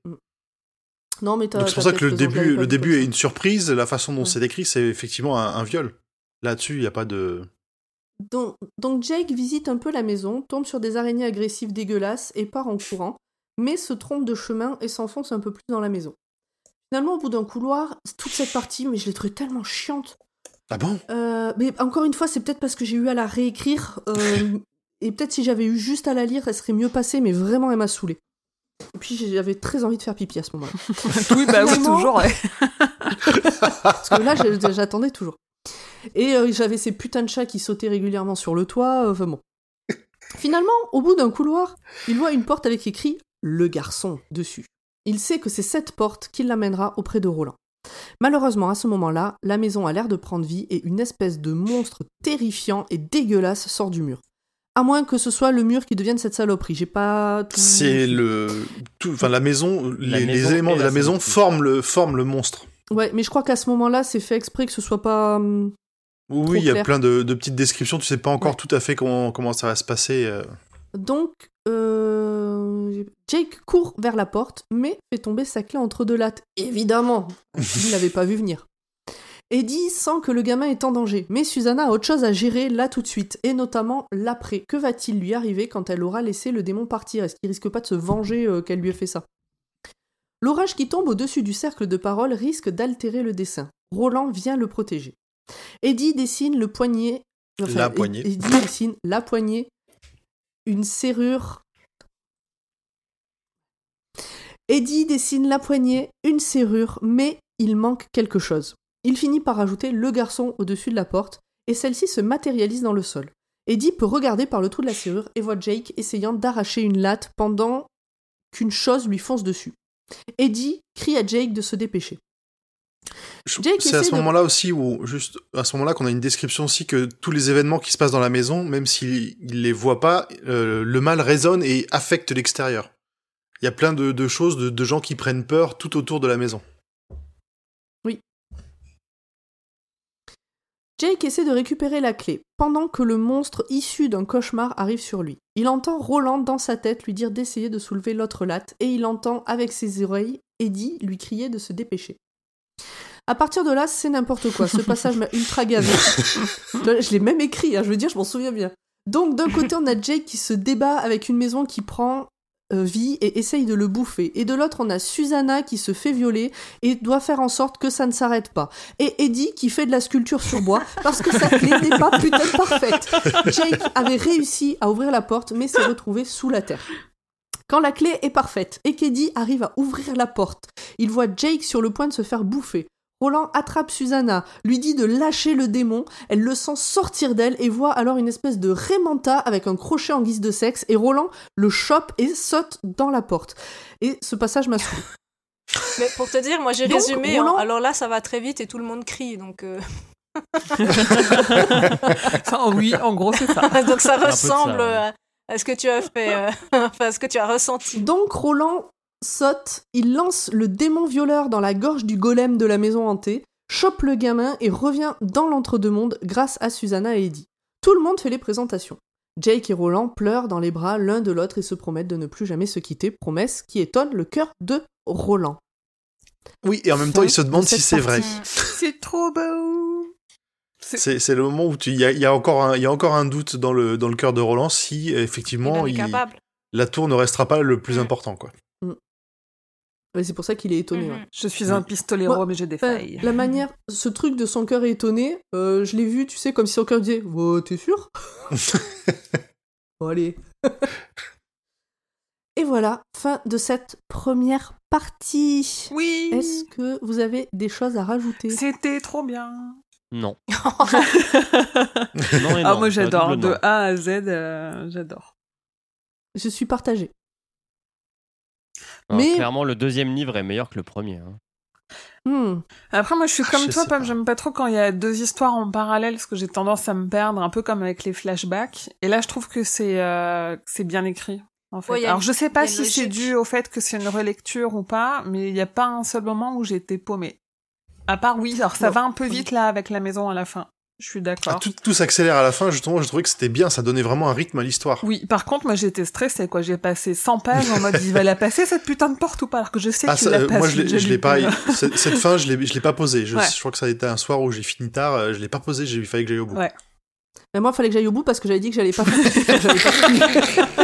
Non, mais t'as. Donc c'est pour ça que le début, le début est une surprise. La façon dont Ouais. c'est décrit, c'est effectivement un, un viol. Là-dessus, il n'y a pas de. Donc, donc Jake visite un peu la maison, tombe sur des araignées agressives dégueulasses et part en courant, mais se trompe de chemin et s'enfonce un peu plus dans la maison. Finalement, au bout d'un couloir, toute cette partie, mais je l'ai trouvée tellement chiante. Ah bon? Euh, mais encore une fois, c'est peut-être parce que j'ai eu à la réécrire, euh, et peut-être si j'avais eu juste à la lire, elle serait mieux passée, mais vraiment, elle m'a saoulée. Et puis j'avais très envie de faire pipi à ce moment-là. oui, bah oui, toujours. ouais. Parce que là, j'attendais toujours. Et euh, j'avais ces putains de chats qui sautaient régulièrement sur le toit. euh, Enfin bon. Finalement, au bout d'un couloir, il voit une porte avec écrit Le garçon dessus. Il sait que c'est cette porte qui l'amènera auprès de Roland. Malheureusement, à ce moment-là, la maison a l'air de prendre vie et une espèce de monstre terrifiant et dégueulasse sort du mur. À moins que ce soit le mur qui devienne cette saloperie. J'ai pas tout. C'est le, tout, enfin la maison, La les, éléments de la la maison forment le, forment le monstre. Ouais, mais je crois qu'à ce moment-là, c'est fait exprès que ce soit pas. Oui, il y a plein de, de petites descriptions. Tu sais pas encore Ouais. tout à fait comment comment ça va se passer. euh. Donc, euh, Jake court vers la porte, mais fait tomber sa clé entre deux lattes. Évidemment, il l'avait pas vu venir. Eddie sent que le gamin est en danger, mais Susanna a autre chose à gérer là tout de suite, et notamment l'après. Que va-t-il lui arriver quand elle aura laissé le démon partir? Est-ce qu'il risque pas de se venger euh, qu'elle lui ait fait ça? L'orage qui tombe au-dessus du cercle de parole risque d'altérer le dessin. Roland vient le protéger. Eddie dessine le poignet. La poignée. Eddie dessine la poignée une serrure. Eddie dessine la poignée, une serrure, mais il manque quelque chose. Il finit par ajouter le garçon au-dessus de la porte, et celle-ci se matérialise dans le sol. Eddie peut regarder par le trou de la serrure et voit Jake essayant d'arracher une latte pendant qu'une chose lui fonce dessus. Eddie crie à Jake de se dépêcher. C'est à ce de- moment-là aussi où, juste à ce moment-là, qu'on a une description aussi que tous les événements qui se passent dans la maison, même s'il il les voit pas, euh, le mal résonne et affecte l'extérieur. Il y a plein de, de choses, de, de gens qui prennent peur tout autour de la maison. Jake essaie de récupérer la clé, pendant que le monstre issu d'un cauchemar arrive sur lui. Il entend Roland dans sa tête lui dire d'essayer de soulever l'autre latte, et il entend avec ses oreilles Eddie lui crier de se dépêcher. À partir de là, c'est n'importe quoi. Ce passage m'a ultra gavé. je l'ai même écrit, hein, je veux dire, je m'en souviens bien. Donc d'un côté, on a Jake qui se débat avec une maison qui prend euh, vie et essaye de le bouffer. Et de l'autre, on a Susanna qui se fait violer et doit faire en sorte que ça ne s'arrête pas. Et Eddie qui fait de la sculpture sur bois parce que sa clé n'est pas putain parfaite. Jake avait réussi à ouvrir la porte mais s'est retrouvé sous la terre. Quand la clé est parfaite et qu'Eddie arrive à ouvrir la porte, il voit Jake sur le point de se faire bouffer. Roland attrape Susanna, lui dit de lâcher le démon, elle le sent sortir d'elle et voit alors une espèce de Raymanta avec un crochet en guise de sexe et Roland le chope et saute dans la porte. Et ce passage m'a. Mais pour te dire, moi j'ai résumé. Roland- hein. Alors là, ça va très vite et tout le monde crie. Donc, euh, Enfin, oui, en gros, c'est ça. donc ça ressemble ouais. à, à ce que tu as fait, euh, enfin, à ce que tu as ressenti. Donc Roland saute, il lance le démon violeur dans la gorge du golem de la maison hantée, chope le gamin et revient dans l'entre-deux-mondes grâce à Susanna et Eddie. Tout le monde fait les présentations. Jake et Roland pleurent dans les bras l'un de l'autre et se promettent de ne plus jamais se quitter, promesse qui étonne le cœur de Roland. Oui, et en même temps, il se demande de si c'est vrai. C'est trop beau. C'est le moment où tu- il y a, il y, a encore un- il y a encore un doute dans le, dans le cœur de Roland si effectivement il- la tour ne restera pas le plus important. Quoi. Et c'est pour ça qu'il est étonné. Mhm. ouais. Je suis un pistolero, Moi, mais j'ai des Enfin, failles. la manière, ce truc de son cœur est étonné, euh, je l'ai vu, tu sais, comme si son cœur disait oh, T'es sûr? Bon, allez. Et voilà, fin de cette première partie. Oui. Est-ce que vous avez des choses à rajouter? C'était trop bien. Non. Non et ah, moi j'adore. De. A à Z, euh, j'adore. Je suis partagée. Non, Mais- Clairement, le deuxième livre est meilleur que le premier. hein. Hmm. Après, moi je suis comme Je toi, Pam. pas. J'aime pas trop quand il y a deux histoires en parallèle parce que j'ai tendance à me perdre un peu comme avec les flashbacks. Et là, je trouve que c'est euh, c'est bien écrit. En fait. Ouais, Alors, une- je sais pas si c'est dû au fait que c'est une relecture ou pas, mais il n'y a pas un seul moment où j'étais paumée. À part, oui, alors ça va un peu vite là avec la maison à la fin. Je suis Ah, d'accord. tout tout s'accélère à la fin, justement, je trouvais que c'était bien, ça donnait vraiment un rythme à l'histoire. Oui, par contre, moi j'étais stressée, quoi. J'ai passé 100 pages en mode il va la passer cette putain de porte ou pas, alors que je sais Ah, la euh, passe. moi je l'ai- pas, cette, cette fin je l'ai je l'ai pas posée. Je, Ouais. je crois que ça a été un soir où j'ai fini tard, euh, je l'ai pas posée, j'ai il fallait que j'aille au bout. Ouais. Mais moi, il fallait que j'aille au bout parce que j'avais dit que j'allais pas j'avais pas.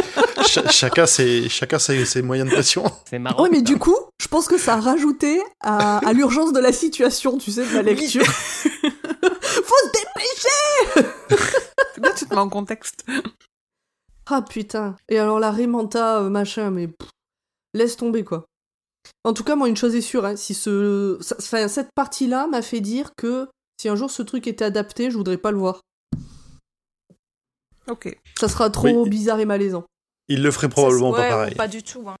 Ch- chacun ses chacun ses, ses moyens de pression. C'est marrant. Ouais, mais du coup, je pense que ça a rajouté à, à l'urgence de la situation, tu sais, de la lecture. Faut se dépêcher C'est bien, tu te mets en contexte. Ah putain. Et alors la Raymanta, euh, machin, mais pff, laisse tomber quoi. En tout cas, moi, une chose est sûre, hein, si ce, ça- enfin, cette partie-là m'a fait dire que si un jour ce truc était adapté, je voudrais pas le voir. Ok. Ça sera trop Oui. bizarre et malaisant. Il le ferait probablement Ouais, pas pareil. Pas du tout. hein.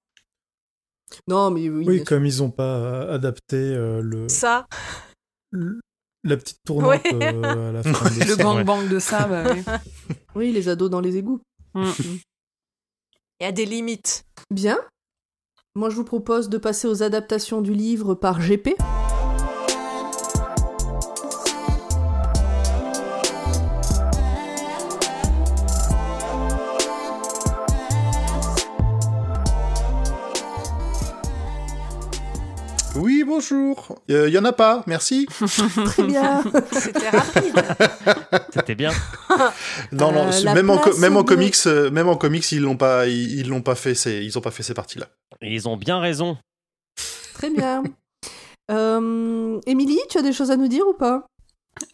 Non, mais oui. Oui, comme ils ont pas euh, adapté euh, le, Ça, le- la petite tournante Ouais. euh, à la fin de Le ça. gang Ouais. bang de ça, bah oui. Oui, les ados dans les égouts. Mm. il y a des limites. Bien. Moi, je vous propose de passer aux adaptations du livre par GP. Bonjour. Il y en a pas, merci. Très bien. C'était rapide. C'était bien. Non, non, Euh, même en même comics, euh, même en comics, ils l'ont pas, ils ils l'ont pas fait, ces, ils ont pas fait ces parties-là. Et ils ont bien raison. Très bien. Euh, Émilie, tu as des choses à nous dire ou pas?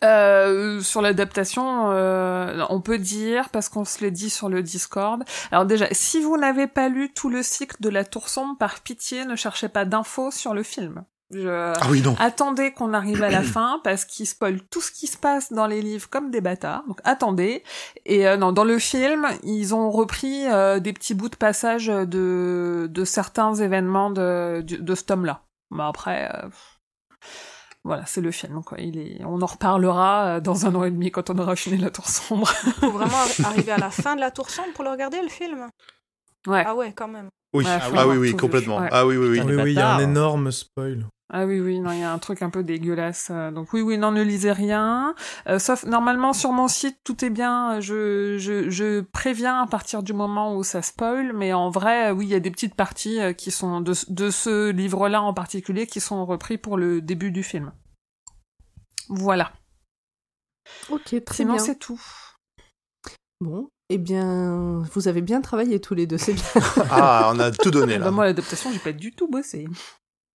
Euh, sur l'adaptation, euh, on peut dire, parce qu'on se l'est dit sur le Discord. Alors déjà, si vous n'avez pas lu tout le cycle de la Tour Sombre, par pitié, ne cherchez pas d'infos sur le film. Je... Ah oui, non. Attendez qu'on arrive à la fin parce qu'ils spoilent tout ce qui se passe dans les livres comme des bâtards. Donc attendez. Et euh, non, dans le film, ils ont repris euh, des petits bouts de passage de, de certains événements de, de, de ce tome-là. Mais après, euh, voilà, c'est le film. Quoi. Il est... On en reparlera dans un an et demi quand on aura fini la Tour Sombre. Faut vraiment arri- arriver à la fin de la tour sombre pour le regarder le film? ouais. Ah ouais, quand même. Oui, Ouais, ah oui, oui, complètement. Ouais. Ah oui, oui, oui. Putain, Oui, oui, il y a un énorme spoil. Ah oui, oui, non, il y a un truc un peu dégueulasse. euh, Donc oui, oui, non, ne lisez rien. Euh, sauf, normalement, sur mon site, tout est bien. Je, je, je préviens à partir du moment où ça spoil. Mais en vrai, oui, il y a des petites parties euh, qui sont de, de ce livre-là en particulier qui sont repris pour le début du film. Voilà. Ok, très Sinon, bien. c'est tout. Bon, eh bien, vous avez bien travaillé tous les deux, c'est bien. Ah, on a tout donné là. ben, moi, l'adaptation, j'ai pas du tout bossé.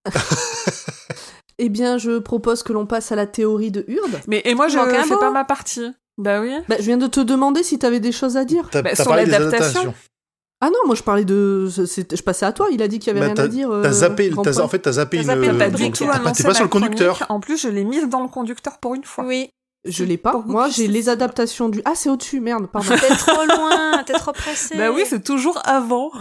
eh bien, je propose que l'on passe à la théorie de Hurde. Mais, et moi, je un fais pas ma partie. Bah oui. Bah, je viens de te demander si t'avais des choses à dire. T'as Bah, t'as sur l'adaptation. Ah non, moi je parlais de. c'est- Je passais à toi, il a dit qu'il y avait Bah, rien à dire. euh, T'as zappé, t'as- en fait, t'as zappé T'as une. zappé T'as pas du tout t'es pas sur le conducteur. En plus, je l'ai mise dans le conducteur pour une fois. Oui. Je l'ai pas. Moi j'ai les adaptations du. Ah, c'est au-dessus, merde, pardon. T'es trop loin, t'es trop pressé. Bah oui, c'est toujours avant.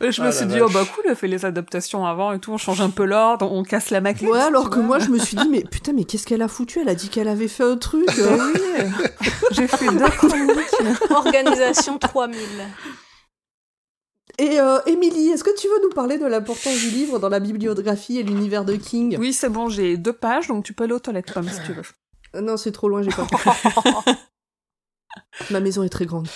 Je Ah me la suis dit, vache. oh bah cool, elle fait les adaptations avant et tout, on change un peu l'ordre, on casse la maquette. Ouais, alors que moi je me suis dit, mais putain, mais qu'est-ce qu'elle a foutu? Elle a dit qu'elle avait fait un truc. Bah euh. oui, j'ai fait deux chroniques. Organisation 3000. Et euh, Émilie, est-ce que tu veux nous parler de l'importance du livre dans la bibliographie et l'univers de King? Oui, c'est bon, j'ai deux pages, donc tu peux aller aux toilettes, Pomme, si tu veux. Euh, Non, c'est trop loin, j'ai pas. Ma maison est très grande.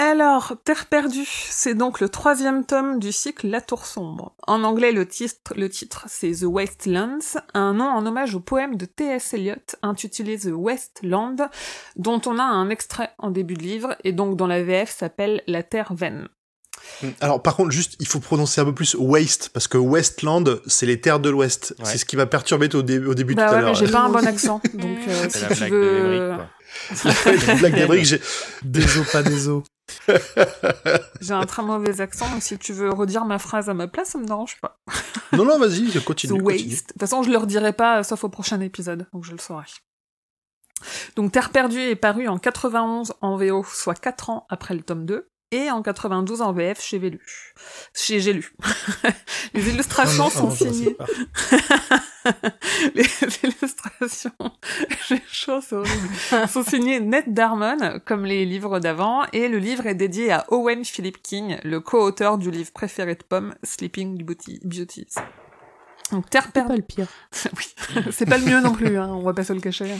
Alors, Terre perdue, c'est donc le troisième tome du cycle La Tour sombre. En anglais, le titre, le titre c'est The Wastelands, un nom en hommage au poème de T.S. Eliot intitulé The Westland, dont on a un extrait en début de livre et donc dont la VF s'appelle La Terre vaine. Alors, par contre, juste, il faut prononcer un peu plus Waste, parce que Westland, c'est les terres de l'Ouest. Ouais. C'est ce qui va perturber au, dé- au début bah tout à ouais, l'heure. j'ai pas un bon accent, donc euh, C'est si la tu blague veux... de Emmerich, quoi. La blague des briques, j'ai- Des os, pas des os. J'ai un très mauvais accent, donc si tu veux redire ma phrase à ma place, ça me dérange pas. Non, non, vas-y, The. Waste. continue. De toute façon, je le redirai pas, euh, sauf au prochain épisode, donc je le saurai. Donc Terre perdue est paru en 91 en VO, soit 4 ans après le tome 2, et en 92 en VF chez Vélu. Chez J'ai lu. Les illustrations Non, non, sont non, signées. Les illustrations, j'ai chaud, c'est horrible, sont signées Ned Darmon, comme les livres d'avant, et le livre est dédié à Owen Philip King, le co-auteur du livre préféré de Pomme, Sleeping Beauty- Beauties. Donc Terre C'est perdue pas le pire. oui, c'est pas le mieux non plus, hein, on va pas se le cacher.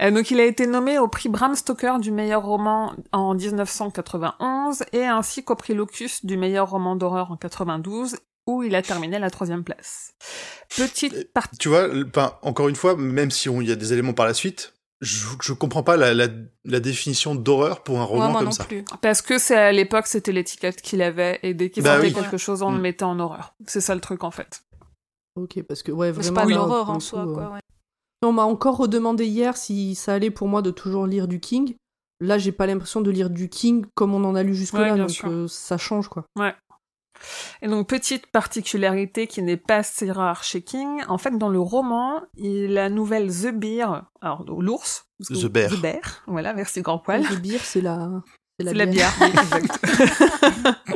Euh, donc il a été nommé au prix Bram Stoker du meilleur roman en 1991 et ainsi qu'au prix Locus du meilleur roman d'horreur en 92 où il a terminé la troisième place. Petite partie. Tu vois, le- enfin, encore une fois, même si on- il y a des éléments par la suite, je, je comprends pas la, la, la définition d'horreur pour un roman moi comme non ça. plus. Parce que c'est à l'époque c'était l'étiquette qu'il avait et dès qu'il Bah sortait oui. quelque chose on le Mm. mettait en horreur. C'est ça le truc en fait. Ok, parce que ouais, Mais C'est vraiment. pas de l'horreur en soi, quoi. Ouais. On m'a encore redemandé hier si ça allait pour moi de toujours lire du King. Là, j'ai pas l'impression de lire du King comme on en a lu Ouais, jusque-là, bien donc euh, ça change quoi. Et donc, petite particularité qui n'est pas si rare chez King, en fait, dans le roman, il, la nouvelle The Bear, alors l'ours, The Bear. The Bear, voilà, merci grand poil. Le bière, c'est la. C'est la bière, oui, exact.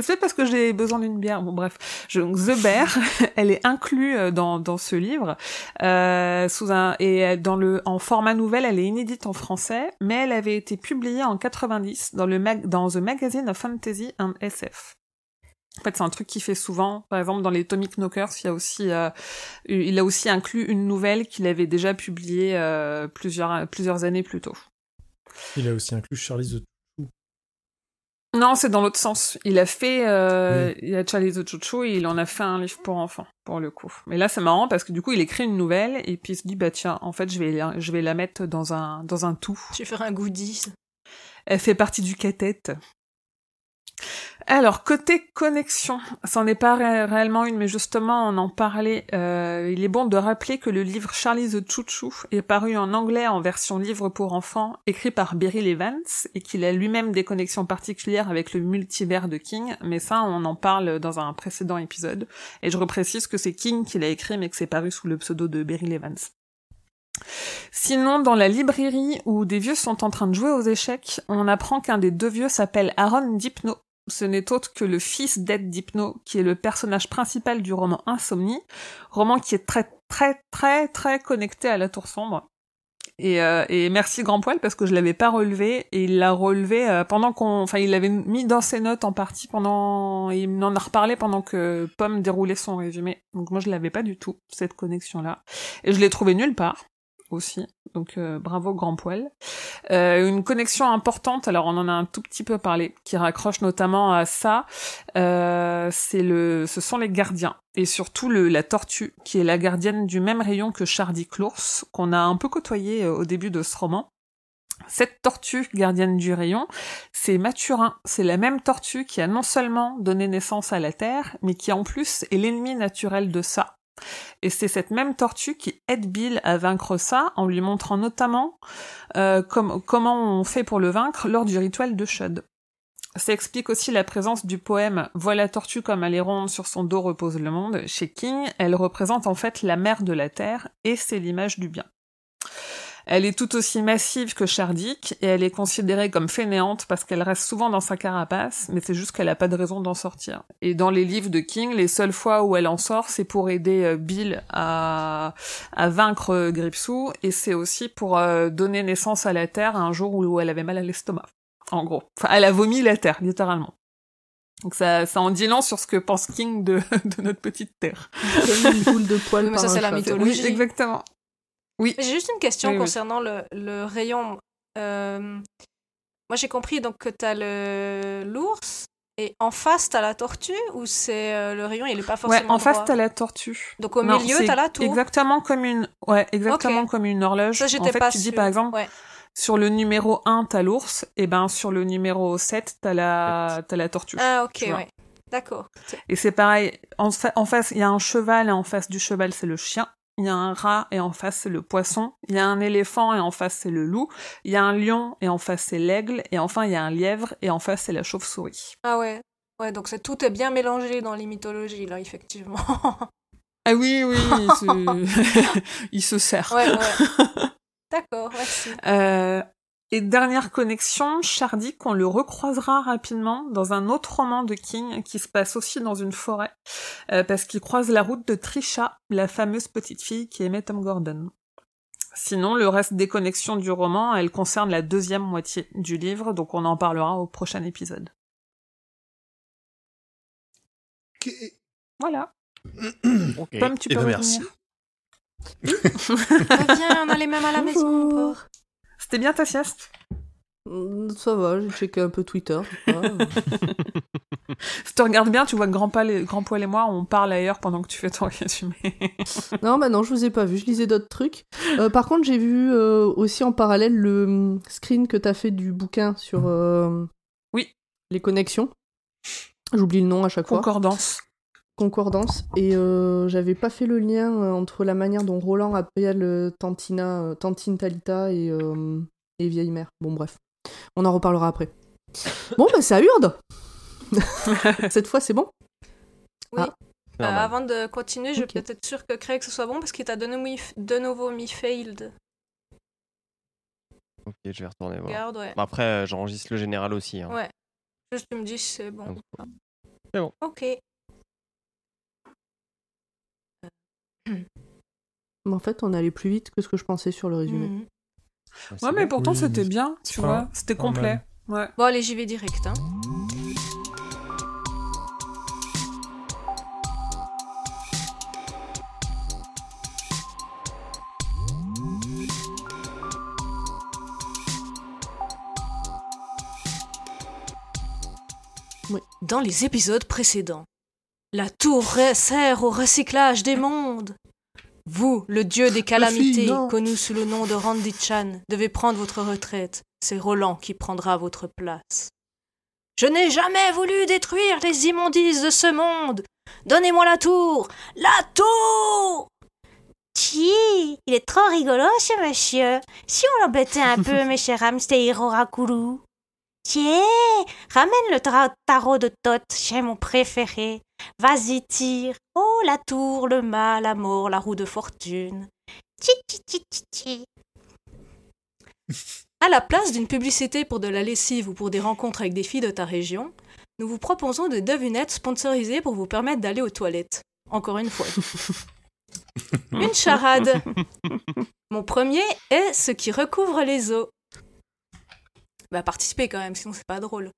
C'est peut-être parce que j'ai besoin d'une bière. Bon, bref. The Bear, elle est inclue euh, dans, dans ce livre, euh, sous un, et elle- dans le, en format nouvelle, elle est inédite en français, mais elle avait été publiée en 90 dans le mag, dans The Magazine of Fantasy and SF. En fait, c'est un truc qu'il fait souvent. Par exemple, dans les Tomic Knockers, il a aussi, euh, il a aussi inclus une nouvelle qu'il avait déjà publiée euh, plusieurs, plusieurs années plus tôt. Il a aussi inclus Charlie the Non, c'est dans l'autre sens. Il a fait, euh, il a Charlie the Chouchou et il en a fait un livre pour enfants, pour le coup. Mais là, c'est marrant parce que du coup, il écrit une nouvelle et puis il se dit, bah tiens, en fait, je vais, la- je vais la mettre dans un, dans un tout. Tu vais faire un goodies? Elle fait partie du cathète. Alors, côté connexion, c'en est pas ré- réellement une, mais justement, on en parlait. euh, il est bon de rappeler que le livre Charlie the Choo est paru en anglais en version livre pour enfants, écrit par Beryl Evans, et qu'il a lui-même des connexions particulières avec le multivers de King, mais ça, on en parle dans un précédent épisode. Et je reprécise que c'est King qui l'a écrit, mais que c'est paru sous le pseudo de Beryl Evans. Sinon, dans la librairie où des vieux sont en train de jouer aux échecs, on apprend qu'un des deux vieux s'appelle Aaron Dipno. Ce n'est autre que le fils d'Ed Dipno, qui est le personnage principal du roman Insomnie, roman qui est très très très très connecté à la Tour Sombre. Et, euh, et merci Grand Poil parce que je l'avais pas relevé et il l'a relevé euh, pendant qu'on, enfin il l'avait mis dans ses notes en partie pendant, il m'en a reparlé pendant que Pomme déroulait son résumé. Donc moi je l'avais pas du tout cette connexion là et je l'ai trouvé nulle part aussi. Donc euh, bravo Grand Poil. Euh, une connexion importante, alors on en a un tout petit peu parlé, qui raccroche notamment à ça, euh, c'est le, ce sont les gardiens et surtout le, la tortue qui est la gardienne du même rayon que Chardy l'ours qu'on a un peu côtoyé au début de ce roman. Cette tortue gardienne du rayon, c'est Mathurin. C'est la même tortue qui a non seulement donné naissance à la Terre, mais qui en plus est l'ennemi naturel de ça. Et c'est cette même tortue qui aide Bill à vaincre ça en lui montrant notamment euh, com- comment on fait pour le vaincre lors du rituel de Shud. Ça explique aussi la présence du poème Vois la tortue comme elle est ronde, sur son dos repose le monde. Chez King, elle représente en fait la mère de la terre et c'est l'image du bien. Elle est tout aussi massive que Chardic et elle est considérée comme fainéante parce qu'elle reste souvent dans sa carapace, mais c'est juste qu'elle a pas de raison d'en sortir. Et dans les livres de King, les seules fois où elle en sort, c'est pour aider euh, Bill à, à vaincre euh, Gripsou et c'est aussi pour euh, donner naissance à la Terre un jour où elle avait mal à l'estomac. En gros. Enfin, elle a vomi la Terre, littéralement. Donc ça, ça en dit long sur ce que pense King de, de notre petite Terre. Comme une boule de poil mais par ça, c'est la mythologie. Oui, exactement. Oui. J'ai juste une question Oui, oui. concernant le, le rayon. Euh, moi, j'ai compris donc que t'as le l'ours et en face t'as la tortue ou c'est euh, le rayon il est pas Ouais, forcément en face droit? t'as la tortue. Donc au Non, milieu c'est t'as la tour? Exactement comme une, ouais, exactement comme une horloge. Ça en fait, pas tu dis par exemple, Ouais. sur le numéro 1 t'as l'ours, et ben sur le numéro 7 t'as la, t'as la tortue. Ah ok tu ouais. D'accord. Et c'est pareil, en, fa- en face, il y a un cheval et en face du cheval, c'est le chien. Il y a un rat et en face, c'est le poisson. Il y a un éléphant et en face, c'est le loup. Il y a un lion et en face, c'est l'aigle. Et enfin, il y a un lièvre et en face, c'est la chauve-souris. Ah ouais. Ouais donc c'est tout est bien mélangé dans les mythologies là effectivement. Ah oui, oui, il se, il se sert. ouais ouais. D'accord merci. Euh, et dernière connexion, Chardic, on le recroisera rapidement dans un autre roman de King qui se passe aussi dans une forêt, euh, parce qu'il croise la route de Trisha, la fameuse petite fille qui aimait Tom Gordon. Sinon, le reste des connexions du roman, elles concernent la deuxième moitié du livre, donc on en parlera au prochain épisode. Voilà. Pomme, tu Eh peux ben, revenir. merci. Ah, viens on a les mêmes à la maison. C'était bien ta sieste? Mm, Ça va, j'ai checké un peu Twitter. Si tu regardes bien, tu vois que Grand, Poil et, Grand Poil et moi, on parle ailleurs pendant que tu fais ton résumé. non, bah non, je vous ai pas vu, je lisais d'autres trucs. Euh, par contre, j'ai vu euh, aussi en parallèle le hum, screen que t'as fait du bouquin sur euh, Oui. les connexions. J'oublie le nom à chaque fois. Concordance. Concordance. Et euh, j'avais pas fait le lien euh, entre la manière dont Roland appelle Tantina, euh, Tantine Talita et, euh, et Vieille Mère. Bon, bref. On en reparlera après. Bon, bah, ça hurde Cette fois, c'est bon Oui. Ah. Euh, Normal. avant de continuer, je vais peut-être être sûre que Craig ce soit bon parce qu'il t'a de, nouveau mis- de nouveau mis failed. Ok, je vais retourner voir. Regarde, ouais. Bon, après, j'enregistre le général aussi. hein. Ouais. Juste tu me dis si c'est bon. C'est bon. Ok. Mais en fait, on allait plus vite que ce que je pensais sur le résumé. Mhm. C'est Ouais, mais bon. pourtant, Oui, c'était bien, c'est tu pas- vois. C'était complet. Ouais. Bon, allez, j'y vais direct. Hein. Dans les épisodes précédents, la tour sert au recyclage des mondes. Vous, le dieu des calamités, connu sous le nom de Randy Chan, devez prendre votre retraite. C'est Roland qui prendra votre place. Je n'ai jamais voulu détruire les immondices de ce monde. Donnez-moi la tour. La tour Chi, il est trop rigolo ce monsieur. Si on l'embêtait un peu, mes chers hamsters Rakuru. Tiens, ramène le tarot de Tot, j'ai mon préféré. Vas-y, tire. Oh, la tour, le mal, la mort, la roue de fortune. Chi, chi, chi, chi, chi. À la place d'une publicité pour de la lessive ou pour des rencontres avec des filles de ta région, nous vous proposons des devinettes sponsorisées pour vous permettre d'aller aux toilettes. Encore une fois. Une charade. Mon premier est ce qui recouvre les os. Bah participez quand même, sinon c'est pas drôle.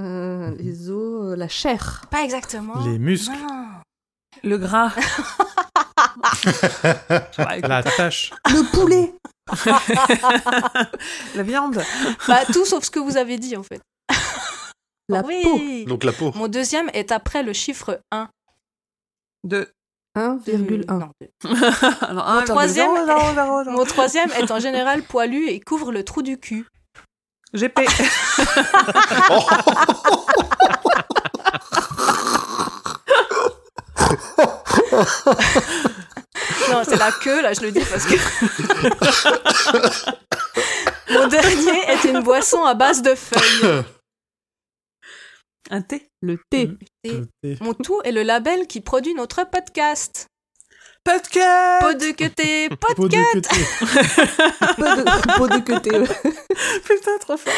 Euh, les os, euh, la chair. Pas exactement. Les muscles, Non. Le gras. La tâche. Le poulet La viande. Bah tout sauf ce que vous avez dit en fait. La oui. peau. Donc la peau. Mon deuxième est après le chiffre 1. Deux. 1,1. Non, deux. Alors, un, troisième- zéro, zéro, zéro, zéro. Mon troisième est en général poilu et couvre le trou du cul. GP. Non, c'est la queue, là, je le dis parce que. Mon dernier est une boisson à base de feuilles. Un thé. Le thé. Mon tout est le label qui produit notre podcast. Podcast. Pot de queuté, podcast. de, de. Putain, trop fort.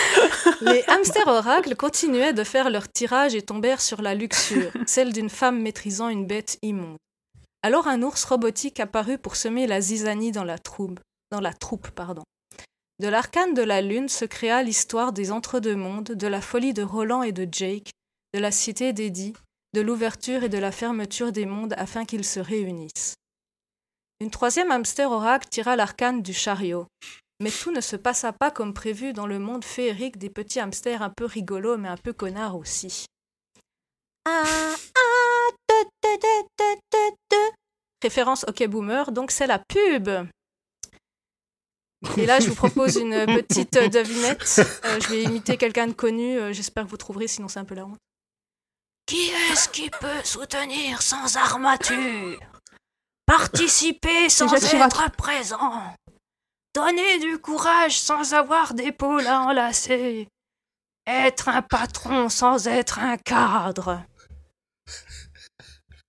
Les hamsters oracles continuaient de faire leur tirage et tombèrent sur la luxure, celle d'une femme maîtrisant une bête immonde. Alors un ours robotique apparut pour semer la zizanie dans la troupe. Dans la troupe pardon. De l'arcane de la lune se créa l'histoire des entre-deux-mondes, de la folie de Roland et de Jake, de la cité d'Eddie, de l'ouverture et de la fermeture des mondes afin qu'ils se réunissent. Une troisième hamster oracle tira l'arcane du chariot. Mais tout ne se passa pas comme prévu dans le monde féerique des petits hamsters un peu rigolos mais un peu connards aussi. Ah, ah, te, te, te. Référence OK Boomer, donc c'est la pub. Et là, je vous propose une petite devinette. Euh, je vais imiter quelqu'un de connu. euh, J'espère que vous trouverez, sinon c'est un peu la honte. Qui est-ce qui peut soutenir sans armature? Participer sans être présent Donner du courage sans avoir d'épaule à enlacer Être un patron sans être un cadre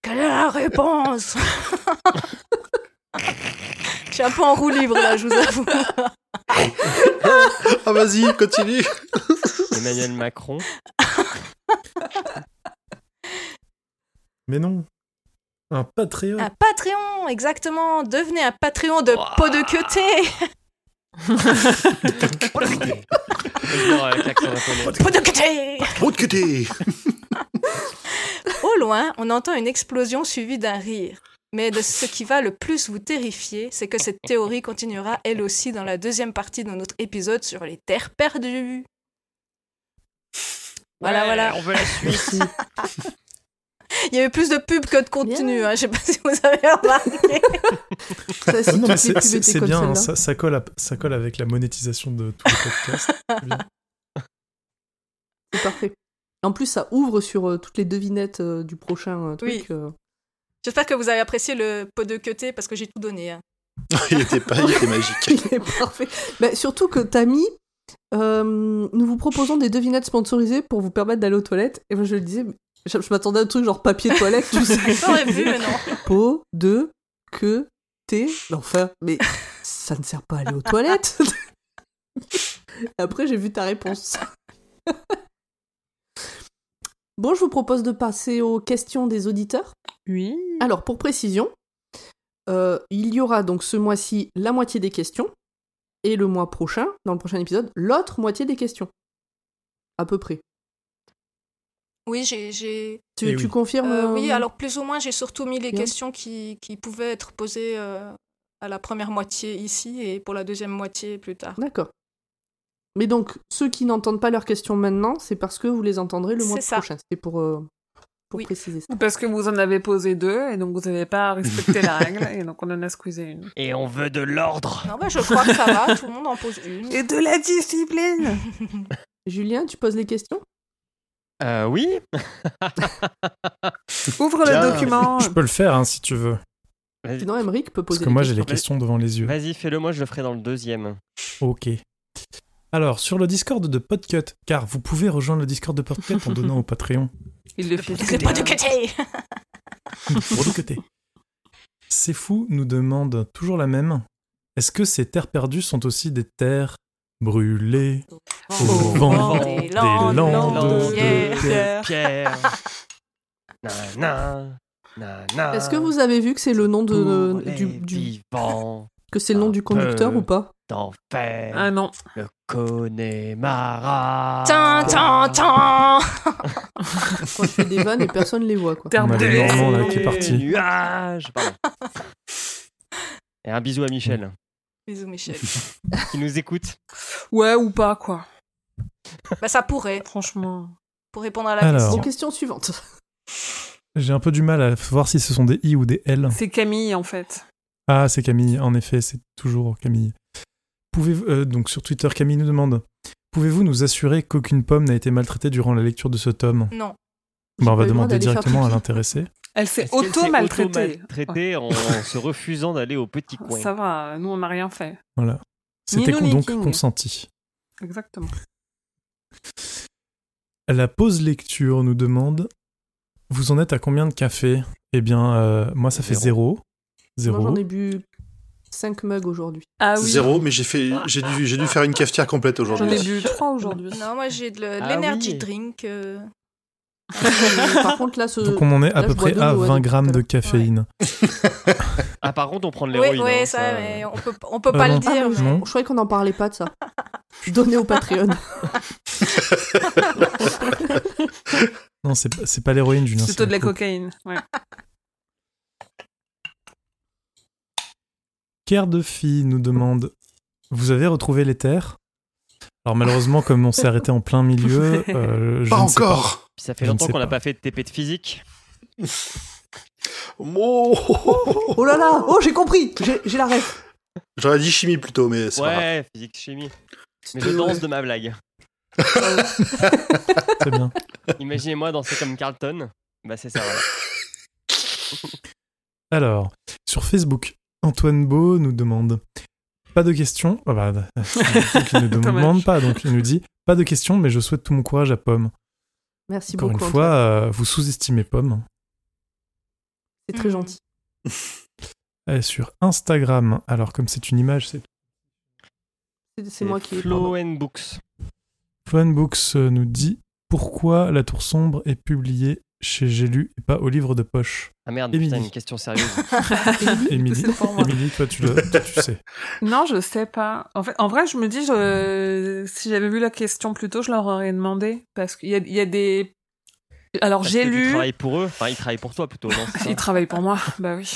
Quelle est la réponse? Je suis un peu en roue libre là, je vous avoue. Ah vas-y, continue. Emmanuel Macron. Mais non. Un patriote. Un Patreon, exactement. Devenez un Patreon de japonais. Pot de queuté. Au loin, on entend une explosion suivie d'un rire. Mais de ce qui va le plus vous terrifier, c'est que cette théorie continuera elle aussi dans la deuxième partie de notre épisode sur les terres perdues. Voilà, Ouais, voilà. On veut la suite. Il y a eu plus de pubs que de contenu, hein. je sais pas si vous avez remarqué. Ça, si Ouais, non, toutes mais les c'est- comme bien, hein, ça, ça colle à- ça colle avec la monétisation de tous les podcasts. C'est parfait. En plus, ça ouvre sur euh, toutes les devinettes euh, du prochain euh, truc. Oui. euh. J'espère que vous avez apprécié le pot de queuté parce que j'ai tout donné. hein. il était pas, il était magique. Il est parfait. Mais surtout que euh, nous vous proposons des devinettes sponsorisées pour vous permettre d'aller aux toilettes. Et moi, je le disais, je, je m'attendais à un truc genre papier toilette, tu sais. J'aurais vu, mais non. Peau de que t'es. Enfin, mais ça ne sert pas à aller aux toilettes. Après, j'ai vu ta réponse. bon, je vous propose de passer aux questions des auditeurs. Oui. Alors, pour précision, euh, il y aura donc ce mois-ci la moitié des questions, et le mois prochain, dans le prochain épisode, l'autre moitié des questions. À peu près. Oui, j'ai. Tu, Eh tu oui. confirmes Euh, oui, euh, alors plus ou moins, j'ai surtout mis les Bien. questions qui, qui pouvaient être posées euh, à la première moitié ici et pour la deuxième moitié plus tard. D'accord. Mais donc, ceux qui n'entendent pas leurs questions maintenant, c'est parce que vous les entendrez le mois C'est ça. prochain. C'était pour, euh, pour Oui. préciser ça. Ou Parce que vous en avez posé deux et donc vous n'avez pas respecté la règle et donc on en a squeezé une. Et on veut de l'ordre. Non, bah, je crois que ça va, tout le monde en pose une. Et de la discipline Julien, tu poses les questions? Euh, oui. Ouvre Tiens. le document. Je peux le faire hein, si tu veux. Sinon, Emmerich peut Parce poser que les moi j'ai les questions devant les yeux. Vas-y, fais-le. Moi, je le ferai dans le deuxième. Ok. Alors, sur le Discord de Podcut, car vous pouvez rejoindre le Discord de Podcut en donnant au Patreon. Il le fait. C'est pas de côté. Pour le côté. C'est fou nous demande toujours la même. Est-ce que ces terres perdues sont aussi des terres brûlées? Au vent des des landes, de Pierre. Pierre Pierre. na, na, na, na. Est-ce que vous avez vu que c'est le nom de, Pour du, du- que c'est le nom du conducteur ou pas? d'enfer, Ah non. le Connemara. Tan, tan, tan. Quand je fais des vannes et personne les voit quoi. Brûlée. Normand, là, qui est parti. Nuages. Pardon. Et un bisou à Michel, Bisous, Michel. qui nous écoute. Ouais ou pas quoi. Bah, ça pourrait, Franchement. pour répondre à la Alors. Question. question suivante. J'ai un peu du mal à voir si ce sont des I ou des L. C'est Camille en fait. Ah, c'est Camille, en effet, c'est toujours Camille. Pouvez euh, donc sur Twitter, Camille nous demande Pouvez-vous nous assurer qu'aucune pomme n'a été maltraitée durant la lecture de ce tome? Non. Bah, On va demander directement à l'intéressé. Elle s'est Est-ce qu'elle s'est auto-maltraitée. auto-maltraitée en se refusant d'aller au petit coin? Ça va, nous on n'a rien fait. Voilà. C'était donc consenti. Exactement. La pause lecture nous demande Vous en êtes à combien de café Eh bien, euh, moi, ça fait zéro. Zéro. Moi j'en ai bu 5 mugs aujourd'hui. Ah oui. Zéro, mais j'ai fait, j'ai dû, j'ai dû faire une cafetière complète J'en aujourd'hui. ai bu trois aujourd'hui. Non, moi j'ai de Ah l'energy oui. drink. euh, Par contre là, ce... Donc on en est à là, peu près à l'eau, ouais, 20 depuis grammes de caféine. Ah, par contre, on prend de Oui, l'héroïne. oui, hein, ça, mais on peut, on peut Ah pas non. le dire. Ah, mais-. Je croyais qu'on n'en parlait pas de ça. Donnez au Patreon. Non, c'est pas, c'est pas l'héroïne, Julien. Plutôt de la coke. cocaïne. Ouais. Care de fille nous demande Vous avez retrouvé les terres? Alors malheureusement, comme on s'est arrêté en plein milieu, euh, je Pas ne sais encore. Puis ça fait Je longtemps qu'on n'a pas. fait de TP de physique. Oh. Oh là là Oh j'ai compris J'ai j'ai la ref. J'aurais dit chimie plutôt, mais c'est pas grave. Ouais, physique, chimie. Mais je danse de ma blague. Très bien. Imaginez-moi danser comme Carlton. Bah, c'est ça, voilà. Alors, sur Facebook, Antoine Beau nous demande Pas de questions. Ah bah, donc il ne demande pas, donc il nous dit Pas de questions, mais je souhaite tout mon courage à Pomme. Merci Encore beaucoup. une fois, euh, vous sous-estimez Pomme. C'est très gentil. Et sur Instagram, alors comme c'est une image, c'est C'est- C'est moi qui ai. Flow and Books. Floan Books euh, nous dit Pourquoi La Tour Sombre est publiée chez J'ai lu et pas au livre de poche Ah merde, Émilie. putain, une question sérieuse. Émilie. Émilie, toi tu, le- toi, tu sais. Non, je sais pas. En fait, en vrai, je me dis, je... si j'avais vu la question plus tôt, je leur aurais demandé. Parce qu'il y a, il y a des. Alors, j'ai lu. travailles pour eux. Enfin, ils travaillent pour toi plutôt, non Ils travaillent pour moi, bah oui.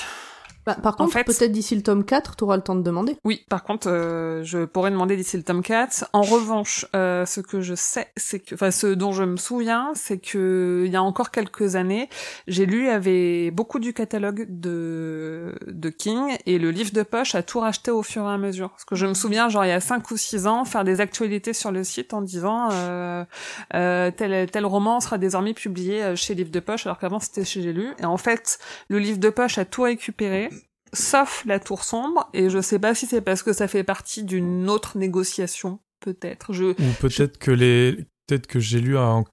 Bah, par En contre, fait- peut-être d'ici le tome 4, tu auras le temps de demander. Oui, par contre, euh, je pourrais demander d'ici le tome 4. En revanche, euh, ce que je sais, c'est que, enfin, ce dont je me souviens, c'est que il y a encore quelques années, j'ai lu, il y avait beaucoup du catalogue de, de King, et le livre de poche a tout racheté au fur et à mesure. Parce que je me souviens, genre, il y a 5 ou 6 ans, faire des actualités sur le site en disant, euh, euh, tel, tel roman sera désormais publié euh, chez Livre de Poche, alors qu'avant c'était chez J'ai lu. Et en fait, le Livre de Poche a tout récupéré, sauf la Tour Sombre, et je sais pas si c'est parce que ça fait partie d'une autre négociation, peut-être. Je, Ou peut-être que les, peut-être que J'ai lu a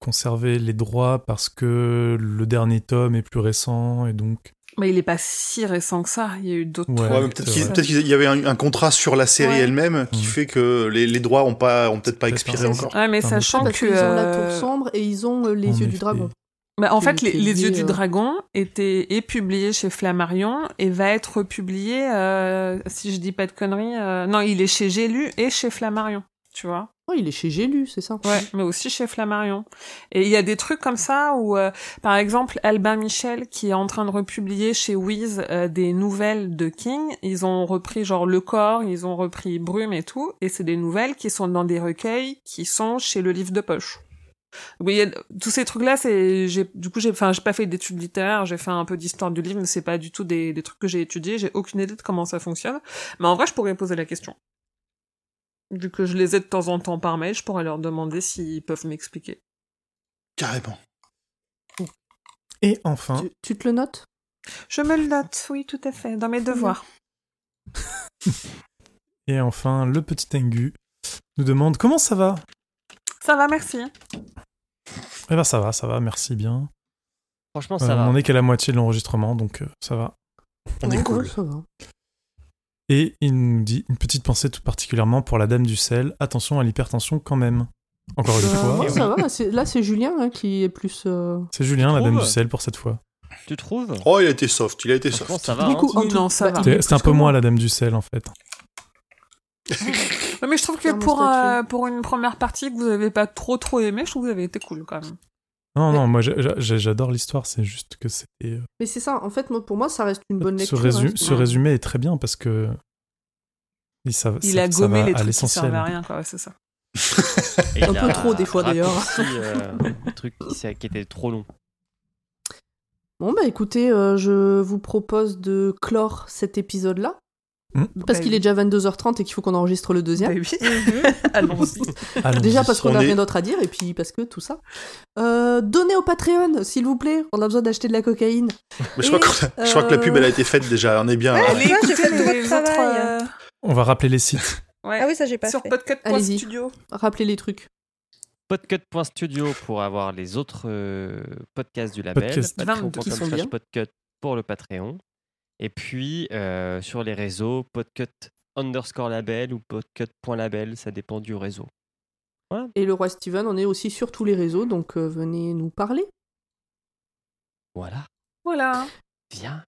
conservé les droits parce que le dernier tome est plus récent et donc. mais il est pas si récent que ça. Il y a eu d'autres. Ouais, peut-être qu'il vrai. peut-être qu'il y avait un, un contrat sur la série Ouais. elle-même qui fait que les, les droits ont pas ont peut-être pas expiré encore. Ouais, mais Enfin, sachant que. qu'ils ont la euh, tour sombre et ils ont euh, les En yeux du dragon. Bah, en fait, les, les yeux lié, du euh, dragon étaient est publié chez Flammarion et va être publié, euh, si je dis pas de conneries, euh, non, il est chez J'ai lu et chez Flammarion, tu vois. Oh, il est chez J'ai lu, c'est ça Ouais, mais aussi chez Flammarion. Et il y a des trucs comme ça où, euh, par exemple, Albin Michel, qui est en train de republier chez Wiz euh, des nouvelles de King, ils ont repris genre Le Corps, ils ont repris Brume et tout, et c'est des nouvelles qui sont dans des recueils qui sont chez le livre de poche. Oui, tous ces trucs-là, c'est, j'ai, du coup, j'ai, enfin, j'ai pas fait d'études littéraires, j'ai fait un peu d'histoire du livre, mais c'est pas du tout des, des trucs que j'ai étudiés, j'ai aucune idée de comment ça fonctionne. Mais en vrai, je pourrais poser la question. Vu que je les ai de temps en temps par mail, je pourrais leur demander s'ils peuvent m'expliquer. Carrément. Et enfin, Tu, tu te le notes? Je me le note, oui, tout à fait, dans mes devoirs. et enfin, le petit Tengu nous demande comment ça va? Ça va, merci. Eh ben ça va, ça va, merci bien. Franchement, Euh, ça va. on est qu'à la moitié de l'enregistrement, donc euh, ça va. On est cool. ça va. Et il nous dit une petite pensée tout particulièrement pour la dame du sel. Attention à l'hypertension quand même. Encore une Bah, fois, ouais, ça va. c'est- Là, c'est Julien hein, qui est plus. euh, c'est Julien, la dame du sel pour cette fois. Tu trouves Oh, il a été soft, il a été soft. ça va. Du hein. coup, en tout- non, ça bah, va. C'était un peu que moi la dame du sel en fait. Ouais, mais je trouve que pour, euh, pour une première partie que vous avez pas trop trop aimé, je trouve que vous avez été cool quand même. Non, Mais- non, moi j'adore l'histoire, c'est juste que c'était. euh, Mais c'est ça. En fait, moi, pour moi, ça reste une bonne ce, lecture. résu- hein, ce résumé est très bien parce que. Il, ça, Il ça- a gommé les à trucs qui servaient à rien, quoi, ouais, c'est ça. Et Un il peu a trop, des fois, d'ailleurs. euh, le truc qui était trop long. Bon, bah écoutez, euh, je vous propose de clore cet épisode-là. Hmm. Parce Bah qu'il oui. est déjà 22h30 et qu'il faut qu'on enregistre le deuxième. Bah oui. Allons-y. Allons-y. Déjà parce qu'on On n'a rien d'autre à dire et puis parce que tout ça. Euh, donnez au Patreon, s'il vous plaît. On a besoin d'acheter de la cocaïne. Mais je crois, que, je crois que la pub, euh, elle a été faite déjà, on est bien. Ouais, hein. Allez, fait les autres, travail. euh, On va rappeler les sites. ouais. Ah oui, ça j'ai pas Sur fait. Allez-y. podcut.studio. Rappelez les trucs. Podcut.studio pour avoir les autres euh, podcasts du label. Podcast. Patreon.com Qui sont bien. podcut pour le Patreon. Et puis euh, sur les réseaux, podcut underscore label ou podcut.label, ça dépend du réseau. Et le roi Steven, on est aussi sur tous les réseaux, donc euh, venez nous parler. Voilà, Voilà. viens.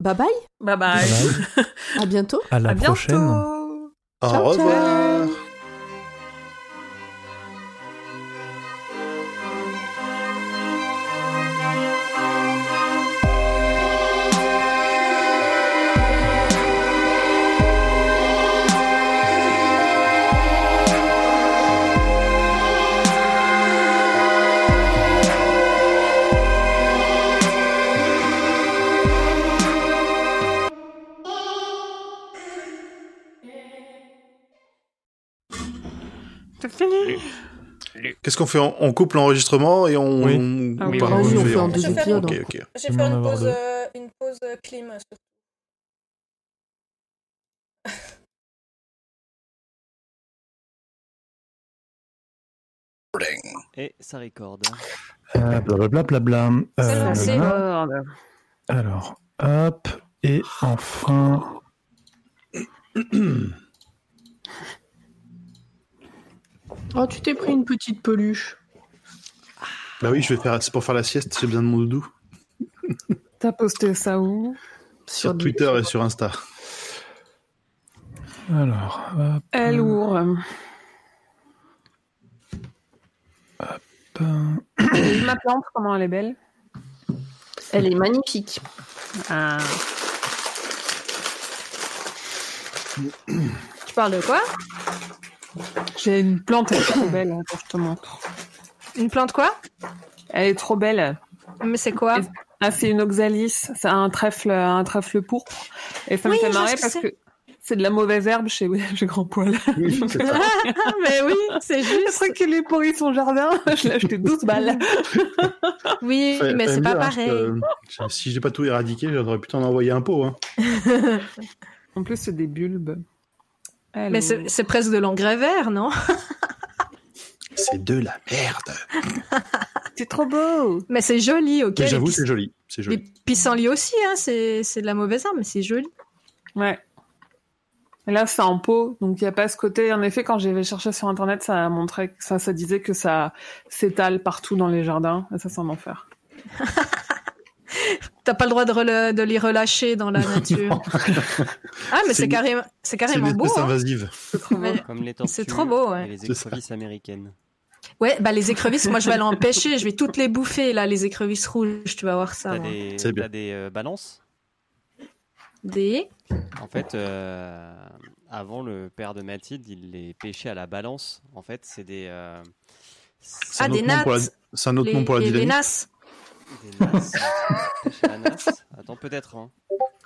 Bye bye, Bye bye. Bye. à bientôt. À la à bientôt. prochaine. Au Ciao, revoir. C'est Qu'est-ce qu'on fait on, on coupe l'enregistrement et on. Oui. on- Ah oui, on- vas-y, on fait en deux épisodes. Ok, hein. ok. J'ai Je fait vais en une pause, euh, une pause euh, clim. surtout. Et ça recorde. Euh, Blablabla. Bla, C'est Euh, lancé. là. Alors, hop. Et enfin. Oh, tu t'es pris une petite peluche. Bah oui, je vais faire. C'est pour faire la sieste, j'ai besoin de mon doudou. T'as posté ça où? Sur Twitter et sur Insta. Alors, hop. Elle ou euh, et ma plante, comment elle est belle? Elle est magnifique. Ah. Tu parles de quoi? J'ai une plante, elle est trop belle. Attends, je te montre. Une plante quoi? Elle est trop belle. Mais c'est quoi? Ah, c'est une oxalis. C'est un trèfle, un trèfle pourpre. Et ça Oui, me fait marrer parce que c'est de la mauvaise herbe chez, chez Grand Poil. Oui. Mais oui, c'est juste. truc qu'il est pourri son jardin, je l'ai acheté 12 balles. Oui, mais c'est pas dire, hein, pareil. parce que, si j'ai pas tout éradiqué, j'aurais pu t'en envoyer un pot. Hein. En plus, c'est des bulbes. Mais c'est presque de l'engrais vert, non? C'est de la merde. c'est trop beau. Mais c'est joli, ok. Mais les j'avoue, c'est joli. C'est Les joli. pissenlits aussi, hein, c'est c'est de la mauvaise herbe, mais c'est joli. Ouais. Et là, c'est en pot, donc il n'y a pas ce côté. En effet, quand j'ai cherché sur internet, ça que ça, ça disait que ça s'étale partout dans les jardins. Et ça, c'est un enfer. T'as pas le droit de, rela- de les relâcher dans la nature. ah, mais C'est carrément, c'est beau. hein. invasive. C'est trop beau. Comme les tortues C'est trop beau, ouais. et les C'est ça. écrevisses américaines. Ouais, bah les écrevisses, moi je vais aller en pêcher, je vais toutes les bouffer là, les écrevisses rouges, tu vas voir ça. T'as moi. des, C'est bien. t'as des euh, balances? Des? En fait, euh, avant, le père de Mathilde, il les pêchait à la balance. En fait, c'est des... euh, C'est Ah, des la- nattes. C'est un autre les, nom pour la les- les dynamique. nasses, des nasses. La nasse? Attends, peut-être. Hein.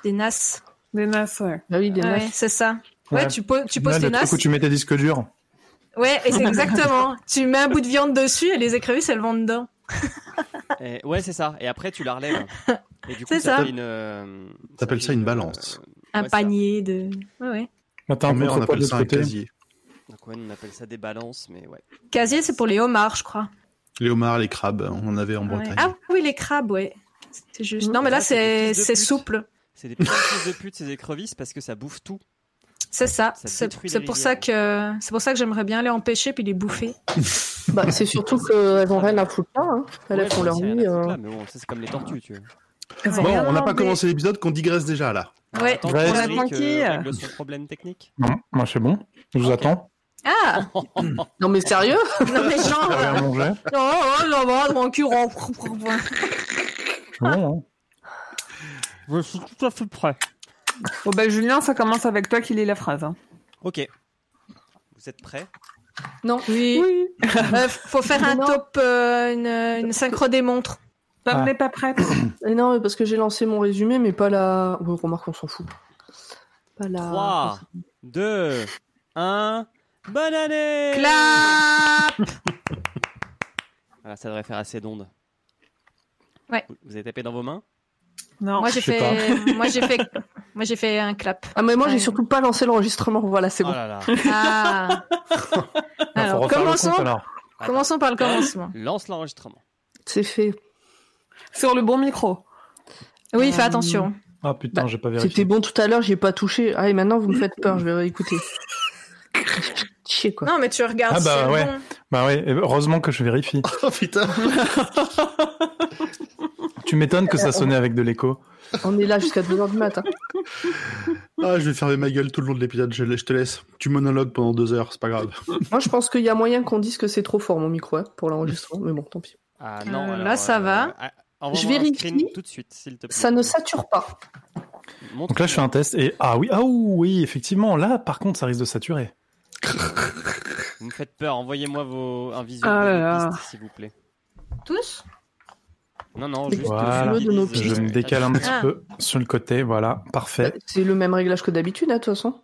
des nasses. Des nasses, ouais. Bah oui, des Ouais, nasses. c'est ça. Ouais, Ouais. tu, po- tu Ouais, poses tes le truc nasses. où tu mets tes disques durs. Ouais, et c'est exactement. tu mets un bout de viande dessus et les écrevisses, elles vont dedans. Et- ouais, c'est ça. Et après, tu la relèves. Et du coup, C'est ça, ça. fait une. euh, T'appelles ça une balance. Un ouais, ça. panier de. Ouais, ouais. Un mer, on appelle ça un casier. Donc, ouais, on appelle ça des balances, mais ouais. Casier, c'est pour les homards, je crois. Les homards, les crabes, on en avait en Ouais. Bretagne. Ah oui, les crabes, ouais. C'est juste. Mmh. Non, mais là, c'est souple. C'est des petits fils de pute, ces écrevisses, parce que ça bouffe tout. C'est ça. Ça C'est pour ça que c'est pour ça que j'aimerais bien les empêcher puis les bouffer. Bah, c'est surtout qu'elles ont rien à foutre là. Hein. Elles Ouais, font leur foutre euh. mais bon, c'est comme les tortues, tu vois. Bon, on n'a pas commencé l'épisode qu'on digresse déjà là. Ouais. On a euh, son problème technique. Non, moi c'est bon. Je vous attends. Ah Non mais sérieux non mais genre manger? Non oh, non va tranquille. C'est bon, hein Je suis tout à fait prêt. Bon bah Julien, ça commence avec toi qui lit la phrase. hein. Ok. Vous êtes prêts? Non. Oui. Euh, faut faire un Non. top euh, une, une synchro des montres. Ah. n'est pas prête. Et non, mais parce que j'ai lancé mon résumé, mais pas la. Ouais, remarque, on s'en fout. Pas la. 3, 2, 1. Bonne année Clap Voilà, ça devrait faire assez d'ondes. Ouais. Vous- avez tapé dans vos mains? Non. Moi j'ai fait moi j'ai fait moi j'ai fait un clap. Ah mais moi j'ai Ouais. surtout pas lancé l'enregistrement. Voilà, c'est Oh bon. là là. Ah. Alors commençons compte, alors. commençons par le commencement. Lance l'enregistrement. C'est fait. Sur le bon micro. Oui, fais Euh, attention. Ah putain, Bah, j'ai pas C'était vérifié. bon tout à l'heure, j'y ai pas touché. Ah et maintenant vous me faites peur, je vais réécouter. Chier quoi. Non mais tu regardes Ah bah ouais. bon. Bah ouais, heureusement que je vérifie. Oh putain Tu m'étonnes que ça sonnait avec de l'écho. On est là jusqu'à 2h du matin. Ah, je vais fermer ma gueule tout le long de l'épisode, je, je te laisse. Tu monologues pendant deux heures, c'est pas grave. Moi je pense qu'il y a moyen qu'on dise que c'est trop fort mon micro hein, pour l'enregistrement, mais bon, tant pis. Ah Euh, non, là, alors, ça va. ah, Je vérifie. tout de suite, s'il te plaît. Ça ne sature pas. Montre- Donc là, je fais un test et ah oui, ah oui, effectivement, là, par contre, ça risque de saturer. Vous me faites peur, envoyez-moi vos... un visuel Ah de vos pistes, s'il vous plaît. Tous? Non, non, juste... voilà. je de nos visualise, Je euh, me décale un petit Ah. peu sur le côté, voilà, parfait. C'est le même réglage que d'habitude, hein, de toute façon.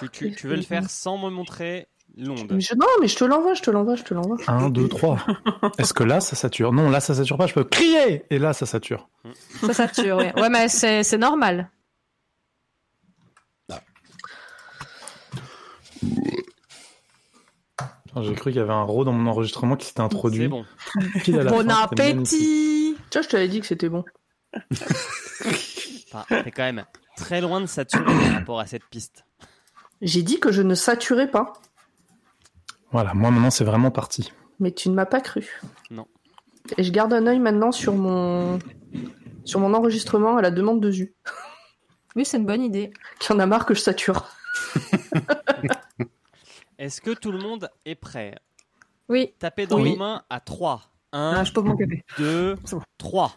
Tu, tu, tu veux le faire sans me montrer l'onde je- Non, mais je te l'envoie, je te l'envoie, je te l'envoie. 1, 2, 3. Est-ce que là, ça sature? Non, là, ça sature pas, je peux crier Et là, ça sature. Ça sature, ouais. Ouais, mais c'est normal. J'ai cru qu'il y avait un ro dans mon enregistrement qui s'était introduit. C'est bon. Bon fin, appétit Tu vois, je t'avais dit que c'était bon. Enfin, T'es quand même très loin de saturer par rapport à cette piste. J'ai dit que je ne saturais pas, Voilà, moi maintenant, c'est vraiment parti. mais tu ne m'as pas cru. Non. Et je garde un œil maintenant sur mon sur mon enregistrement à la demande de Zu, Oui, c'est une bonne idée. qui en a marre que je sature. Est-ce que tout le monde est prêt? Oui. Tapez dans Oui. vos mains à 3. Ah, 1, je pose mon café. 2, C'est bon. 3.